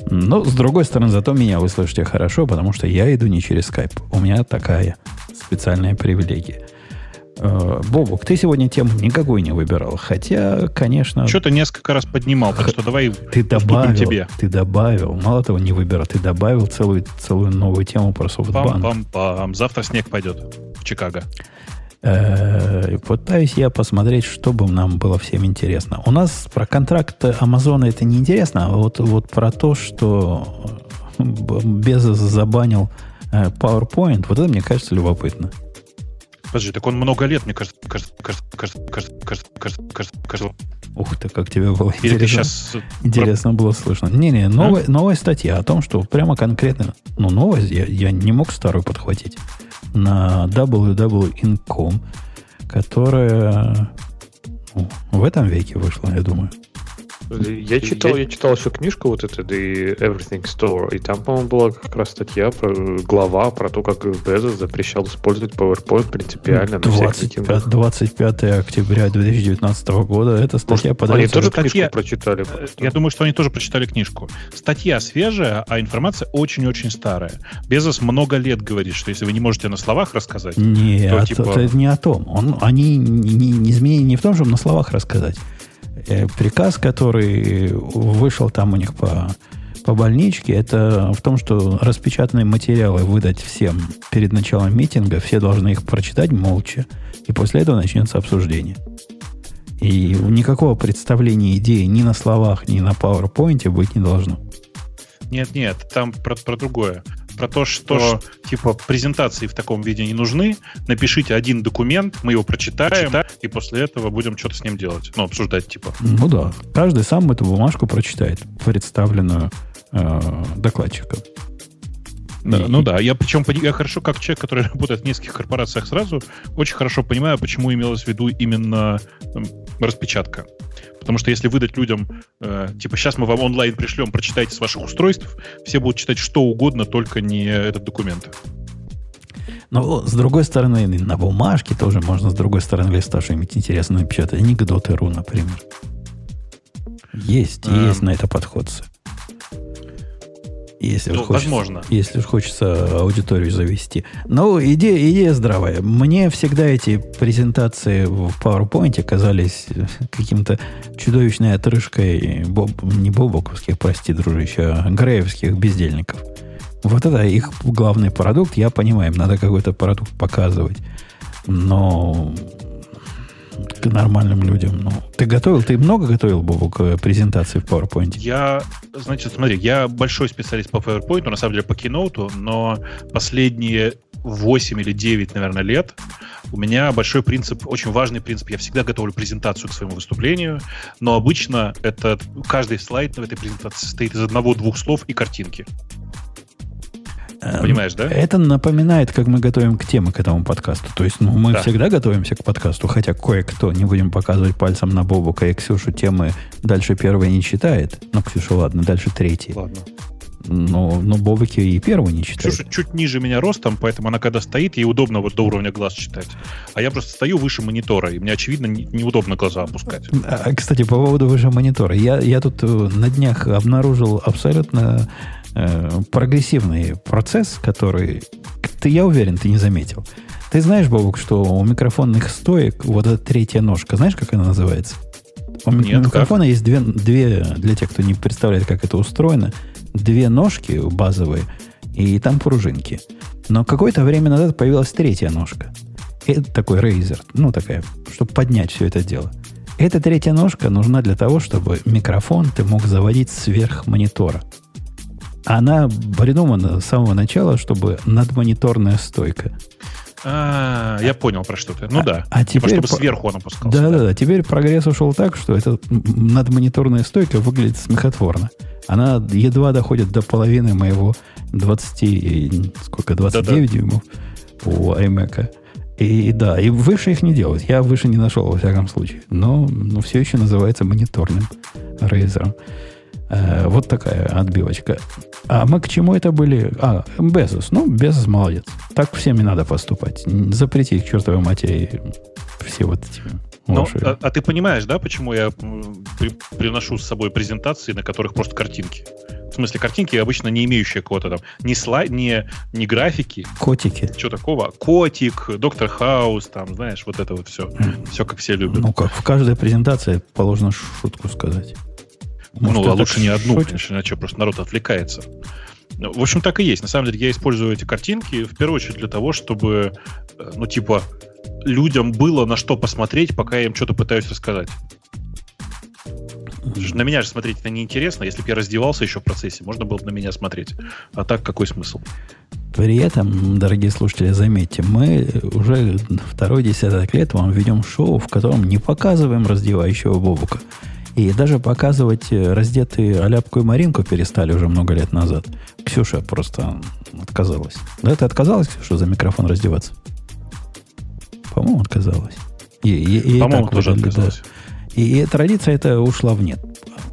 Но, с другой стороны, зато меня вы слышите хорошо, потому что я иду не через Skype. У меня такая специальная привилегия. Э, Бобук, ты сегодня тему никакой не выбирал. Хотя, конечно... Что-то несколько раз поднимал, так что давай Ты добавил, тебе. ты добавил, мало того, не выбирал, ты добавил целую, целую новую тему про софтбанк. Пам-пам-пам. Завтра снег пойдет в Чикаго пытаюсь я посмотреть, чтобы нам было всем интересно. У нас про контракт Амазона это не интересно, а вот, вот про то, что Безос забанил PowerPoint, вот это, мне кажется, любопытно. Подожди, так он много лет, мне кажется, кажется, кажется, кажется, кажется, кажется, кажется, кажется. Ух ты, как тебе было Или интересно. Сейчас... Интересно было слышно. Не-не, новая, а? новая статья о том, что прямо конкретно... Ну, новость, я, я не мог старую подхватить на www.incom, которая ну, в этом веке вышла, я думаю. Я читал, я читал еще книжку вот эту The Everything Store, и там, по-моему, была как раз статья, про, глава про то, как Безос запрещал использовать PowerPoint принципиально на всех 25, митингах. 25 октября 2019 года эта статья Они подается... тоже Статья- книжку прочитали? Э, просто? Я думаю, что они тоже прочитали книжку. Статья свежая, а информация очень-очень старая. Безос много лет говорит, что если вы не можете на словах рассказать, Нет, то, типа- это не о том. Он, они не, не, не изменения не в том, чтобы на словах рассказать. Э, Приказ, который вышел там у них по, по больничке, это в том, что распечатанные материалы выдать всем перед началом митинга, все должны их прочитать молча, и после этого начнется обсуждение. И никакого представления идеи ни на словах, ни на PowerPoint быть не должно. Нет-нет, там про, про другое. Про то, что типа презентации в таком виде не нужны. Напишите один документ, мы его прочитаем, и после этого будем что-то с ним делать. Ну, обсуждать, типа. Ну да, каждый сам эту бумажку прочитает, представленную э, докладчиком. Да, ну да, я причем я хорошо, как человек, который работает в нескольких корпорациях сразу, очень хорошо понимаю, почему имелось в виду именно м, распечатка. Потому что если выдать людям, э, типа, сейчас мы вам онлайн пришлем, прочитайте с ваших устройств, все будут читать что угодно, только не этот документ. Но с другой стороны, на бумажке тоже можно с другой стороны листа что-нибудь интересное напечатать. Анекдоты РУ, например. Есть, Эм. есть на это подходцы. Если Ну, хочется, возможно. Если хочется аудиторию завести. Но идея, идея здравая. Мне всегда эти презентации в PowerPoint казались каким-то чудовищной отрыжкой боб, не бобоковских, прости, дружище, а греевских бездельников. Вот это их главный продукт. Я понимаю, им надо какой-то продукт показывать. Но к нормальным людям. Ну, ты готовил, ты много готовил, Бобу, к презентации в PowerPoint? Я, значит, смотри, я большой специалист по PowerPoint, на самом деле по Keynote, но последние 8 или 9, наверное, лет у меня большой принцип, очень важный принцип. Я всегда готовлю презентацию к своему выступлению, но обычно это каждый слайд в этой презентации состоит из одного-двух слов и картинки. Эм, Понимаешь, да? Это напоминает, как мы готовим к теме к этому подкасту. То есть, ну, мы Да. всегда готовимся к подкасту, хотя кое-кто, не будем показывать пальцем на Бобука и Ксюшу, темы дальше первой не читает. Ну, Ксюша, ладно, дальше третий. Ладно. Но, но Бобуки и первый не читает. Ксюша чуть ниже меня ростом, поэтому она когда стоит, ей удобно вот до уровня глаз читать. А я просто стою выше монитора, и мне, очевидно, не- неудобно глаза опускать. А, Кстати, по поводу выше монитора. Я, я тут э, на днях обнаружил абсолютно э, прогрессивный процесс, который, ты, я уверен, ты не заметил. Ты знаешь, Бобук, что у микрофонных стоек вот эта третья ножка, знаешь, как она называется? У Нет, микрофона есть две, две, для тех, кто не представляет, как это устроено, две ножки базовые, и там пружинки. Но какое-то время назад появилась третья ножка. Это такой рейзер, ну такая, чтобы поднять все это дело. Эта третья ножка нужна для того, чтобы микрофон ты мог заводить сверх монитора. Она придумана с самого начала, чтобы надмониторная стойка. А, я понял про что ты. Ну А- да. а Типа, теперь чтобы сверху он опускался. Да, да, да. Теперь прогресс ушел так, что эта надмониторная стойка выглядит смехотворно. Она едва доходит до половины моего 20, и- сколько, 29 дюймов у iMac. И да, и выше их не делают. Я выше не нашел, во всяком случае. Но, но все еще называется мониторным рейзером. Э, вот такая отбивочка. А мы к чему это были? А, Безос. Ну, Безос молодец. Так всем не надо поступать. Запретить к чертовой матери все вот эти Ну, ваши- а, а ты понимаешь, да, почему я при- приношу с собой презентации, на которых просто картинки? В смысле, картинки обычно не имеющие какого-то там ни слайд, ни, ни графики, котики. чего такого. Котик, Доктор Хаус, там, знаешь, вот это вот все. Все, как все любят. Ну, как в каждой презентации положено шутку сказать. Ну, Может, а ты лучше не одну, шутишь? конечно, иначе просто народ отвлекается. Ну, В общем, так и есть. На самом деле, я использую эти картинки в первую очередь для того, чтобы, э, ну, типа, людям было на что посмотреть, пока я им что-то пытаюсь рассказать. На меня же смотреть это неинтересно. Если бы я раздевался еще в процессе, можно было бы на меня смотреть. А так какой смысл? При этом, дорогие слушатели, заметьте, мы уже второй десяток лет вам ведем шоу, в котором не показываем раздевающего Бобука. И даже показывать э, раздетые Аляпку и Маринку перестали уже много лет назад. Ксюша просто отказалась. Да, ты отказалась, Ксюша, за микрофон раздеваться? По-моему, отказалась. И, и- и По-моему, тоже выдали, да. отказалось. И, и традиция эта ушла в нет.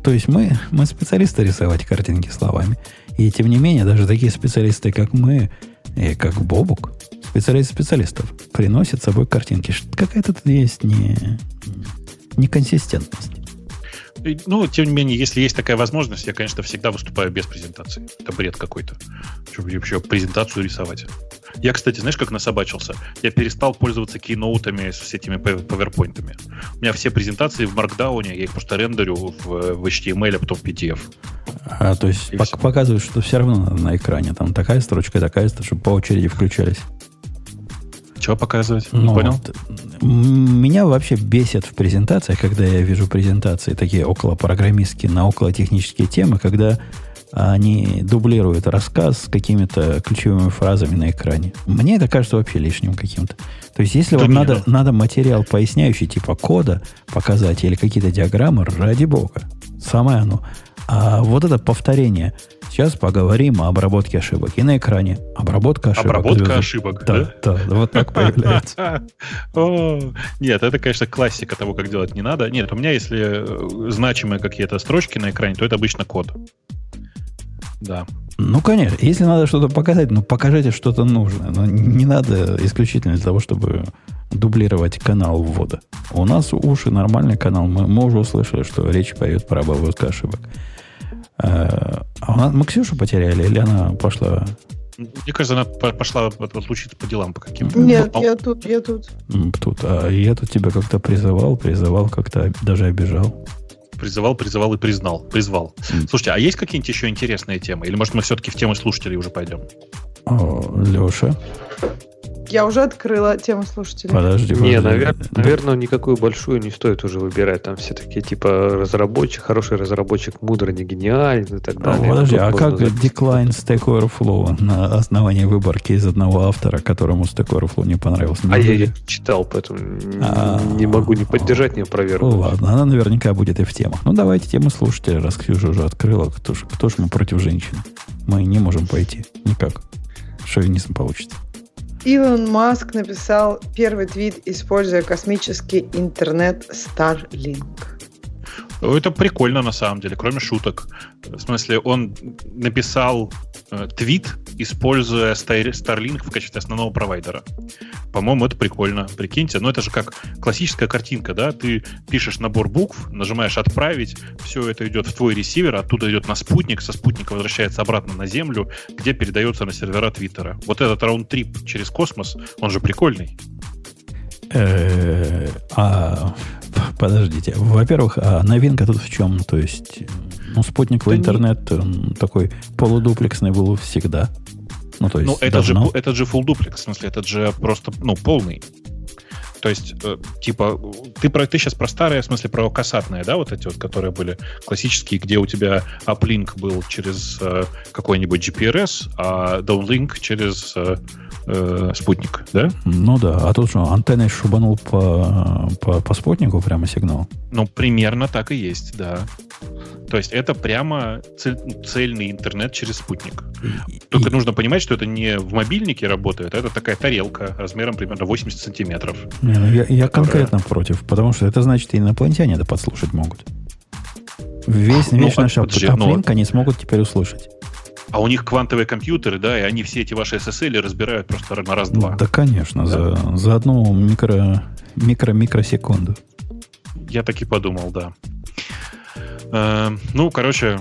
То есть мы, мы специалисты рисовать картинки словами. И тем не менее, даже такие специалисты, как мы, и как Бобук, специалист специалистов, приносят с собой картинки. Какая-то тут есть не, неконсистентность. Ну, тем не менее, если есть такая возможность, я, конечно, всегда выступаю без презентации. Это бред какой-то. Чтобы вообще презентацию рисовать. Я, кстати, знаешь, как насобачился? Я перестал пользоваться кейноутами с этими паверпоинтами. У меня все презентации в маркдауне, я их просто рендерю в, в HTML, а потом в PDF. А, то есть пок- всё. показывают, что все равно на экране. Там такая строчка, такая строчка, чтобы по очереди включались. Чего показывать? Ну, понял? вот, меня вообще бесит в презентациях, когда я вижу презентации такие около программистские на около технические темы, когда они дублируют рассказ с какими-то ключевыми фразами на экране. Мне это кажется вообще лишним каким-то. То есть, если Да вам надо, надо материал поясняющий, типа кода показать или какие-то диаграммы, ради бога. Самое оно. А вот это повторение. Сейчас поговорим о обработке ошибок. И на экране обработка ошибок. Обработка Звезды. ошибок, Да, да, вот так появляется. Нет, это, конечно, классика того, как делать не надо. Нет, у меня, если э, значимые какие-то строчки на экране, то это обычно код. Да. Ну, конечно. Если надо что-то показать, ну, покажите что-то нужное. Но не надо исключительно для того, чтобы дублировать канал ввода. У нас уши нормальный канал. Мы, мы уже услышали, что речь пойдет про обработку ошибок. Э, А у нас, мы Ксюшу потеряли, или она пошла Мне кажется, она по- пошла от- отлучиться по делам по каким-то. Нет, А- я тут, я тут. тут? А я тут тебя как-то призывал, призывал, как-то даже обижал. Призывал, призывал и признал. Призвал. М. Слушайте, а есть какие-нибудь еще интересные темы? Или, может, мы все-таки в тему слушателей уже пойдем? О, Леша, Я уже открыла тему слушателей. подожди. Не, подожди. наверное, наверное, никакую большую не стоит уже выбирать. Там все такие, типа, разработчик, хороший разработчик, мудрый, не гениален и так А, далее. подожди, Тут а как decline. Stack Overflow на основании выборки из одного автора, которому Stack Overflow не понравился? А я ее читал, поэтому А, не могу не поддержать, не Ну, опровергнуть. ладно, она наверняка будет и в темах. Ну, давайте тему слушателя, раз Ксюша уже открыла. Кто ж, кто ж мы против женщин? Мы не можем пойти. Никак. шовинизм получится. Илон Маск написал первый твит, используя космический интернет Starlink. Это прикольно на самом деле, кроме шуток. В смысле, он написал э, твит, используя Star- Starlink в качестве основного провайдера. По-моему, это прикольно. Прикиньте, ну это же как классическая картинка, да? Ты пишешь набор букв, нажимаешь «Отправить», все это идет в твой ресивер, оттуда идет на спутник, со спутника возвращается обратно на Землю, где передается на сервера Твиттера. Вот этот раунд-трип через космос, он же прикольный. Э, А, подождите. Во-первых, а новинка тут в чем? То есть, ну, спутниковый Да не- интернет он такой полудуплексный был всегда. Ну, то есть, Ну, этот же, этот же full duplex, в смысле, этот же просто, ну, полный. То есть, э, типа, ты, про, ты сейчас про старые, в смысле, про касатные, да, вот эти вот, которые были классические, где у тебя uplink был через э, какой-нибудь GPRS, а downlink через э, э, спутник, да? Ну да, а тут что, антенной шубанул по, по, по спутнику прямо сигнал? Ну, примерно так и есть, да. То есть это прямо цель- цельный интернет через спутник. И- Только и- нужно понимать, что это не в мобильнике работает, а это такая тарелка размером примерно 80 сантиметров. Не, ну я, я которая- конкретно против, потому что это значит, инопланетяне это подслушать могут. Весь, Ну, весь а- наш подожди, ну- они смогут теперь услышать. А у них квантовые компьютеры, да, и они все эти ваши SSL разбирают просто на раз-два. Да, конечно, За, за одну микро, микро-микросекунду. Я так и подумал, да. Э, ну, короче,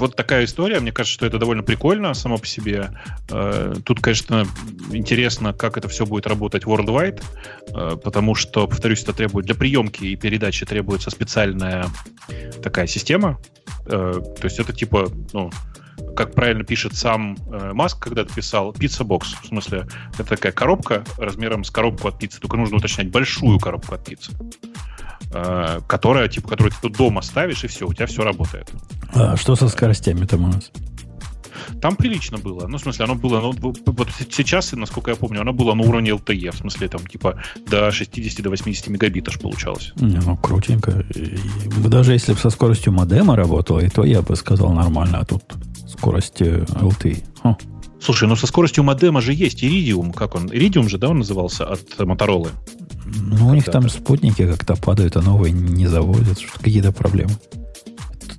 вот такая история. Мне кажется, что это довольно прикольно само по себе. Э, тут, конечно, интересно, как это все будет работать worldwide, э, потому что, повторюсь, это требует для приемки и передачи требуется специальная такая система. Э, то есть это типа, ну, как правильно пишет сам э, Маск, когда писал, пицца-бокс. В смысле, это такая коробка размером с коробку от пиццы. Только нужно уточнять большую коробку от пиццы. Э, которая, типа, которую ты тут дома ставишь, и все, у тебя все работает. А что со скоростями там у нас? Там прилично было. Ну, в смысле, оно было, ну, вот сейчас, насколько я помню, оно было на уровне LTE. В смысле, там, типа, до 60 до 80 мегабит аж получалось. Не, ну, крутенько. И даже если бы со скоростью модема работало, и то я бы сказал нормально, а тут скорость э, LTE. Хм. Слушай, ну со скоростью модема же есть Iridium. Как он? Iridium же, да, он назывался от Моторолы? Ну, у них Да, там да. спутники как-то падают, а новые не заводят. Какие-то проблемы.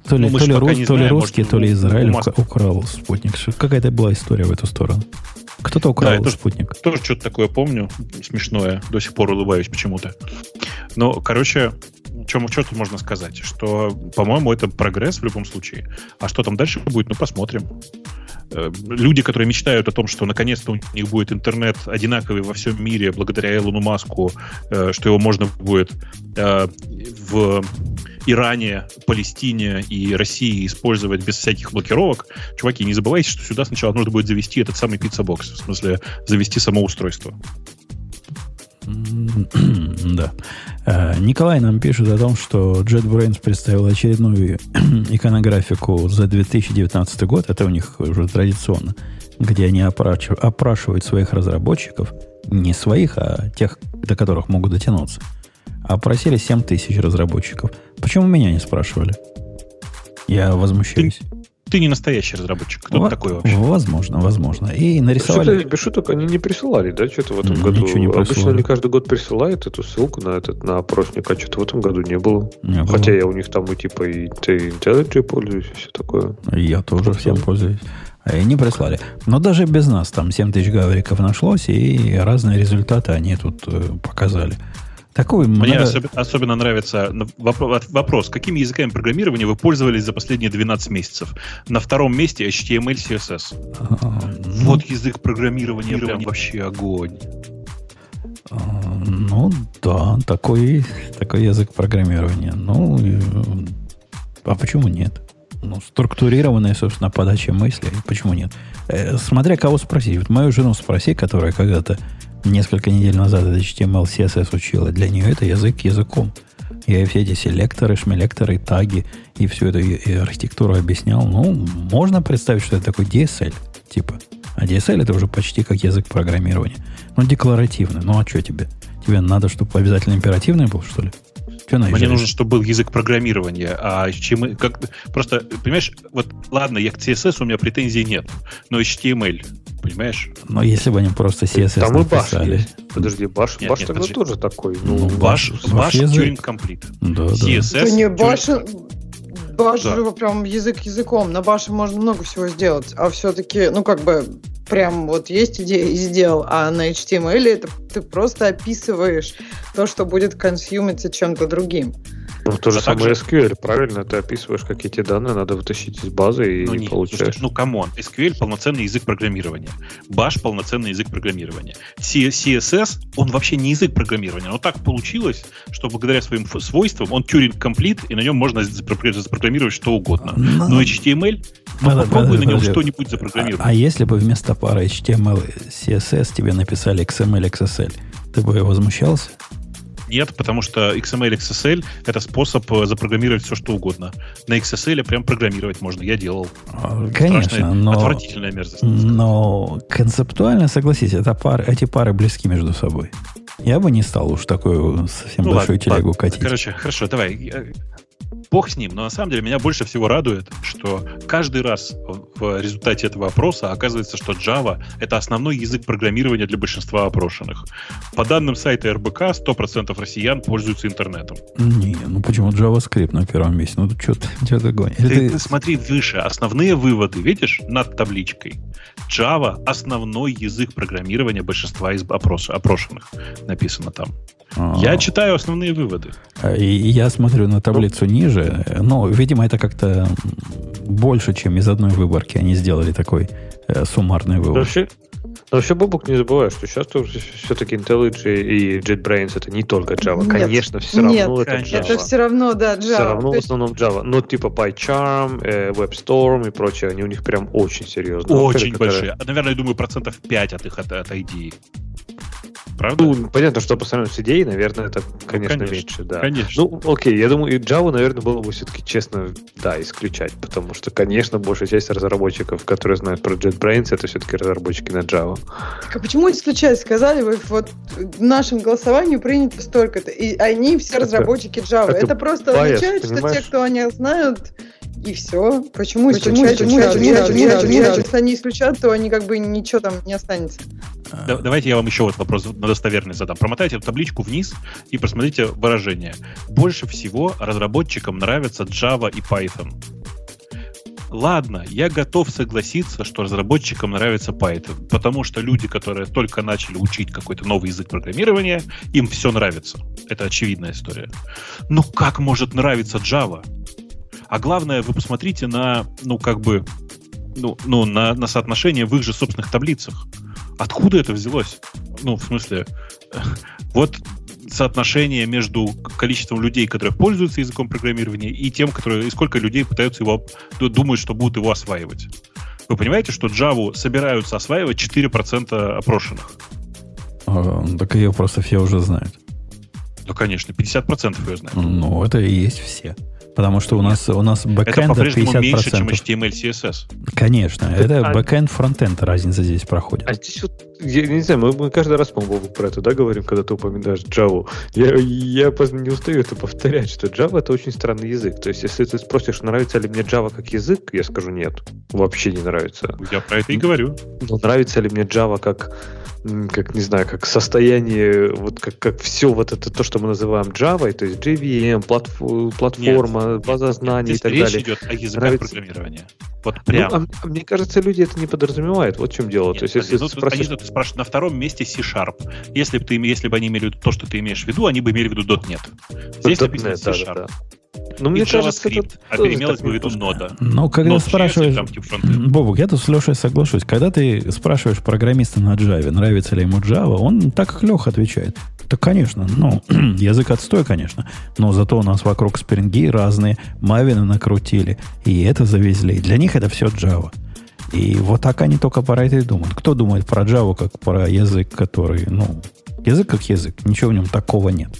То ли, Ну, то ли, рус- то ли русский, может, то ли Израиль ука- украл спутник. Какая-то была история в эту сторону. Кто-то украл ж- спутник. Тоже что-то такое помню, смешное. До сих пор улыбаюсь почему-то. Но, короче, что тут можно сказать? Что, по-моему, это прогресс в любом случае. А что там дальше будет, ну, посмотрим. Э, Люди, которые мечтают о том, что наконец-то у них будет интернет одинаковый во всем мире благодаря Элону Маску, э, что его можно будет э, в Иране, Палестине и России использовать без всяких блокировок. Чуваки, не забывайте, что сюда сначала нужно будет завести этот самый пицца-бокс. В смысле, завести само устройство. Да. Э, Николай нам пишет о том, что JetBrains представил очередную иконографику за 2019 год. Это у них уже традиционно, где они опрашивают своих разработчиков, не своих, а тех, до которых могут дотянуться. Опросили 7 тысяч разработчиков. Почему меня не спрашивали? Я возмущаюсь. Не настоящий разработчик. Кто Во- ты такой вообще? Возможно, возможно. И Что-то нарисовали... без шуток они не присылали, да, что-то в этом Ну, году. ничего не Обычно присылали. они каждый год присылают эту ссылку на этот на опросник, а что-то в этом году не было. Не было. Хотя я у них там и типа и IntelliJ пользуюсь, и все такое. Я тоже Просто- всем пользуюсь. А и не прислали. Но даже без нас там 7 тысяч гавриков нашлось, и разные результаты они тут э, показали. Такой Мне много- особи- особенно нравится на- вопро- вопрос, какими языками программирования вы пользовались за последние 12 месяцев? На втором месте HTML, CSS. А, ну, Вот язык программирования прям вообще огонь. а, ну да, такой, такой язык программирования. Ну, а почему нет? Ну, структурированная, собственно, подача мыслей. Почему нет? Э, смотря кого спросить. Вот мою жену спроси, которая когда-то несколько недель назад это HTML, CSS учила. Для нее это язык языком. Я ей все эти селекторы, шмелекторы, таги и всю эту и- и архитектуру объяснял. Ну, можно представить, что это такой DSL, типа. А DSL это уже почти как язык программирования. Ну, декларативный. Ну, а что тебе? Тебе надо, чтобы обязательно императивный был, что ли? Что Мне нужно, чтобы был язык программирования. А чем как просто, понимаешь, вот ладно, я к CSS у меня претензий нет, но HTML. Понимаешь? Но если бы они просто CSS Там и баш написали. есть. Подожди, баш, Нет, баш нет, тогда подожди. тоже такой. Ну, Ну, Баш, Баш баш язык. Turing Complete. Да, да. CSS. Да не, баш, баш Да. же прям язык языком. На баше можно много всего сделать. А все-таки, ну как бы, прям вот есть идея и сделал. А на HTML это ты просто описываешь то, что будет консюмиться чем-то другим. Ну, то же А самое также- SQL, правильно? Ты описываешь, какие тебе данные надо вытащить из базы и Ну, не, получаешь. ну, come on. SQL полноценный язык программирования. Bash полноценный язык программирования. CSS, он вообще не язык программирования. Но так получилось, что благодаря своим свойствам он Turing Complete, и на нем можно запро- запрограммировать что угодно. Ну, Но HTML, ну, Подожди, попробуй на нем что-нибудь А, запрограммировать. а если бы вместо пары HTML и CSS тебе написали XML, XSL, ты бы возмущался? Нет, потому что XML, XSL — это способ э, запрограммировать все, что угодно. На XSL прям программировать можно. Я делал. А, Конечно, Страшная, но, Отвратительная мерзость. но концептуально, согласись, это пары, эти пары близки между собой. Я бы не стал уж такую совсем Ну большую ладно, телегу ладно. катить. Короче, хорошо, давай. Я- Бог с ним, но на самом деле меня больше всего радует, что каждый раз в результате этого опроса оказывается, что Java — это основной язык программирования для большинства опрошенных. По данным сайта РБК, 100% россиян пользуются интернетом. Не, ну почему JavaScript на первом месте? Ну что ты, что ты гонишь? Или Ты, ты- смотри выше. Основные выводы, видишь, над табличкой. Java — основной язык программирования большинства из опрос- опрошенных. Написано там. А, Я читаю основные выводы. а, И я смотрю на таблицу ниже. Ну, видимо, это как-то больше, чем из одной выборки они сделали такой э, суммарный Ну, вывод. Вообще, ну, вообще, Бобук, не забывай, что сейчас все-таки IntelliJ и JetBrains это не только Java. Нет. Конечно, все Нет, равно это конечно. Java. Это все равно, да, Java. Все равно То в есть основном Java. Но типа PyCharm, э, WebStorm и прочее, они у них прям очень серьезные. Очень которые- большие. А, Наверное, я думаю, процентов 5 от их от, от идеи. Правда? Ну, понятно, что по сравнению с идеей, наверное, это, конечно, конечно. меньше, да. Конечно. Ну, окей, я думаю, и Java, наверное, было бы все-таки честно, да, исключать, потому что, конечно, большая часть разработчиков, которые знают про JetBrains, это все-таки разработчики на Java. Так а почему исключать? Сказали вы, вот в нашем голосовании принято столько-то, и они все Это- разработчики Java. это Это, просто bias, означает, что те, кто они знают, и все. Почему Почему исключать? Почему исключать? Исключать? Если они исключат, то они как бы ничего там не останется. Да- давайте я вам еще вот вопрос на достоверный задам. Промотайте эту табличку вниз и посмотрите выражение. Больше всего разработчикам нравятся Java и Python. Ладно, я готов согласиться, что разработчикам нравится Python, потому что люди, которые только начали учить какой-то новый язык программирования, им все нравится. Это очевидная история. Но как может нравиться Java? А главное, вы посмотрите на, ну, как бы, ну, ну на, на соотношение в их же собственных таблицах. Откуда это взялось? Ну, в смысле, вот соотношение между количеством людей, которые пользуются языком программирования, и тем, которые, и сколько людей пытаются его, ду- думают, что будут его осваивать. Вы понимаете, что Java собираются осваивать 4% опрошенных? А, так ее просто все уже знают. Ну, конечно, 50% ее знают. Ну, это и есть все. Потому что у нас, у нас Это бэкэнд по-прежнему 50%. меньше, чем HTML, CSS. Конечно, это А- бэкэнд, фронтенд разница здесь проходит. А здесь вот, я не знаю, мы, мы каждый раз, по-моему, про это, да, говорим, когда ты упоминаешь Java. Я, я не устаю это повторять, что Java это очень странный язык. То есть, если ты спросишь, нравится ли мне Java как язык, я скажу нет. Вообще не нравится. Я про это и говорю. Но нравится ли мне Java как, как не знаю, как состояние, вот как, как все вот это то, что мы называем Java, то есть JVM, платф- платформа, база знаний и так речь далее. идет о языках Нравится. программирования. Вот Ну, прям. а, а мне кажется, люди это не подразумевают. Вот в чем дело. Нет, то есть, если ну, тут они спросишь, тут спрашивают на втором месте C-Sharp. Если бы, ты, если бы они имели в виду то, что ты имеешь в виду, они бы имели в виду .NET. Здесь .NET, написано C-Sharp. да, да. Ну, мне кажется, это JavaScript, а так бы в виду нода. Ну, когда Node.js спрашиваешь... там типа. Бобук, я тут с Лешей соглашусь. Когда ты спрашиваешь программиста на Java, нравится ли ему Java, он так как Леха отвечает. Да, конечно, ну, язык отстой, конечно, но зато у нас вокруг спринги разные, мавины накрутили, и это завезли. И для них это все Java. И вот так они только про это и думают. Кто думает про Java как про язык, который, ну, язык как язык, ничего в нем такого нет.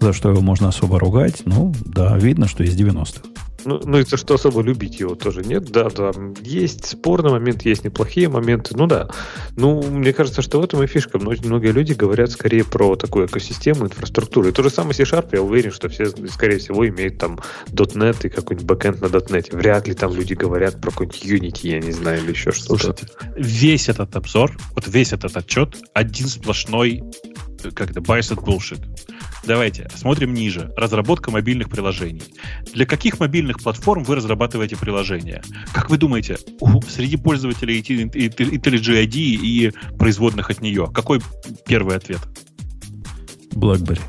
За что его можно особо ругать? Ну, да, видно, что из 90-х. Ну, ну это что особо любить его тоже нет. Да, да, есть спорный момент, есть неплохие моменты. Ну да. Ну, мне кажется, что в этом и фишка. Многие, люди говорят скорее про такую экосистему, инфраструктуру. И то же самое C-Sharp, я уверен, что все, скорее всего, имеют там .NET и какой-нибудь бэкэнд на .NET. Вряд ли там люди говорят про какой-нибудь Unity, я не знаю, или еще что-то. Слушайте, весь этот обзор, вот весь этот отчет, один сплошной как это, biased bullshit. Давайте смотрим ниже. Разработка мобильных приложений. Для каких мобильных платформ вы разрабатываете приложения? Как вы думаете, среди пользователей IntelliJ ID и производных от нее, какой первый ответ? BlackBerry.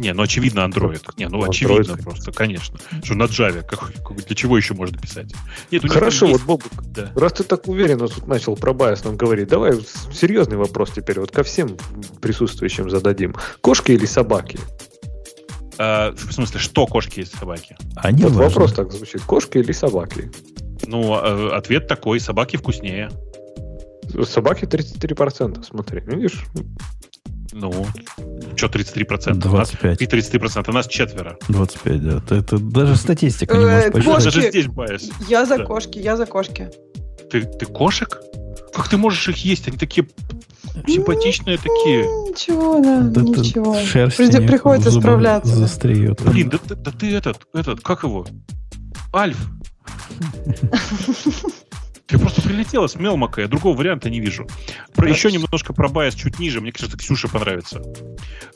Не, ну очевидно Android. Не, ну Android. очевидно просто, конечно. Что на Java, как, для чего еще можно писать? Нет, Хорошо, вот, Бобук, да. раз ты так уверенно тут начал про байс нам говорить, давай серьезный вопрос теперь вот ко всем присутствующим зададим. Кошки или собаки? А, в смысле, что кошки и собаки? Они вот вопрос так звучит. Кошки или собаки? Ну, а, ответ такой, собаки вкуснее. Собаки 33%, смотри, видишь? Ну, что 33%? 25. И 33%, у нас четверо. 25, да. Это, это даже статистика не может посчитать. Даже здесь байс. Я за кошки, я за кошки. Ты, ты кошек? Как ты можешь их есть? Они такие симпатичные такие. Ничего, да, да ничего. Шерсть приходится справляться. Застреет. Блин, да, да, да ты этот, этот, как его? Альф. Ты просто прилетела с Мелмака, я другого варианта не вижу. Про, еще немножко про bias чуть ниже, мне кажется, Ксюше понравится.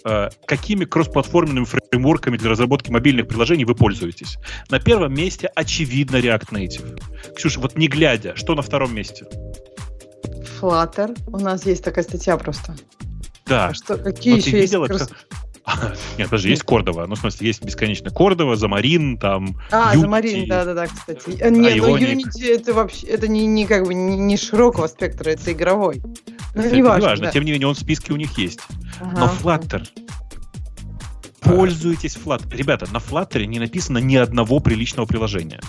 Э, какими кроссплатформенными фреймворками для разработки мобильных приложений вы пользуетесь? На первом месте, очевидно, React Native. Ксюша, вот не глядя, что на втором месте? Flutter. У нас есть такая статья просто. Да. А что, какие еще есть кросс... Нет, даже есть Cordova. Ну, в смысле, есть бесконечно Cordova, Xamarin, там. А. Замарин, да, да, да, кстати. А, нет, ну Unity это вообще это не, не как бы не, широкого спектра, это игровой. Это, это не важно. Тем не менее, он в списке у них есть. Но Flutter. Пользуйтесь Flutter. Ребята, на Flutter не написано ни одного приличного приложения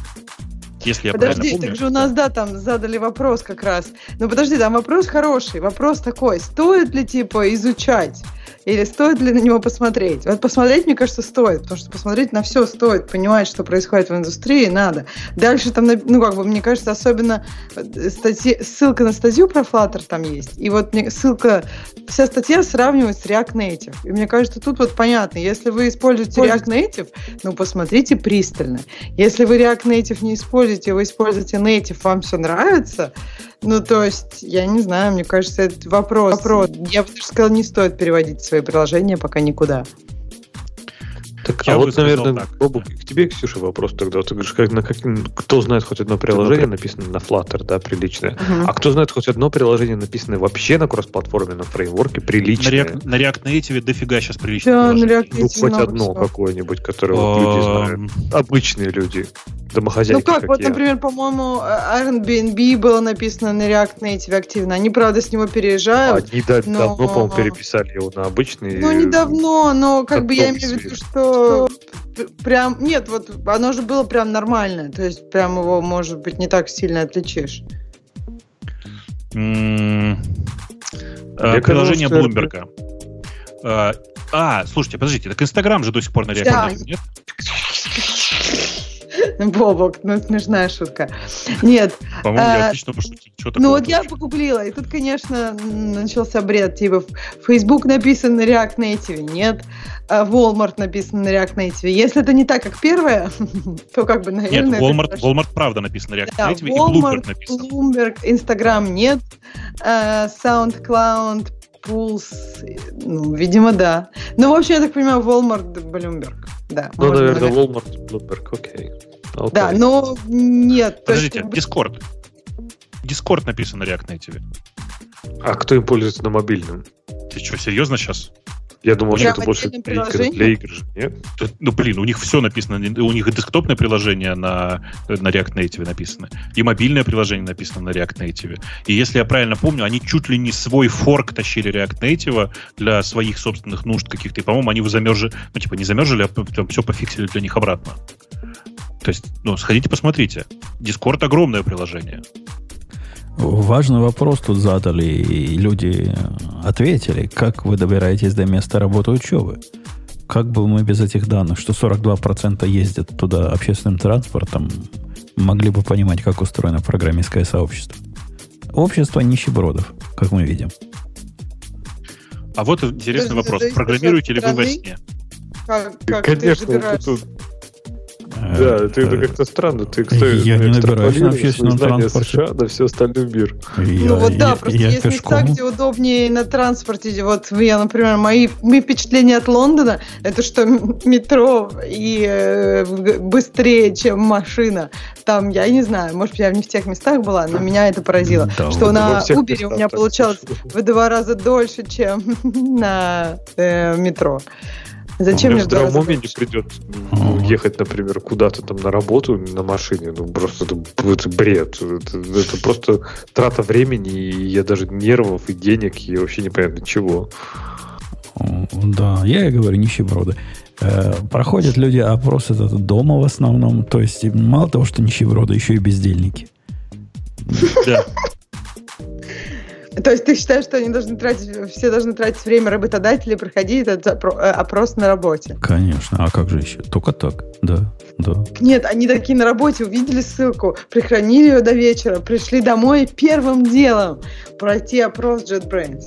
если я подожди, правильно помню. так же у нас, да, там задали вопрос как раз. Ну, подожди, там вопрос хороший. Вопрос такой, стоит ли, типа, изучать или стоит ли на него посмотреть? Вот посмотреть, мне кажется, стоит, потому что посмотреть на все стоит, понимать, что происходит в индустрии, надо. Дальше там, ну, как бы, мне кажется, особенно э, статьи, ссылка на статью про Flutter там есть, и вот мне ссылка, вся статья сравнивает с React Native. И мне кажется, тут вот понятно, если вы используете React Native, ну, посмотрите пристально. Если вы React Native не используете, вы используете Native, вам все нравится, ну, то есть, я не знаю, мне кажется, это вопрос. вопрос. Я бы даже сказала, не стоит переводить свои приложения пока никуда. Так, я а вот, наверное, так. Бобук, к тебе, Ксюша, вопрос тогда. Ты говоришь, как, на как, кто знает хоть одно приложение, написанное на Flutter, да, приличное. Uh-huh. А кто знает хоть одно приложение, написанное вообще на кроссплатформе, на фреймворке, приличное? На React, на React Native дофига сейчас приличное да, на React Native Ну, хоть одно какое-нибудь, которое вот люди знают. Обычные люди домохозяйки. Ну как, как вот, я. например, по-моему, Airbnb было написано на React Native активно. Они, правда, с него переезжают. Они да, но... давно, по-моему, переписали его на обычный. Ну, недавно, но как бы я имею в виду, что прям... Нет, вот оно же было прям нормальное. То есть прям его, может быть, не так сильно отличишь. Mm. Приложение Блумберга. А, слушайте, подождите, так Инстаграм же до сих пор на да. нет? Бобок, ну смешная шутка. Нет. По-моему, я а, отлично пошутил. Ну вот я погуглила, и тут, конечно, начался бред. Типа, Facebook написан на React Native, нет. А Walmart написан на React Native. Если это не так, как первое, то как бы, наверное... Нет, Walmart, Walmart правда написан на React да, Native, Walmart, и Bloomberg написан. Bloomberg, Instagram нет, uh, SoundCloud, Pulse, ну, видимо, да. Ну, в общем, я так понимаю, Walmart, Bloomberg. Да, ну, наверное, Walmart, Bloomberg, окей. Okay. Да, но нет. Подождите, есть... Discord. Discord написан на React Native. А кто им пользуется на мобильном? Ты что, серьезно сейчас? Я думал, что это больше для игр, для игр же, нет? Ну, блин, у них все написано. У них и десктопное приложение на, на React Native написано, и мобильное приложение написано на React Native. И если я правильно помню, они чуть ли не свой форк тащили React Native для своих собственных нужд каких-то. И, по-моему, они его замерзли, ну, типа, не замерзли, а там все пофиксили для них обратно. То есть, ну, сходите, посмотрите. Discord огромное приложение. Важный вопрос тут задали, и люди ответили, как вы добираетесь до места работы учебы. как бы мы без этих данных, что 42% ездят туда общественным транспортом, могли бы понимать, как устроено программистское сообщество. Общество нищебродов, как мы видим. А вот интересный вопрос. Программируете ли вы во сне? Как, как Конечно, ты это тут Да, это, это как-то странно. Ты Я не набираюсь на общественном транспорте. США на все остальной мир. Я- ну вот да, я- просто я есть места, пешком. где удобнее на транспорте. Вот я, например, мои, мои впечатления от Лондона, это что метро и э, быстрее, чем машина. Там, я не знаю, может, я не в тех местах была, но меня это поразило. Да, что вот на Uber у меня получалось в два раза дольше, чем на э, метро. Зачем Мне мне в здравом уме не придет ну, ехать, например, куда-то там на работу на машине. Ну, просто это, это бред. Это, это просто трата времени, и я даже нервов и денег, и вообще непонятно чего. Да, я и говорю, нищеброды. Э, проходят люди опрос этот дома в основном. То есть, мало того, что нищеброды, еще и бездельники. Да. То есть ты считаешь, что они должны тратить, все должны тратить время работодателей, проходить этот э, опрос на работе? Конечно, а как же еще? Только так, да, да. Нет, они такие на работе увидели ссылку, прихранили ее до вечера, пришли домой первым делом пройти опрос JetBrains.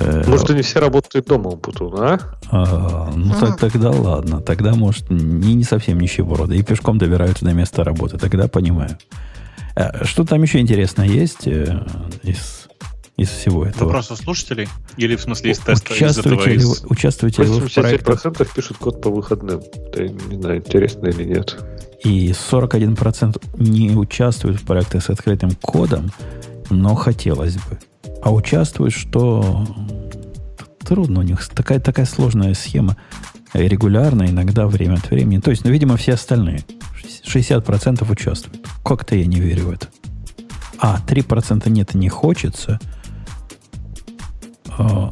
Э, Может, они все работают дома, Путун, а? а, ну, так, тогда ладно. Тогда, может, не, не совсем нищеброды. И пешком добираются до места работы. Тогда понимаю. Э, Что там еще интересное есть из, из всего этого? Вопрос у слушателей? Или в смысле из теста из этого? Участвуете ли, из- вы- участвуете ли вы в проектах 87% пишут код по выходным. Это, не знаю, интересно или нет. И 41% не участвуют в проектах с открытым кодом, но хотелось бы. А участвуют, что трудно у них. Такая, такая сложная схема. Регулярно, иногда время от времени. То есть, ну, видимо, все остальные. 60% участвуют. Как-то я не верю в это. А, 3% нет, не хочется. А,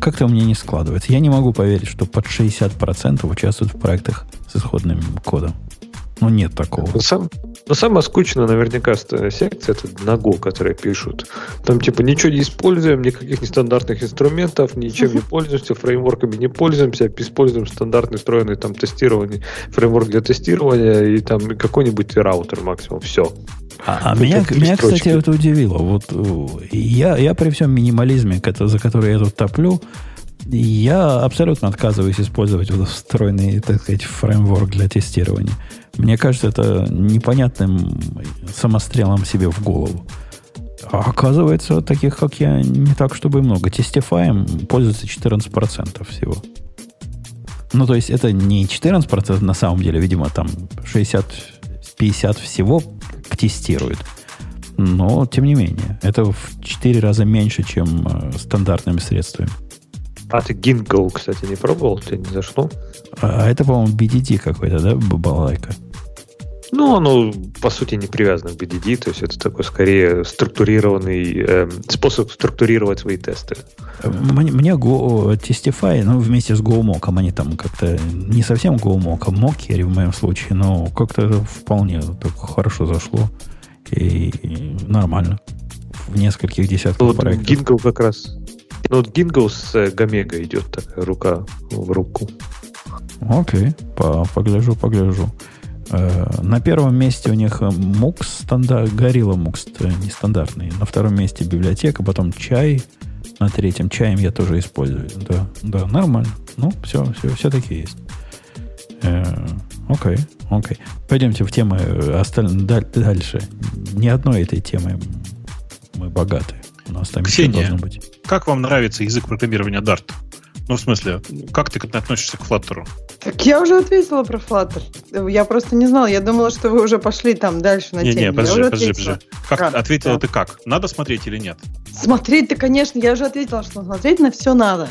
Как-то у меня не складывается. Я не могу поверить, что под 60% участвуют в проектах с исходным кодом. Ну, нет такого. Но, сам, но самая скучная наверняка секция это на Go, которые пишут. Там типа ничего не используем, никаких нестандартных инструментов, ничем не пользуемся, фреймворками не пользуемся, используем стандартный встроенный там тестирование, фреймворк для тестирования и там какой-нибудь раутер максимум. Все. А, а меня, меня, кстати, это удивило. Вот э, я, я при всем минимализме, за который я тут топлю, я абсолютно отказываюсь использовать вот встроенный, так сказать, фреймворк для тестирования. Мне кажется, это непонятным самострелом себе в голову. А оказывается, таких, как я, не так, чтобы много. Testify пользуется 14% всего. Ну, то есть, это не 14% на самом деле, видимо, там 60-50 всего тестирует. Но, тем не менее, это в 4 раза меньше, чем э, стандартными средствами. А ты Gingo, кстати, не пробовал? Тебе не зашло? А это, по-моему, BDD какой-то, да, балалайка? Ну, оно, по сути, не привязано к BDD, то есть это такой, скорее, структурированный эм, способ структурировать свои тесты. Мне, мне Go, Testify, ну, вместе с GoMock, они там как-то не совсем GoMock, а Mockeri в моем случае, но как-то вполне так хорошо зашло и, и нормально. В нескольких десятках вот проектов. Gingo как раз... Ну, вот Gingo с э, Гомега идет такая рука в руку. Окей, по- погляжу, погляжу. Э, На первом месте у них Mux, стандарт, Gorilla Mux, нестандартный. На втором месте библиотека, потом чай. На третьем чаем я тоже использую. Да, да, нормально. Ну, все, все, все-таки есть. Э, Окей, окей. Пойдемте в темы э, осталь- даль- дальше. Ни одной этой темы мы богаты. У нас там еще Ксения. должно быть. Как вам нравится язык программирования Dart? Ну, в смысле, как ты относишься к Flutter? Так я уже ответила про Flutter. Я просто не знала. Я думала, что вы уже пошли там дальше на Не, теме. не, подожди, подожди, ответила. подожди. Как Рано, ответила да. ты как? Надо смотреть или нет? Смотреть-то, конечно, я уже ответила, что смотреть на все надо.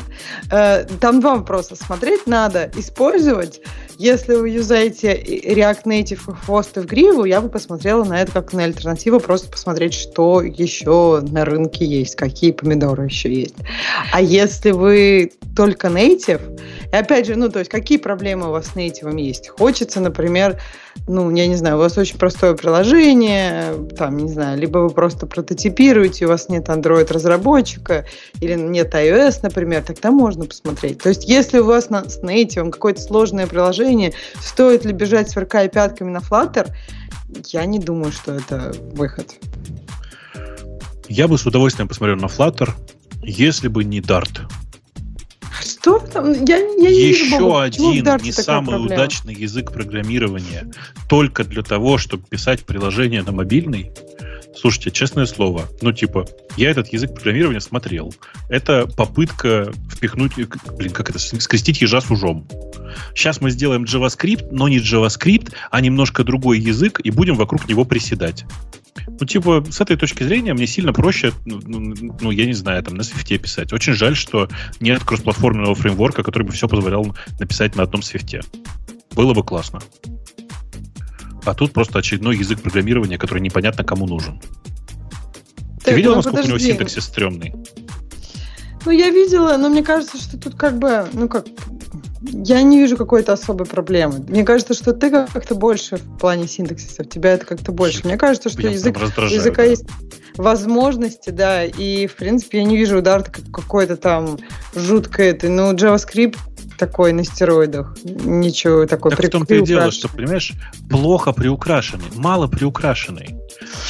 Э, Там два вопроса. Смотреть надо, использовать. Если вы юзаете React Native хвост и в гриву, я бы посмотрела на это как на альтернативу, просто посмотреть, что еще на рынке есть, какие помидоры еще есть. А если вы только native, и опять же, ну, то есть, какие проблемы у вас с native есть? Хочется, например, ну, я не знаю, у вас очень простое приложение, там, не знаю, либо вы просто прототипируете, у вас нет Android настроить разработчика, или нет iOS, например, тогда можно посмотреть. То есть, если у вас на, с Native какое-то сложное приложение, стоит ли бежать сверкая пятками на Flutter, я не думаю, что это выход. Я бы с удовольствием посмотрел на Flutter, если бы не Dart. Что там? Я, я не Еще почему в один не самый проблема? удачный язык программирования только для того, чтобы писать приложение на мобильный. Слушайте, честное слово, ну типа, я этот язык программирования смотрел. Это попытка впихнуть, э, блин, как это, скрестить ежа с ужом. Сейчас мы сделаем JavaScript, но не JavaScript, а немножко другой язык, и будем вокруг него приседать. Ну, типа, с этой точки зрения мне сильно проще, ну, ну, ну, я не знаю, там, на свифте писать. Очень жаль, что нет кроссплатформенного фреймворка, который бы все позволял написать на одном свифте. Было бы классно. А тут просто очередной язык программирования, который непонятно кому нужен. Ты Так, видел, ну, насколько у него подожди. синтаксис стрёмный? Ну, я видела, но мне кажется, что тут как бы, ну как, я не вижу какой-то особой проблемы. Мне кажется, что ты как-то больше в плане синтаксиса, у тебя это как-то больше. Мне кажется, что язык, языка да. есть возможности, да, и, в принципе, я не вижу у Дарта как какой-то там жуткой этой, ну, JavaScript такой на стероидах, ничего такой Так в том-то и дело, что, понимаешь, плохо приукрашенный, мало приукрашенный.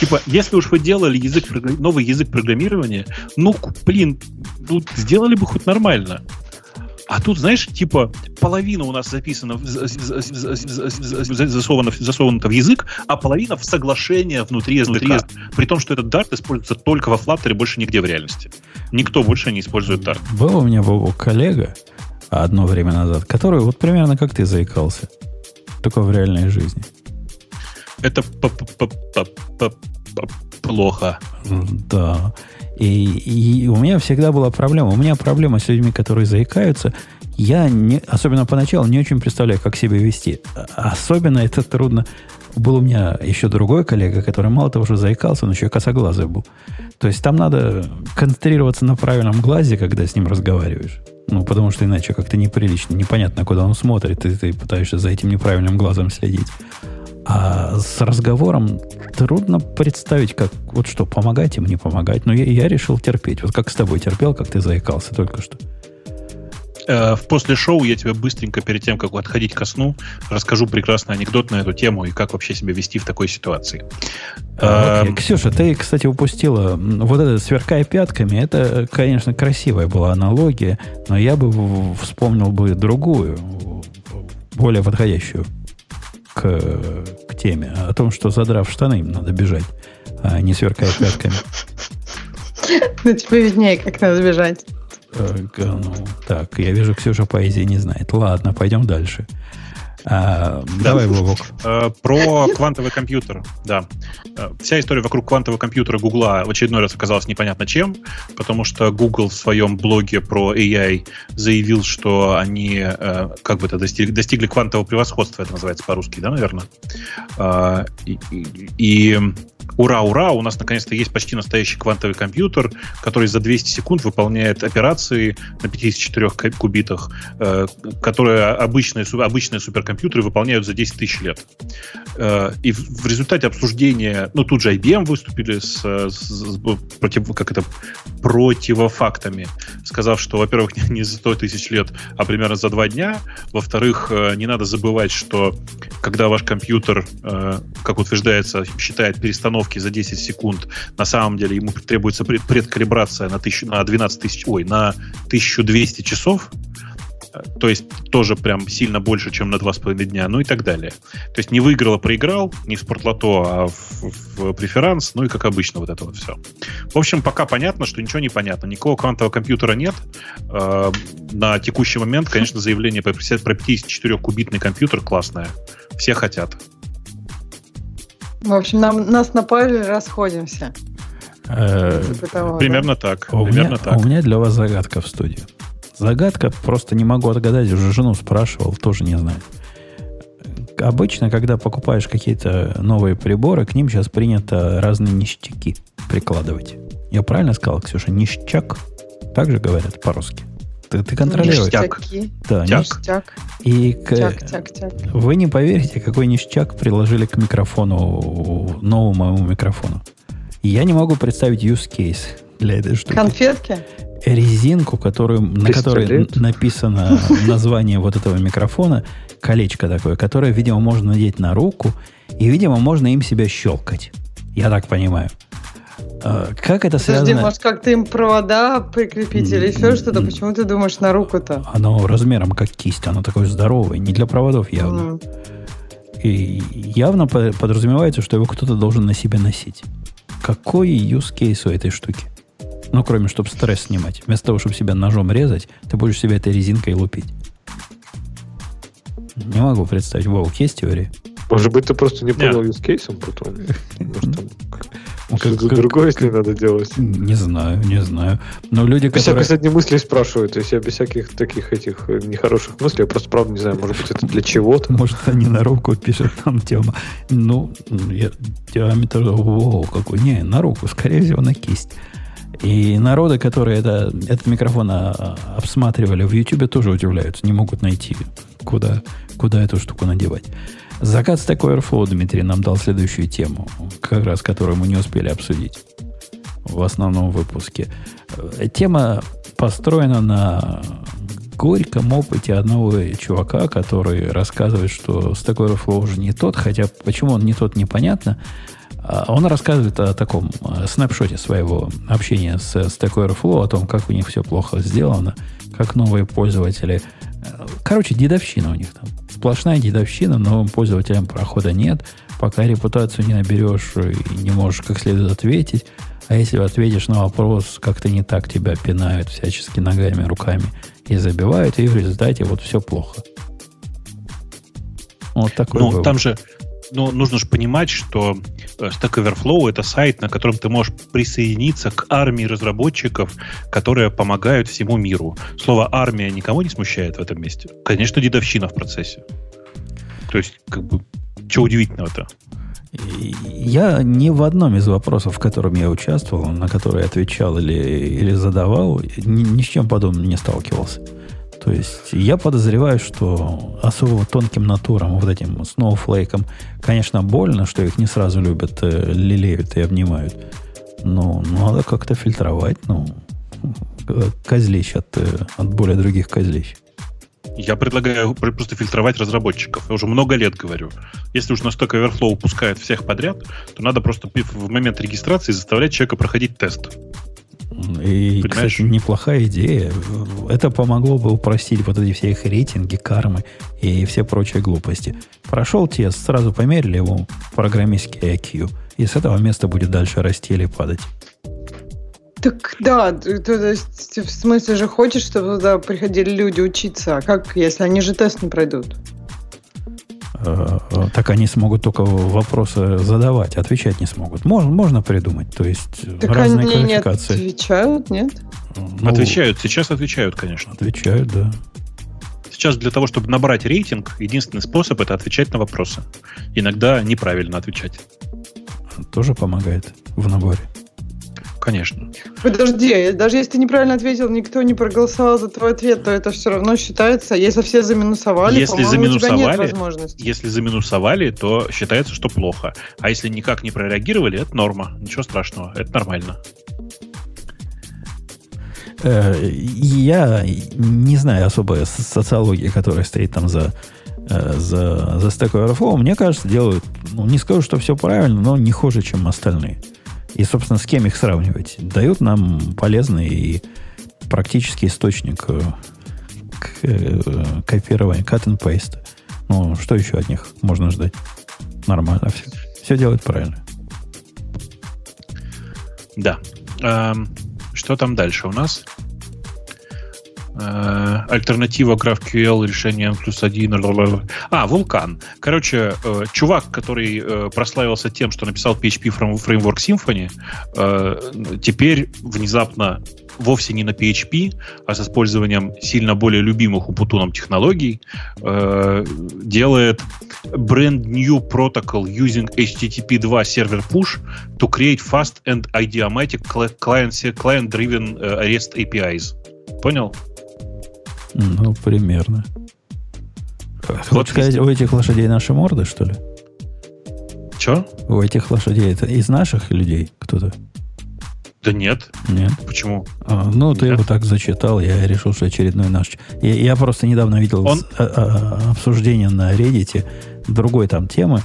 Типа, если уж вы делали язык, новый язык программирования, ну, блин, ну, сделали бы хоть нормально. А тут, знаешь, типа, половина у нас записана, засована, в- засована в язык, а половина в соглашение внутри SDK. При том, что этот Dart используется только во Flutter и больше нигде в реальности. Никто больше не использует Dart. Был у меня Бобок, коллега одно время назад, который вот примерно как ты заикался. Только в реальной жизни. Это плохо. Да. И, и у меня всегда была проблема. У меня проблема с людьми, которые заикаются. Я, не, особенно поначалу, не очень представляю, как себя вести. А- Особенно это трудно. Был у меня еще другой коллега, который мало того, что заикался, он еще и косоглазый был. То есть там надо концентрироваться на правильном глазе, когда с ним разговариваешь. Ну, потому что иначе как-то неприлично, непонятно, куда он смотрит, и ты пытаешься за этим неправильным глазом следить. А с разговором трудно представить, как вот что, помогать им, не помогать. Но я, я решил терпеть. Вот как с тобой терпел, как ты заикался только что. Э, в после шоу я тебе быстренько перед тем, как отходить ко сну, расскажу прекрасный анекдот на эту тему и как вообще себя вести в такой ситуации. А, окей. Ксюша, ты, кстати, упустила вот это сверкая пятками. Это, конечно, красивая была аналогия, но я бы вспомнил бы другую, более подходящую к, к теме. О том, что задрав штаны, им надо бежать, а не сверкая пятками. Ну, тебе виднее, как надо бежать. Э, ну, так, я вижу, Ксюша поэзии не знает. Ладно, пойдем дальше. А, Давай, Бобок. Э, Про квантовый компьютер, да. Э, Вся история вокруг квантового компьютера Гугла в очередной раз оказалась непонятно чем, потому что Google в своем блоге про AI заявил, что они э, как бы это достигли, достигли квантового превосходства, это называется по-русски, да, наверное? И, и- и ура, ура, у нас наконец-то есть почти настоящий квантовый компьютер, который за 200 секунд выполняет операции на 54 ка- кубитах, э, которые обычные, обычные суперкомпьютеры выполняют за 10 тысяч лет. Э, И в в результате обсуждения, ну тут же IBM выступили с, с- с против, как это, противофактами, сказав, что, во-первых, не- не за 100 тысяч лет, а примерно за два дня. Во-вторых, э, не надо забывать, что когда ваш компьютер, э, как утверждается, считает перестановки за 10 секунд, на самом деле ему требуется пред- предкалибрация на, 1000, на 12 тысяч, ой, на 1200 часов, то есть тоже прям сильно больше, чем на 2,5 дня, ну и так далее. То есть не выиграл, а проиграл, не в спортлото, а в, в преферанс, ну и как обычно вот это вот все. В общем, пока понятно, что ничего не понятно. Никакого квантового компьютера нет. Э, на текущий момент, конечно, заявление про 50 про 54-кубитный компьютер классное. Все хотят. В общем, нам, нас напали, расходимся. Э, Типа того, да? Примерно так. У меня, примерно так. у меня для вас загадка в студии. Загадка просто не могу отгадать. Уже жену спрашивал, тоже не знаю. Обычно, когда покупаешь какие-то новые приборы, к ним сейчас принято разные ништяки прикладывать. Я правильно сказал, Ксюша? Ништяк? Так же говорят по-русски. Ты, ты контролируешь? Ништяк. Да, Тяк. ништяк. И к- тяк, тяк, тяк. вы не поверите, какой ништяк приложили к микрофону, новому моему микрофону. Я не могу представить use case, для этой штуки. Конфетки? резинку, которую, на которой написано название вот этого микрофона, колечко такое, которое, видимо, можно надеть на руку, и, видимо, можно им себя щелкать. Я так понимаю. А, Как это Подожди, связано? может, как-то им провода прикрепить или еще что-то? Почему ты думаешь на руку-то? Оно размером как кисть, оно такое здоровое, не для проводов явно. М. И явно по- подразумевается, что его кто-то должен на себе носить. Какой use case у этой штуки? Ну, кроме, чтобы стресс снимать. Вместо того, чтобы себя ножом резать, ты будешь себя этой резинкой лупить. Не могу представить. Вау, есть теория? Может быть, ты просто не понял юзкейсом потом? Может, там как- что-то как- другое, если надо делать? Не знаю, не знаю. Но люди, Без всякой, которые... кстати, мыслей спрашивают. То есть я без всяких таких этих э, нехороших мыслей, я просто правда не знаю, может быть, это для чего-то. Может, они на руку пишет там тема. Ну, я, диаметр, о, какой. Не, на руку, скорее всего, на кисть. И народы, которые это, этот микрофон а, обсматривали в YouTube, тоже удивляются. Не могут найти, куда, куда эту штуку надевать. Закат Stack Overflow, Дмитрий, нам дал следующую тему, как раз которую мы не успели обсудить в основном выпуске. Э, Тема построена на горьком опыте одного чувака, который рассказывает, что Stack Overflow уже не тот, хотя почему он не тот, непонятно. А Он рассказывает о таком э, снапшоте своего общения с Stack Overflow, о том, как у них все плохо сделано, как новые пользователи... Короче, дедовщина у них там. Сплошная дедовщина, новым пользователям прохода нет. Пока репутацию не наберешь и не можешь как следует ответить. А если ответишь на вопрос, как-то не так тебя пинают всячески ногами, руками и забивают, и в результате вот все плохо. Вот такой Ну, вывод. там же ну, нужно же понимать, что э, Stack Overflow это сайт, на котором ты можешь присоединиться к армии разработчиков, которые помогают всему миру. Слово армия никого не смущает в этом месте. Конечно, дедовщина в процессе. То есть, как бы, что удивительного-то? Я ни в одном из вопросов, в котором я участвовал, на который отвечал или, или задавал, ни, ни с чем подобным не сталкивался. То есть я подозреваю, что особо тонким натурам, вот этим сноуфлейкам, конечно, больно, что их не сразу любят, э, лелеют и обнимают. Но надо как-то фильтровать, ну, э, козлищ от, э, от более других козлищ. Я предлагаю пр- просто фильтровать разработчиков. Я уже много лет говорю. Если уж на Stack Overflow пускают всех подряд, то надо просто в момент регистрации заставлять человека проходить тест. И, Понимаешь? кстати, неплохая идея. Это помогло бы упростить вот эти все их рейтинги, кармы и все прочие глупости. Прошел тест, сразу померили его программистский IQ, и с этого места будет дальше расти или падать. Так да, то, то есть в смысле же хочешь, чтобы туда приходили люди учиться, а как, если они же тест не пройдут? Э, Так они смогут только вопросы задавать, отвечать не смогут. Можно, можно придумать, то есть Так разные они не квалификации. отвечают, нет? Ну, Отвечают, сейчас отвечают, конечно. Отвечают, да. Сейчас для того, чтобы набрать рейтинг, единственный способ это отвечать на вопросы. Иногда неправильно отвечать. Тоже помогает в наборе. Конечно. Подожди, даже если ты неправильно ответил, никто не проголосовал за твой ответ, то это все равно считается, если все заминусовали, Если по-моему, у тебя нет заминусовали, возможности. Если заминусовали, то считается, что плохо. А если никак не прореагировали, это норма. Ничего страшного, это нормально. Э, Я не знаю особо с- социологии, которая стоит там за, э, за, за Stack Overflow. Мне кажется, делают, ну, не скажу, что все правильно, но не хуже, чем остальные. И, собственно, с кем их сравнивать? Дают нам полезный и практический источник э, э, копирования, cut and paste. Ну, что еще от них можно ждать? Нормально все. Все делают правильно. Да. Эм, что там дальше у нас? Э, альтернатива GraphQL решением плюс один. А, Вулкан. Короче, э, чувак, который э, прославился тем, что написал PHP фреймворк Symfony, теперь внезапно вовсе не на PHP, а с использованием сильно более любимых у Путуном технологий делает brand new protocol using HTTP 2 server push to create fast and idiomatic cli- client client-driven REST APIs. Понял? Ну, примерно. Хочешь сказать, у этих лошадей наши морды, что ли? Че? У этих лошадей это из наших людей кто-то? Да нет. Нет. Почему? А, ну, ты Нет. его так зачитал, я решил, что очередной наш. Я, я просто недавно видел Он- с- а- а- обсуждение на Reddit другой там темы.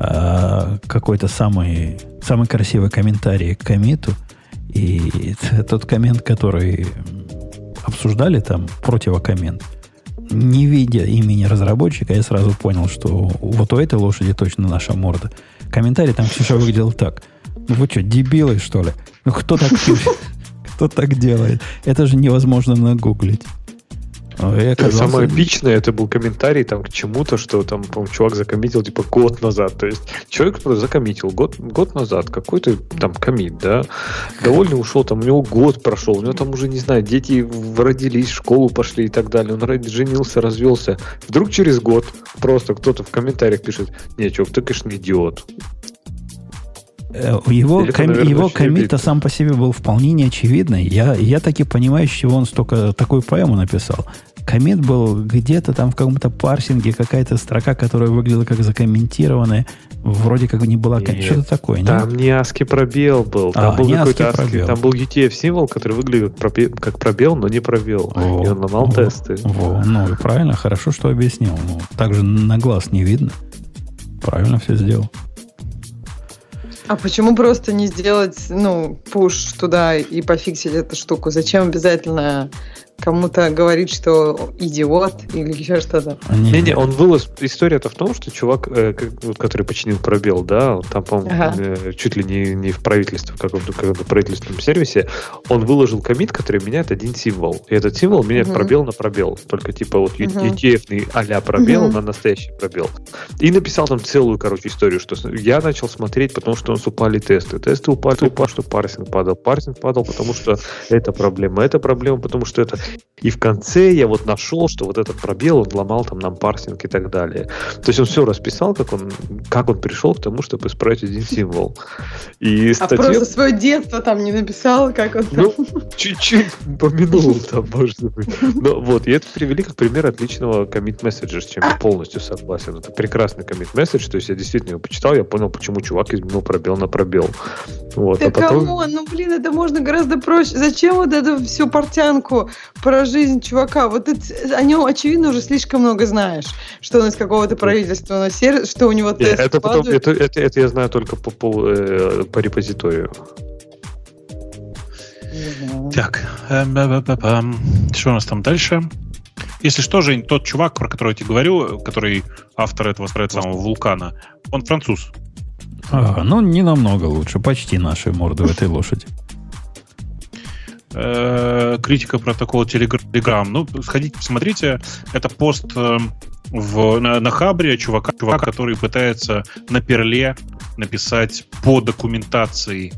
а, какой-то самый, самый красивый комментарий к комиту. И тот коммент, который обсуждали там, противокоммент, не видя имени разработчика, я сразу понял, что вот у этой лошади точно наша морда. Комментарий там, Ксюша, выглядел так. Ну вы что, дебилы, что ли? Ну кто так пишет? Кто так делает? Это же невозможно нагуглить. А, оказался- Самое эпичное это был комментарий там к чему-то, что там, по-моему, чувак закоммитил типа год назад. То есть человек, который закоммитил год, год назад какой-то там коммит, да, довольно ушел, там у него год прошел, у него там уже, не знаю, дети родились, в школу пошли и так далее, он женился, развелся. Вдруг через год просто кто-то в комментариях пишет, не, чувак, ты, конечно, идиот. Э, Его, это, ком- наверное, его коммит сам по себе был вполне неочевидный. Я, я таки понимаю, с чего он столько такую поэму написал. Коммит был где-то там в каком-то парсинге, какая-то строка, которая выглядела как закомментированная, вроде как не была... Нет, Что-то такое, Там нет? не ASCII пробел был, там А, был какой-то ASCII пробел. там был UTF символ, который выглядел как пробел, но не пробел. Во, и он ломал во, тесты. во. ну, и правильно, хорошо, что объяснил. Ну, так же на глаз не видно. Правильно все сделал. А почему просто не сделать, ну, пуш туда и пофиксить эту штуку? Зачем обязательно кому-то говорить, что идиот или еще что-то? Не, Не-не, он вылез. История-то в том, что чувак, э, который починил пробел, да, вот там, по-моему, Ага. э, чуть ли не, не в правительстве, в каком-то, каком-то правительственном сервисе, он выложил комит, который меняет один символ. И этот символ меняет Мгм. пробел на пробел. Только типа вот Мгм. ETF-ный а-ля пробел Мгм. на настоящий пробел. И написал там целую, короче, историю, что я начал смотреть, потому что у нас упали тесты. Тесты упали, упали, что парсинг падал. Парсинг падал, потому что это проблема, это проблема, потому что это... И в конце я вот нашел, что вот этот пробел, он ломал там нам парсинг и так далее. То есть он все расписал, как он, как он пришел к тому, чтобы исправить один символ. И А статья... просто свое детство там не написал, как он Ну, чуть-чуть помянул там, может быть. Но вот, и это привели как пример отличного commit message, с чем я полностью согласен. Это прекрасный commit message, то есть я действительно его почитал, я понял, почему чувак изменил пробел на пробел. Вот, Да а потом... come on, ну блин, это можно гораздо проще. Зачем вот эту всю портянку про жизнь чувака? Вот это, о нем, очевидно, уже слишком много знаешь, что он из какого-то правительственного сервиса, что у него Не, тест это, потом, это, это, это я знаю только по, по, э, по репозиторию. Так, эм, что у нас там дальше? Если что, Жень, тот чувак, про которого я тебе говорю, который автор этого самого вулкана, он француз. Ага, ну, не намного лучше. Почти наши морды в этой лошади. Э, критика протокола Telegram. Ну, сходите, посмотрите. Это пост э, в, на, на Хабре чувака, чувака, который пытается на перле написать по документации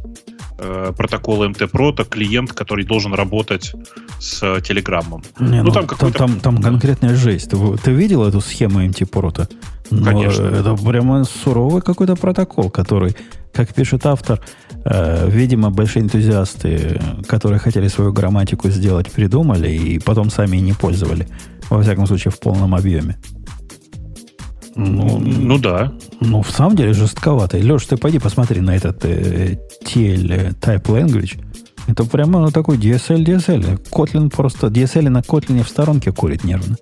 э, протокола МТ-Прото клиент, который должен работать с Телеграммом. Не, Ну, ну, там там, там, там конкретная жесть. Ты, ты видел эту схему MT-порта? Конечно. Это прямо суровый какой-то протокол, который, как пишет автор, э, видимо, большие энтузиасты, которые хотели свою грамматику сделать, придумали и потом сами не пользовали. Во всяком случае, в полном объеме. Ну, Ну да. ну, в самом деле жестковато. Леш, ты пойди посмотри на этот э, TL Type Language. Это прямо ну, такой DSL, DSL. Kotlin просто DSL на Kotlin в сторонке курит нервно.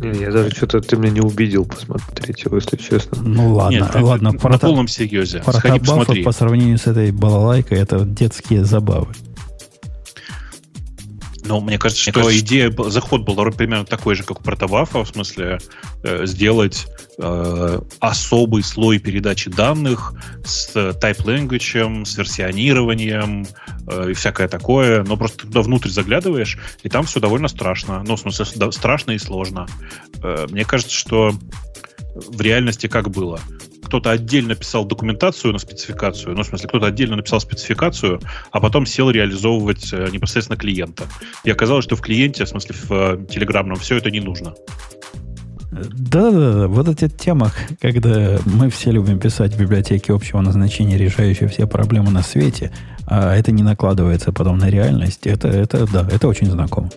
Не, я даже что-то ты меня не убедил посмотреть его, если честно. Ну ладно, Нет, это ладно. на прото- полном серьезе. Сходи, Протобафы по сравнению с этой балалайкой это детские забавы. Ну, мне кажется, что идея, б- заход был примерно такой же, как у протобафа, в смысле э, сделать э, особый слой передачи данных с type language, с версионированием э, и всякое такое, но просто туда внутрь заглядываешь, и там все довольно страшно. Ну, в смысле, да, страшно и сложно. Э, мне кажется, что в реальности как было? Кто-то отдельно писал документацию на спецификацию, ну, в смысле, кто-то отдельно написал спецификацию, а потом сел реализовывать э, непосредственно клиента. И оказалось, что в клиенте, в смысле, в э, телеграмном, все это не нужно. Да-да-да, вот эти темы, когда мы все любим писать в библиотеке общего назначения, решающие все проблемы на свете, а это не накладывается потом на реальность, это, это да, это очень знакомо.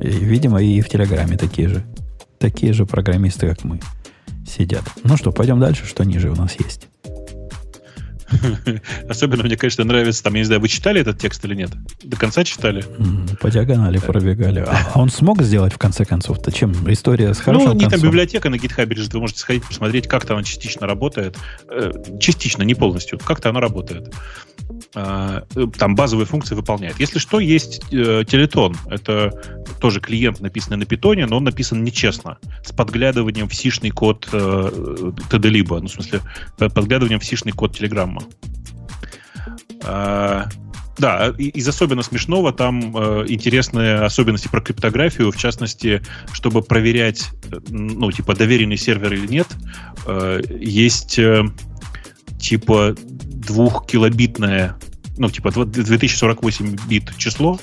И, видимо, и в Телеграме такие же. Такие же программисты, как мы, сидят. Ну что, пойдем дальше, что ниже у нас есть. Особенно мне, конечно, нравится, там, я не знаю, вы читали этот текст или нет? До конца читали? По диагонали пробегали. А, он смог сделать в конце концов-то? Чем? История с ну, хорошим Ну, не там библиотека на GitHub лежит, вы можете сходить посмотреть, как-то она частично работает. Э, частично, не полностью. Как-то она работает. А, там базовые функции выполняет. Если что, есть э, Телетон. Это тоже клиент, написанный на питоне, но он написан нечестно. С подглядыванием в сишный код э, TD-либо. Ну, в смысле, подглядыванием в сишный код Телеграмма. А, да, из особенно смешного там э, интересные особенности про криптографию, в частности, чтобы проверять, э, ну, типа, доверенный сервер или нет, э, есть э, типа двухкилобитное ну, типа 2048 бит число,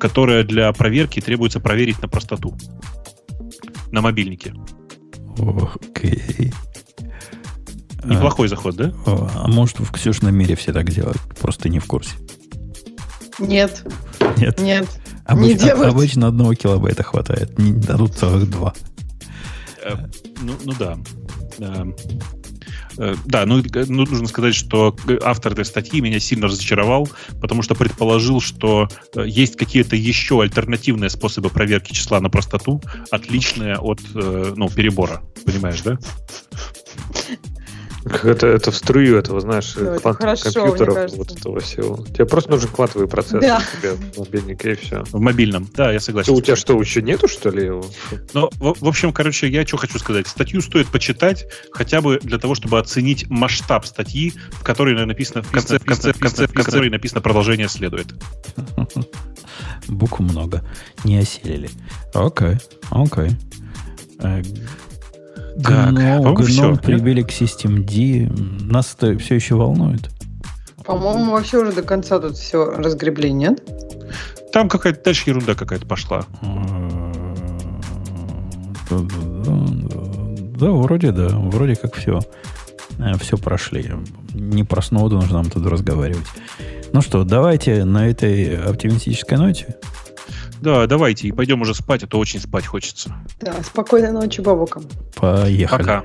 которое для проверки требуется проверить на простоту. На мобильнике. Окей. Okay. Неплохой а, заход, да? А может, в Ксюшном мире все так делают? Просто не в курсе. Нет. Нет. Нет. Обычно, не обычно одного килобайта хватает. Не дадут целых два. Э, ну, ну да. Э, да, ну, ну, нужно сказать, что автор этой статьи меня сильно разочаровал, потому что предположил, что э, есть какие-то еще альтернативные способы проверки числа на простоту, отличные от э, ну, перебора. Понимаешь, да? Это, это в струю этого, знаешь, ну, квантовых компьютеров, вот этого всего. Тебе просто нужен квантовый процессор да. тебе в мобильнике, и все. В мобильном, да, я согласен. у тебя что, еще нету, что ли, его? Ну, в, в общем, короче, я что хочу сказать. Статью стоит почитать, хотя бы для того, чтобы оценить масштаб статьи, в которой написано в конце, в конце, в конце, в конце, в которой написано продолжение следует. Букв много. Не осилили. Окей, окей. Да, Гном, гном прибили к System D. Нас это все еще волнует. По-моему, вообще уже до конца тут все разгребли, нет? Там какая-то дальше ерунда какая-то пошла. Да, вроде да. Вроде как все. Э, все прошли. Не про Сноуда нужно нам тут разговаривать. Ну что, давайте на этой оптимистической ноте да, давайте, и пойдем уже спать, а то очень спать хочется. Да, спокойной ночи, Бабукам. Поехали. Пока.